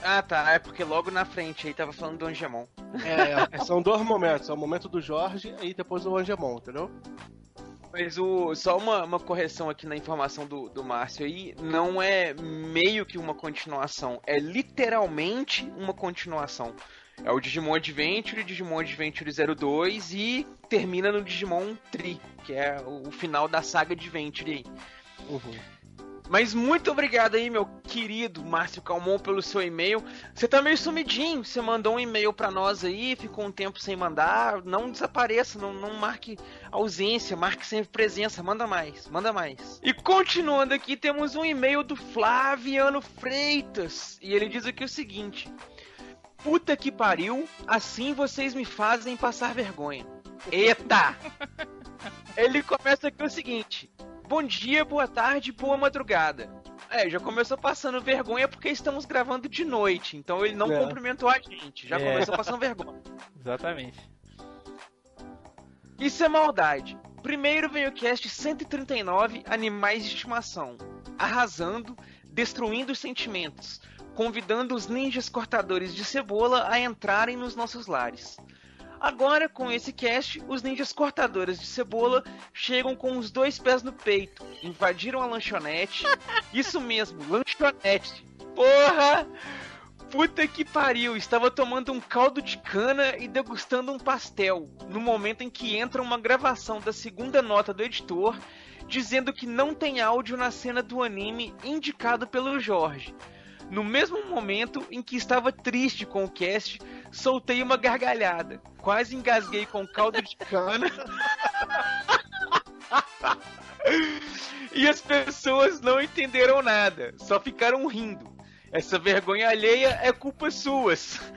Speaker 5: Ah, tá. É porque logo na frente aí tava falando do Angemon.
Speaker 16: É, é, são dois momentos, é o momento do Jorge e depois o Angemon, entendeu?
Speaker 5: Mas o, só uma, uma correção aqui na informação do, do Márcio aí, não é meio que uma continuação, é literalmente uma continuação. É o Digimon Adventure, Digimon Adventure 02 e termina no Digimon Tri, que é o, o final da saga Adventure aí. Mas muito obrigado aí, meu querido Márcio Calmon, pelo seu e-mail. Você tá meio sumidinho, você mandou um e-mail pra nós aí, ficou um tempo sem mandar. Não desapareça, não, não marque ausência, marque sempre presença, manda mais, manda mais. E continuando aqui, temos um e-mail do Flaviano Freitas. E ele diz aqui o seguinte: Puta que pariu, assim vocês me fazem passar vergonha. Eita! [LAUGHS] Ele começa aqui o seguinte: Bom dia, boa tarde, boa madrugada. É, já começou passando vergonha porque estamos gravando de noite, então ele não
Speaker 1: É.
Speaker 5: cumprimentou a gente, já
Speaker 1: É.
Speaker 5: começou passando vergonha. [LAUGHS]
Speaker 1: Exatamente.
Speaker 5: Isso é maldade. Primeiro vem o cast 139, Animais de Estimação. Arrasando, destruindo os sentimentos, convidando os ninjas cortadores de cebola a entrarem nos nossos lares. Agora, com esse cast, os ninjas cortadores de cebola chegam com os dois pés no peito, invadiram a lanchonete. [LAUGHS] Isso mesmo, lanchonete. Porra! Puta que pariu, estava tomando um caldo de cana e degustando um pastel, no momento em que entra uma gravação da segunda nota do editor dizendo que não tem áudio na cena do anime indicado pelo Jorge. No mesmo momento em que estava triste com o cast, soltei uma gargalhada. Quase engasguei com caldo de cana. e as pessoas não entenderam nada, só ficaram rindo. Essa vergonha alheia é culpa suas. [LAUGHS]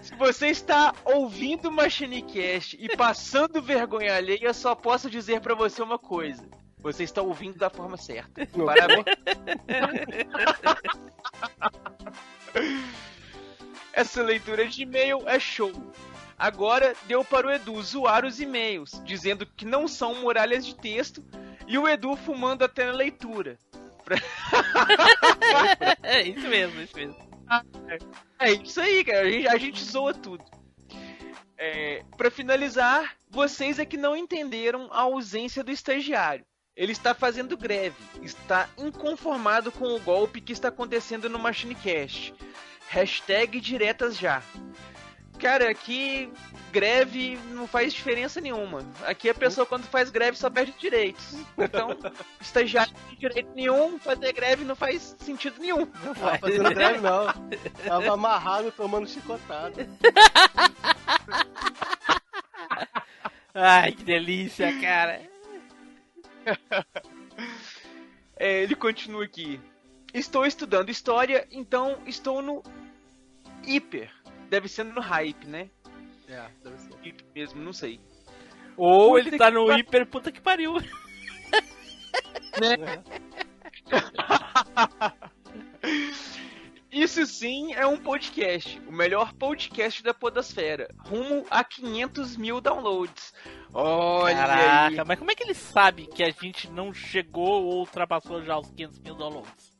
Speaker 5: Se você está ouvindo o Machinecast e passando vergonha alheia, só posso dizer pra você uma coisa. Você está ouvindo da forma certa. [LAUGHS] Parabéns. Essa leitura de e-mail é show. Agora deu para o Edu zoar os e-mails, dizendo que não são muralhas de texto, e o Edu fumando até na leitura. [LAUGHS]
Speaker 1: é isso mesmo, isso mesmo.
Speaker 5: É isso aí, cara. A gente, a gente zoa tudo. É, para finalizar, vocês é que não entenderam a ausência do estagiário. Ele está fazendo greve, está inconformado com o golpe que está acontecendo no Machine Cash. Hashtag diretas já. Cara, aqui greve não faz diferença nenhuma. Aqui a pessoa quando faz greve só perde direitos. Então, [LAUGHS] estagiário não tem direito nenhum, fazer greve não faz sentido nenhum.
Speaker 3: Não tava fazendo greve, não. Tava amarrado tomando chicotada. [LAUGHS]
Speaker 1: Ai, que delícia, cara.
Speaker 5: É, ele continua aqui. Estou estudando história, então estou no hiper. Deve ser no hype, né?
Speaker 3: É, deve ser.
Speaker 5: Hiper mesmo, não sei.
Speaker 1: Ou
Speaker 5: Puta
Speaker 1: ele tá
Speaker 5: que
Speaker 1: no
Speaker 5: pa-
Speaker 1: hiper puta que pariu.
Speaker 5: né? [LAUGHS] Isso sim é um podcast, o melhor podcast da podosfera, rumo a 500 mil downloads. Olha
Speaker 1: Caraca,
Speaker 5: aí.
Speaker 1: mas como é que ele sabe que a gente não chegou ou ultrapassou já os 500 mil downloads?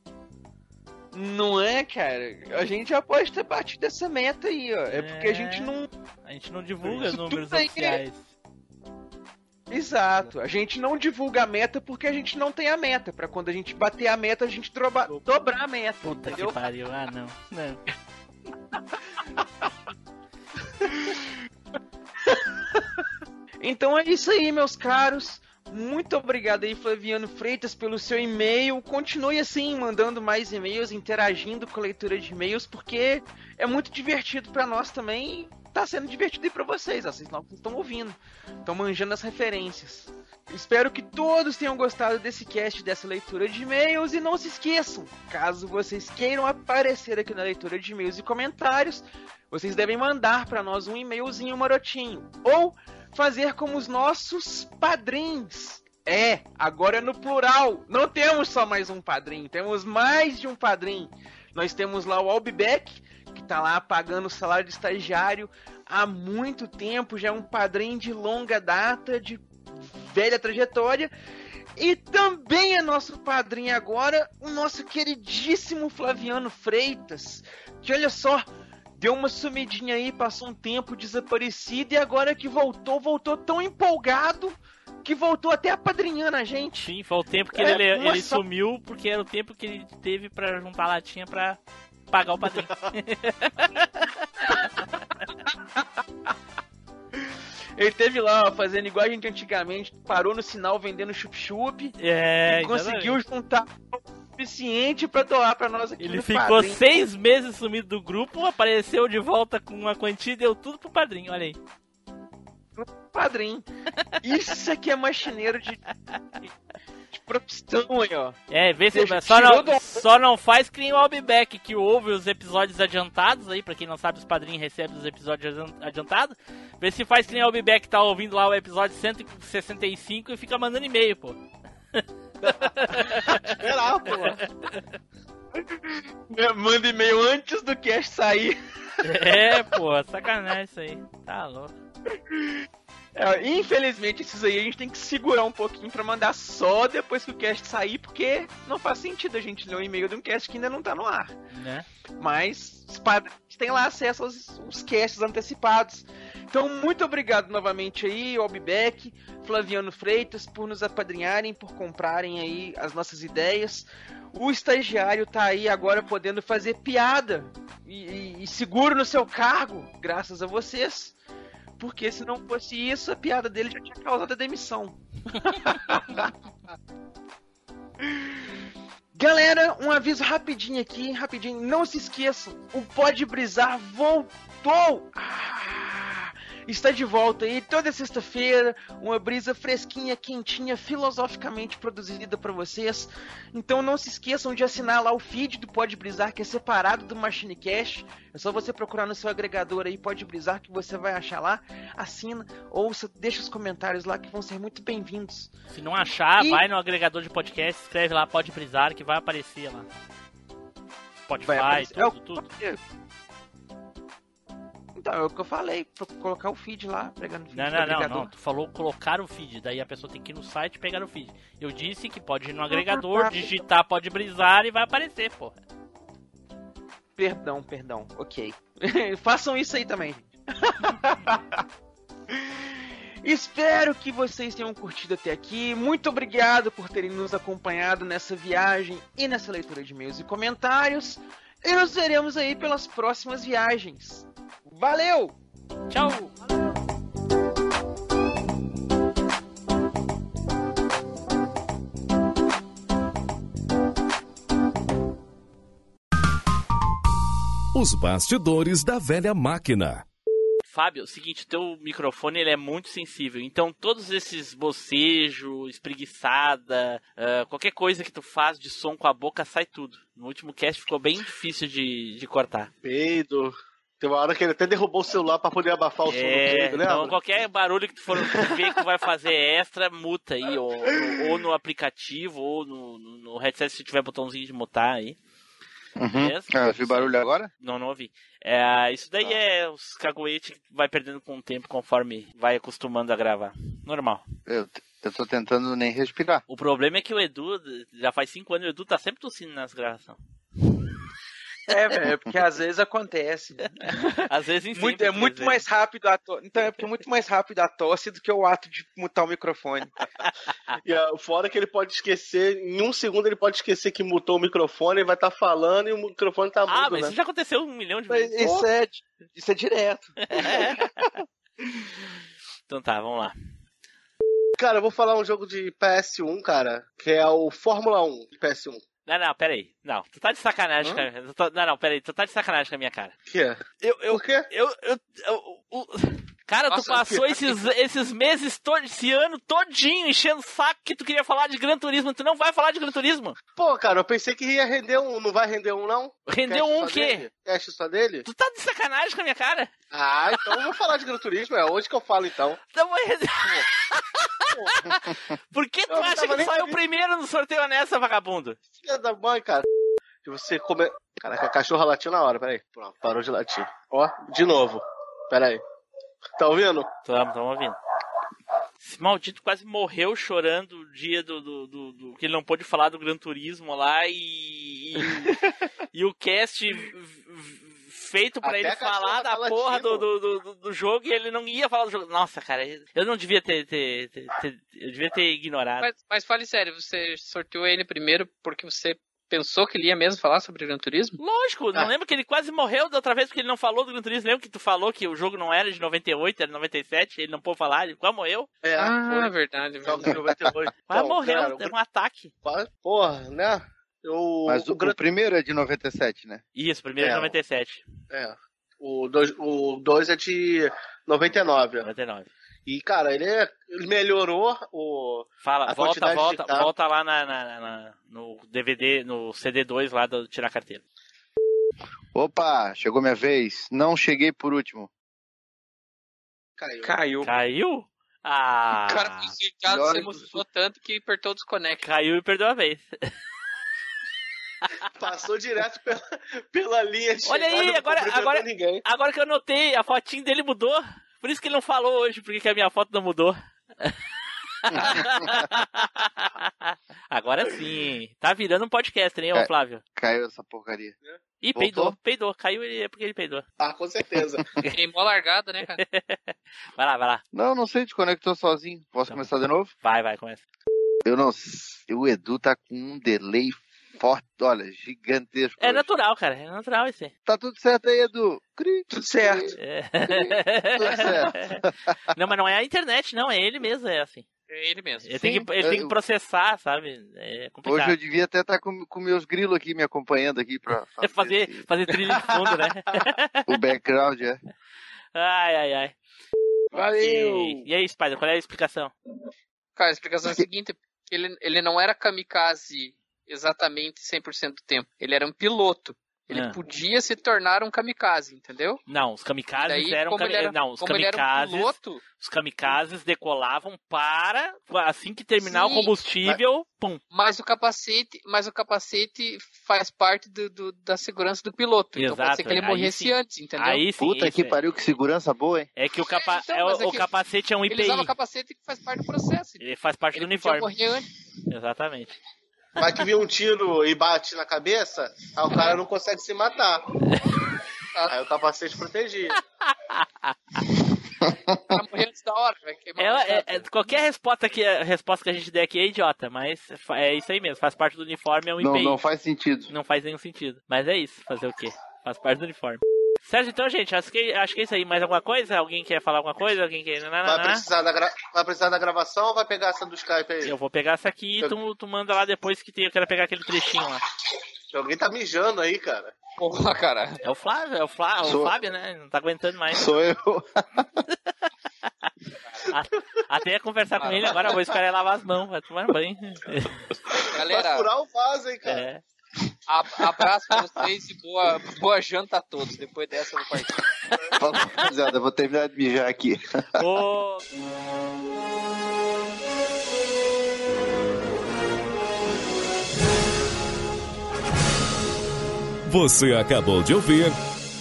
Speaker 5: Não é, cara? A gente já pode ter batido essa meta aí, ó. É, porque a gente não.
Speaker 1: A gente não divulga
Speaker 5: Isso
Speaker 1: números
Speaker 5: aí
Speaker 1: oficiais.
Speaker 5: Exato. A gente não divulga a meta porque a gente não tem a meta. Pra quando a gente bater a meta, a gente droba- dobrar a meta.
Speaker 1: Puta
Speaker 5: entendeu?
Speaker 1: que pariu. Ah, não. Não.
Speaker 5: Então é isso aí, meus caros. Muito obrigado aí, Flaviano Freitas, pelo seu e-mail. Continue assim, mandando mais e-mails, interagindo com a leitura de e-mails, porque é muito divertido pra nós também. Tá sendo divertido aí pra vocês, ó, vocês não estão ouvindo, estão manjando as referências. Espero que todos tenham gostado desse cast, dessa leitura de e-mails. E não se esqueçam, caso vocês queiram aparecer aqui na leitura de e-mails e comentários, vocês devem mandar para nós um e-mailzinho marotinho. Ou fazer como os nossos padrinhos. É, agora é no plural. Não temos só mais um padrinho, temos mais de um padrinho. Nós temos lá o Albeck, que tá lá pagando o salário de estagiário há muito tempo, já é um padrinho de longa data, de velha trajetória. E também é nosso padrinho agora, o nosso queridíssimo Flaviano Freitas, que olha só, deu uma sumidinha aí, passou um tempo desaparecido e agora que voltou, voltou tão empolgado que voltou até apadrinhando a gente.
Speaker 1: Sim, foi o tempo que
Speaker 5: É,
Speaker 1: ele, ele
Speaker 5: só-
Speaker 1: sumiu, porque era o tempo que ele teve pra juntar latinha pra pagar o padrinho. [LAUGHS]
Speaker 5: Ele teve lá ó, fazendo igual a gente antigamente, parou no sinal vendendo chup-chup
Speaker 1: É,
Speaker 5: e conseguiu juntar o suficiente pra doar pra nós aqui
Speaker 1: Ele ficou
Speaker 5: padrinho.
Speaker 1: seis meses sumido do grupo, apareceu de volta com uma quantia e deu tudo pro padrinho, olha aí.
Speaker 5: Padrinho. Isso aqui é machineiro de, [LAUGHS] de profissão aí, ó.
Speaker 1: É, vê se
Speaker 5: Deixa-
Speaker 1: só não,
Speaker 5: do-
Speaker 1: só não faz que nem o Albeck, que ouve os episódios adiantados aí, pra quem não sabe, os padrinhos recebem os episódios adian- adiantados. Vê se faz que nem o Albeck tá ouvindo lá o episódio 165 e fica mandando e-mail, pô. [LAUGHS]
Speaker 3: Esperar, pô.
Speaker 5: Manda e-mail antes do cast sair.
Speaker 1: É, pô, sacanagem isso aí. Tá louco.
Speaker 5: É, infelizmente, esses aí a gente tem que segurar um pouquinho pra mandar só depois que o cast sair, porque não faz sentido a gente ler um e-mail de um cast que ainda não tá no ar.
Speaker 1: Né?
Speaker 5: Mas têm lá acesso aos, aos casts antecipados. Então, muito obrigado novamente aí, Albeck, Flaviano Freitas, por nos apadrinharem, por comprarem aí as nossas ideias. O estagiário tá aí agora podendo fazer piada e, e- e seguro no seu cargo, graças a vocês. Porque se não fosse isso, a piada dele já tinha causado a demissão. [LAUGHS] Galera, um aviso rapidinho aqui, rapidinho. Não se esqueçam, o Pode Brisar voltou! Ah, está de volta aí toda sexta-feira, uma brisa fresquinha, quentinha, filosoficamente produzida para vocês. Então não se esqueçam de assinar lá o feed do Pode Brisar, que é separado do Machine Cash. É só você procurar no seu agregador aí, Pode Brisar, que você vai achar lá. Assina, ouça, deixa os comentários lá que vão ser muito bem-vindos.
Speaker 1: Se não achar,
Speaker 5: E-
Speaker 1: vai no agregador de podcast, escreve lá, pode brisar, que vai aparecer lá. Spotify,
Speaker 5: Vai aparecer. É
Speaker 1: tudo, tudo.
Speaker 5: Então, é o que eu falei, pra colocar o feed lá, pegando o feed
Speaker 1: Não, não, não, não. Tu falou colocar o feed, daí a pessoa tem que ir no site e pegar o feed. Eu disse que pode ir no agregador, digitar, pode brisar e vai aparecer, porra.
Speaker 5: Perdão, perdão, ok. [LAUGHS] Façam isso aí também, gente. [LAUGHS] Espero que vocês tenham curtido até aqui. Muito obrigado por terem nos acompanhado nessa viagem e nessa leitura de e-mails e comentários. E nos veremos aí pelas próximas viagens. Valeu!
Speaker 1: Tchau!
Speaker 15: Os bastidores da velha máquina.
Speaker 1: Fábio, seguinte, teu microfone ele é muito sensível, então todos esses bocejo, espreguiçada, ah, qualquer coisa que tu faz de som com a boca sai tudo. No último cast ficou bem difícil de, de cortar.
Speaker 3: Peido. Tem uma hora que ele até derrubou o celular pra poder abafar o som do
Speaker 1: É,
Speaker 3: né?
Speaker 1: então qualquer barulho que tu for ver que tu vai fazer extra, muta aí, ou, ou- no aplicativo, ou no, no headset se tiver botãozinho de mutar aí.
Speaker 2: Uhum.
Speaker 1: Beleza?
Speaker 2: Ah, eu vi barulho agora?
Speaker 1: Não, não ouvi. É, isso daí é os caguetes que vai perdendo com o tempo conforme vai acostumando a gravar. Normal.
Speaker 2: Eu, eu tô tentando nem respirar.
Speaker 1: O problema é que o Edu, já faz cinco anos, o Edu tá sempre tossindo nas gravações.
Speaker 5: É, velho, porque às vezes acontece. [LAUGHS]
Speaker 1: Às vezes em
Speaker 5: muito, É muito
Speaker 1: dizer.
Speaker 5: mais rápido a tosse. Então é porque é muito mais rápido a tosse do que o ato de mutar o microfone.
Speaker 3: E fora que ele pode esquecer, em um segundo ele pode esquecer que mutou o microfone, ele vai estar falando e o microfone tá mudo,
Speaker 1: Ah, mas
Speaker 3: né?
Speaker 1: isso já aconteceu um milhão de
Speaker 5: Mas
Speaker 1: vezes.
Speaker 5: isso é, isso é direto. [LAUGHS]
Speaker 1: Então tá, vamos lá.
Speaker 3: Cara, eu vou falar um jogo de PS1, cara, que é o Fórmula 1 de PS1.
Speaker 1: Não, não, pera aí. Não, tu tá de sacanagem,
Speaker 3: Hã?
Speaker 1: cara. Eu tô- Não, não, pera aí. Tu tá de sacanagem com a minha cara.
Speaker 3: Que é?
Speaker 1: Eu, eu,
Speaker 3: Por quê?
Speaker 1: Eu, eu, eu- o- Cara, tu
Speaker 3: Nossa,
Speaker 1: passou
Speaker 3: que-
Speaker 1: esses, esses meses, todo, esse ano todinho enchendo o saco que tu queria falar de Gran Turismo. Tu não vai falar de Gran Turismo?
Speaker 3: Pô, cara, eu pensei que ia render um. Não vai render um, não?
Speaker 1: Rendeu um o quê?
Speaker 3: Cast só dele?
Speaker 1: Tu tá de sacanagem com a minha cara?
Speaker 3: Ah, então eu vou falar de Gran Turismo. É hoje que eu falo, então.
Speaker 1: Não vai render. Por que tu
Speaker 3: Eu
Speaker 1: acha que tu saiu primeiro no sorteio nessa, vagabundo?
Speaker 3: Filha da mãe, cara. Se você comer. Caraca, a cachorra latiu na hora, peraí. Pronto, parou de latir. Ó, de novo. Peraí. Tá ouvindo?
Speaker 1: Tamo, tamo ouvindo. Esse maldito quase morreu chorando o dia do, do, do- do- que ele não pôde falar do Gran Turismo lá e. E, [LAUGHS] e o cast feito pra
Speaker 3: Até
Speaker 1: ele falar da
Speaker 3: tá
Speaker 1: porra do,
Speaker 3: latindo.
Speaker 1: do, do, do- do jogo e ele não ia falar do jogo. Nossa, cara, eu não devia ter. ter- ter- ter- eu devia ter ignorado.
Speaker 6: Mas, mas fale sério, você sorteou ele primeiro porque você pensou que ele ia mesmo falar sobre Gran Turismo?
Speaker 1: Lógico, não
Speaker 6: Ah.
Speaker 1: lembro que ele quase morreu da outra vez porque ele não falou do Gran Turismo. Lembra que tu falou que o jogo não era de 98, era de 97, ele não pôde falar, ele quase morreu.
Speaker 3: É,
Speaker 6: ah, verdade.
Speaker 3: Jogos de 98. [LAUGHS]
Speaker 1: Quase
Speaker 3: Então,
Speaker 1: morreu,
Speaker 3: cara, o
Speaker 1: teve um ataque.
Speaker 3: Quase- Porra, né? Eu,
Speaker 2: Mas o, o primeiro é de 97, né?
Speaker 1: Isso, primeiro
Speaker 3: É,
Speaker 1: de 97.
Speaker 3: É. O 2 o dois é de 99.
Speaker 1: 99.
Speaker 3: E, cara, ele, é- ele melhorou o.
Speaker 1: Fala,
Speaker 3: a
Speaker 1: volta, volta,
Speaker 3: de
Speaker 1: volta lá na, na- na- no DVD, no CD2 lá do Tirar Carteira.
Speaker 2: Opa, chegou minha vez. Não cheguei por último.
Speaker 3: Caiu.
Speaker 5: Caiu.
Speaker 1: Caiu? Ah,
Speaker 6: O cara você
Speaker 2: que-
Speaker 6: emocionou tanto que apertou o desconect.
Speaker 1: caiu e perdeu a vez. [LAUGHS]
Speaker 3: Passou direto pela, pela linha de
Speaker 1: Olha aí, agora, agora, agora que eu notei, a fotinho dele mudou. Por isso que ele não falou hoje, porque que a minha foto não mudou. [LAUGHS] agora sim. Tá virando um podcast, hein, ô
Speaker 2: É.
Speaker 1: Flávio?
Speaker 2: Caiu essa porcaria.
Speaker 1: Ih,
Speaker 2: Voltou?
Speaker 1: peidou, peidou. Caiu ele é porque ele peidou.
Speaker 3: Ah, com certeza. [LAUGHS]
Speaker 6: Queimou a largada, né, cara? [LAUGHS]
Speaker 1: Vai lá, vai lá.
Speaker 2: Não, não sei, desconectou sozinho. Posso
Speaker 1: Tá
Speaker 2: começar de novo?
Speaker 1: Vai, vai, começa.
Speaker 2: Eu não sei. O Edu tá com um delay forte, olha, gigantesco.
Speaker 1: É
Speaker 2: hoje.
Speaker 1: natural, cara. É natural esse.
Speaker 2: Tá tudo certo aí, Edu. Cri,
Speaker 5: Tudo certo.
Speaker 1: É.
Speaker 2: Tudo certo. [LAUGHS]
Speaker 1: não, mas não é a internet, não. É ele mesmo, é assim.
Speaker 6: É ele mesmo.
Speaker 1: Ele, tem que, ele tem
Speaker 2: eu-
Speaker 1: que processar, sabe? É complicado.
Speaker 2: Hoje eu devia até estar com, com meus grilos aqui me acompanhando aqui pra
Speaker 1: É [LAUGHS] fazer, fazer trilha de fundo, né? [LAUGHS]
Speaker 2: o background, é.
Speaker 1: Ai, ai, ai.
Speaker 5: Valeu!
Speaker 1: E, e aí, Spider, qual é a explicação?
Speaker 6: Cara, a explicação é a seguinte: ele, ele não era kamikaze exatamente 100% do tempo. Ele era um piloto. Ele
Speaker 1: Ah.
Speaker 6: podia se tornar um kamikaze, entendeu?
Speaker 1: Não, os kamikazes
Speaker 6: Daí,
Speaker 1: eram kami-
Speaker 6: ele era-
Speaker 1: não, os
Speaker 6: ele era um
Speaker 1: kamikazes,
Speaker 6: piloto-
Speaker 1: os kamikazes decolavam para assim que terminar o
Speaker 6: Sim,
Speaker 1: combustível, pum.
Speaker 6: Mas o capacete, mas o capacete faz parte do, do- da segurança do piloto. então pode
Speaker 1: Exato,
Speaker 6: ser que ele
Speaker 1: aí
Speaker 6: morresse
Speaker 1: sim.
Speaker 6: antes, entendeu?
Speaker 1: Aí sim,
Speaker 2: Puta que
Speaker 1: é-
Speaker 2: pariu, que segurança boa, hein?
Speaker 1: É que o, capa
Speaker 6: então,
Speaker 1: é o,
Speaker 6: mas é
Speaker 1: o
Speaker 6: que
Speaker 1: capacete é um
Speaker 6: Ele
Speaker 1: IPI.
Speaker 6: usava capacete que faz parte do processo.
Speaker 1: Ele faz parte do
Speaker 6: Ele podia
Speaker 1: uniforme.
Speaker 6: morrer antes. [LAUGHS]
Speaker 1: Exatamente.
Speaker 3: Vai que vem um tiro e bate na cabeça, aí o cara não consegue se matar. [LAUGHS] Aí o capacete protegia.
Speaker 6: Vai morrer antes da hora, vai queimar.
Speaker 1: Ela, é, é- qualquer resposta que, a resposta que a gente der aqui é idiota, mas é isso aí mesmo, faz parte do uniforme, é um
Speaker 2: Não,
Speaker 1: IPI.
Speaker 2: não faz sentido.
Speaker 1: Não faz nenhum sentido. Mas é isso, fazer o quê? Faz parte do uniforme. Certo, então, gente, acho que, acho que é isso aí. Mais alguma coisa? Alguém quer falar alguma coisa? Alguém quer.
Speaker 3: Vai precisar, da gra... vai precisar da gravação ou vai pegar essa do Skype aí?
Speaker 1: Eu vou pegar essa aqui e tu, tu manda lá depois que tem, eu quero pegar aquele trechinho lá.
Speaker 3: Alguém tá mijando aí, cara.
Speaker 6: Porra, cara.
Speaker 1: É o Flávio, é o, Flá, o
Speaker 3: Sou-
Speaker 1: Fábio, né? Não tá aguentando mais.
Speaker 2: Sou eu. [LAUGHS]
Speaker 1: Até ia conversar com ele, agora vou esperar ele lavar as mãos, vai tomar banho.
Speaker 6: Galera,
Speaker 3: Vai furar o vaso, hein, cara.
Speaker 1: É.
Speaker 6: a- abraço pra vocês e boa, boa janta a todos. Depois dessa eu vou partir.
Speaker 2: Fala, rapaziada, eu vou terminar de mijar aqui.
Speaker 15: Você acabou de ouvir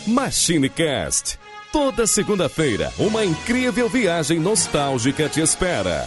Speaker 15: MachineCast. Toda segunda-feira, uma incrível viagem nostálgica te espera.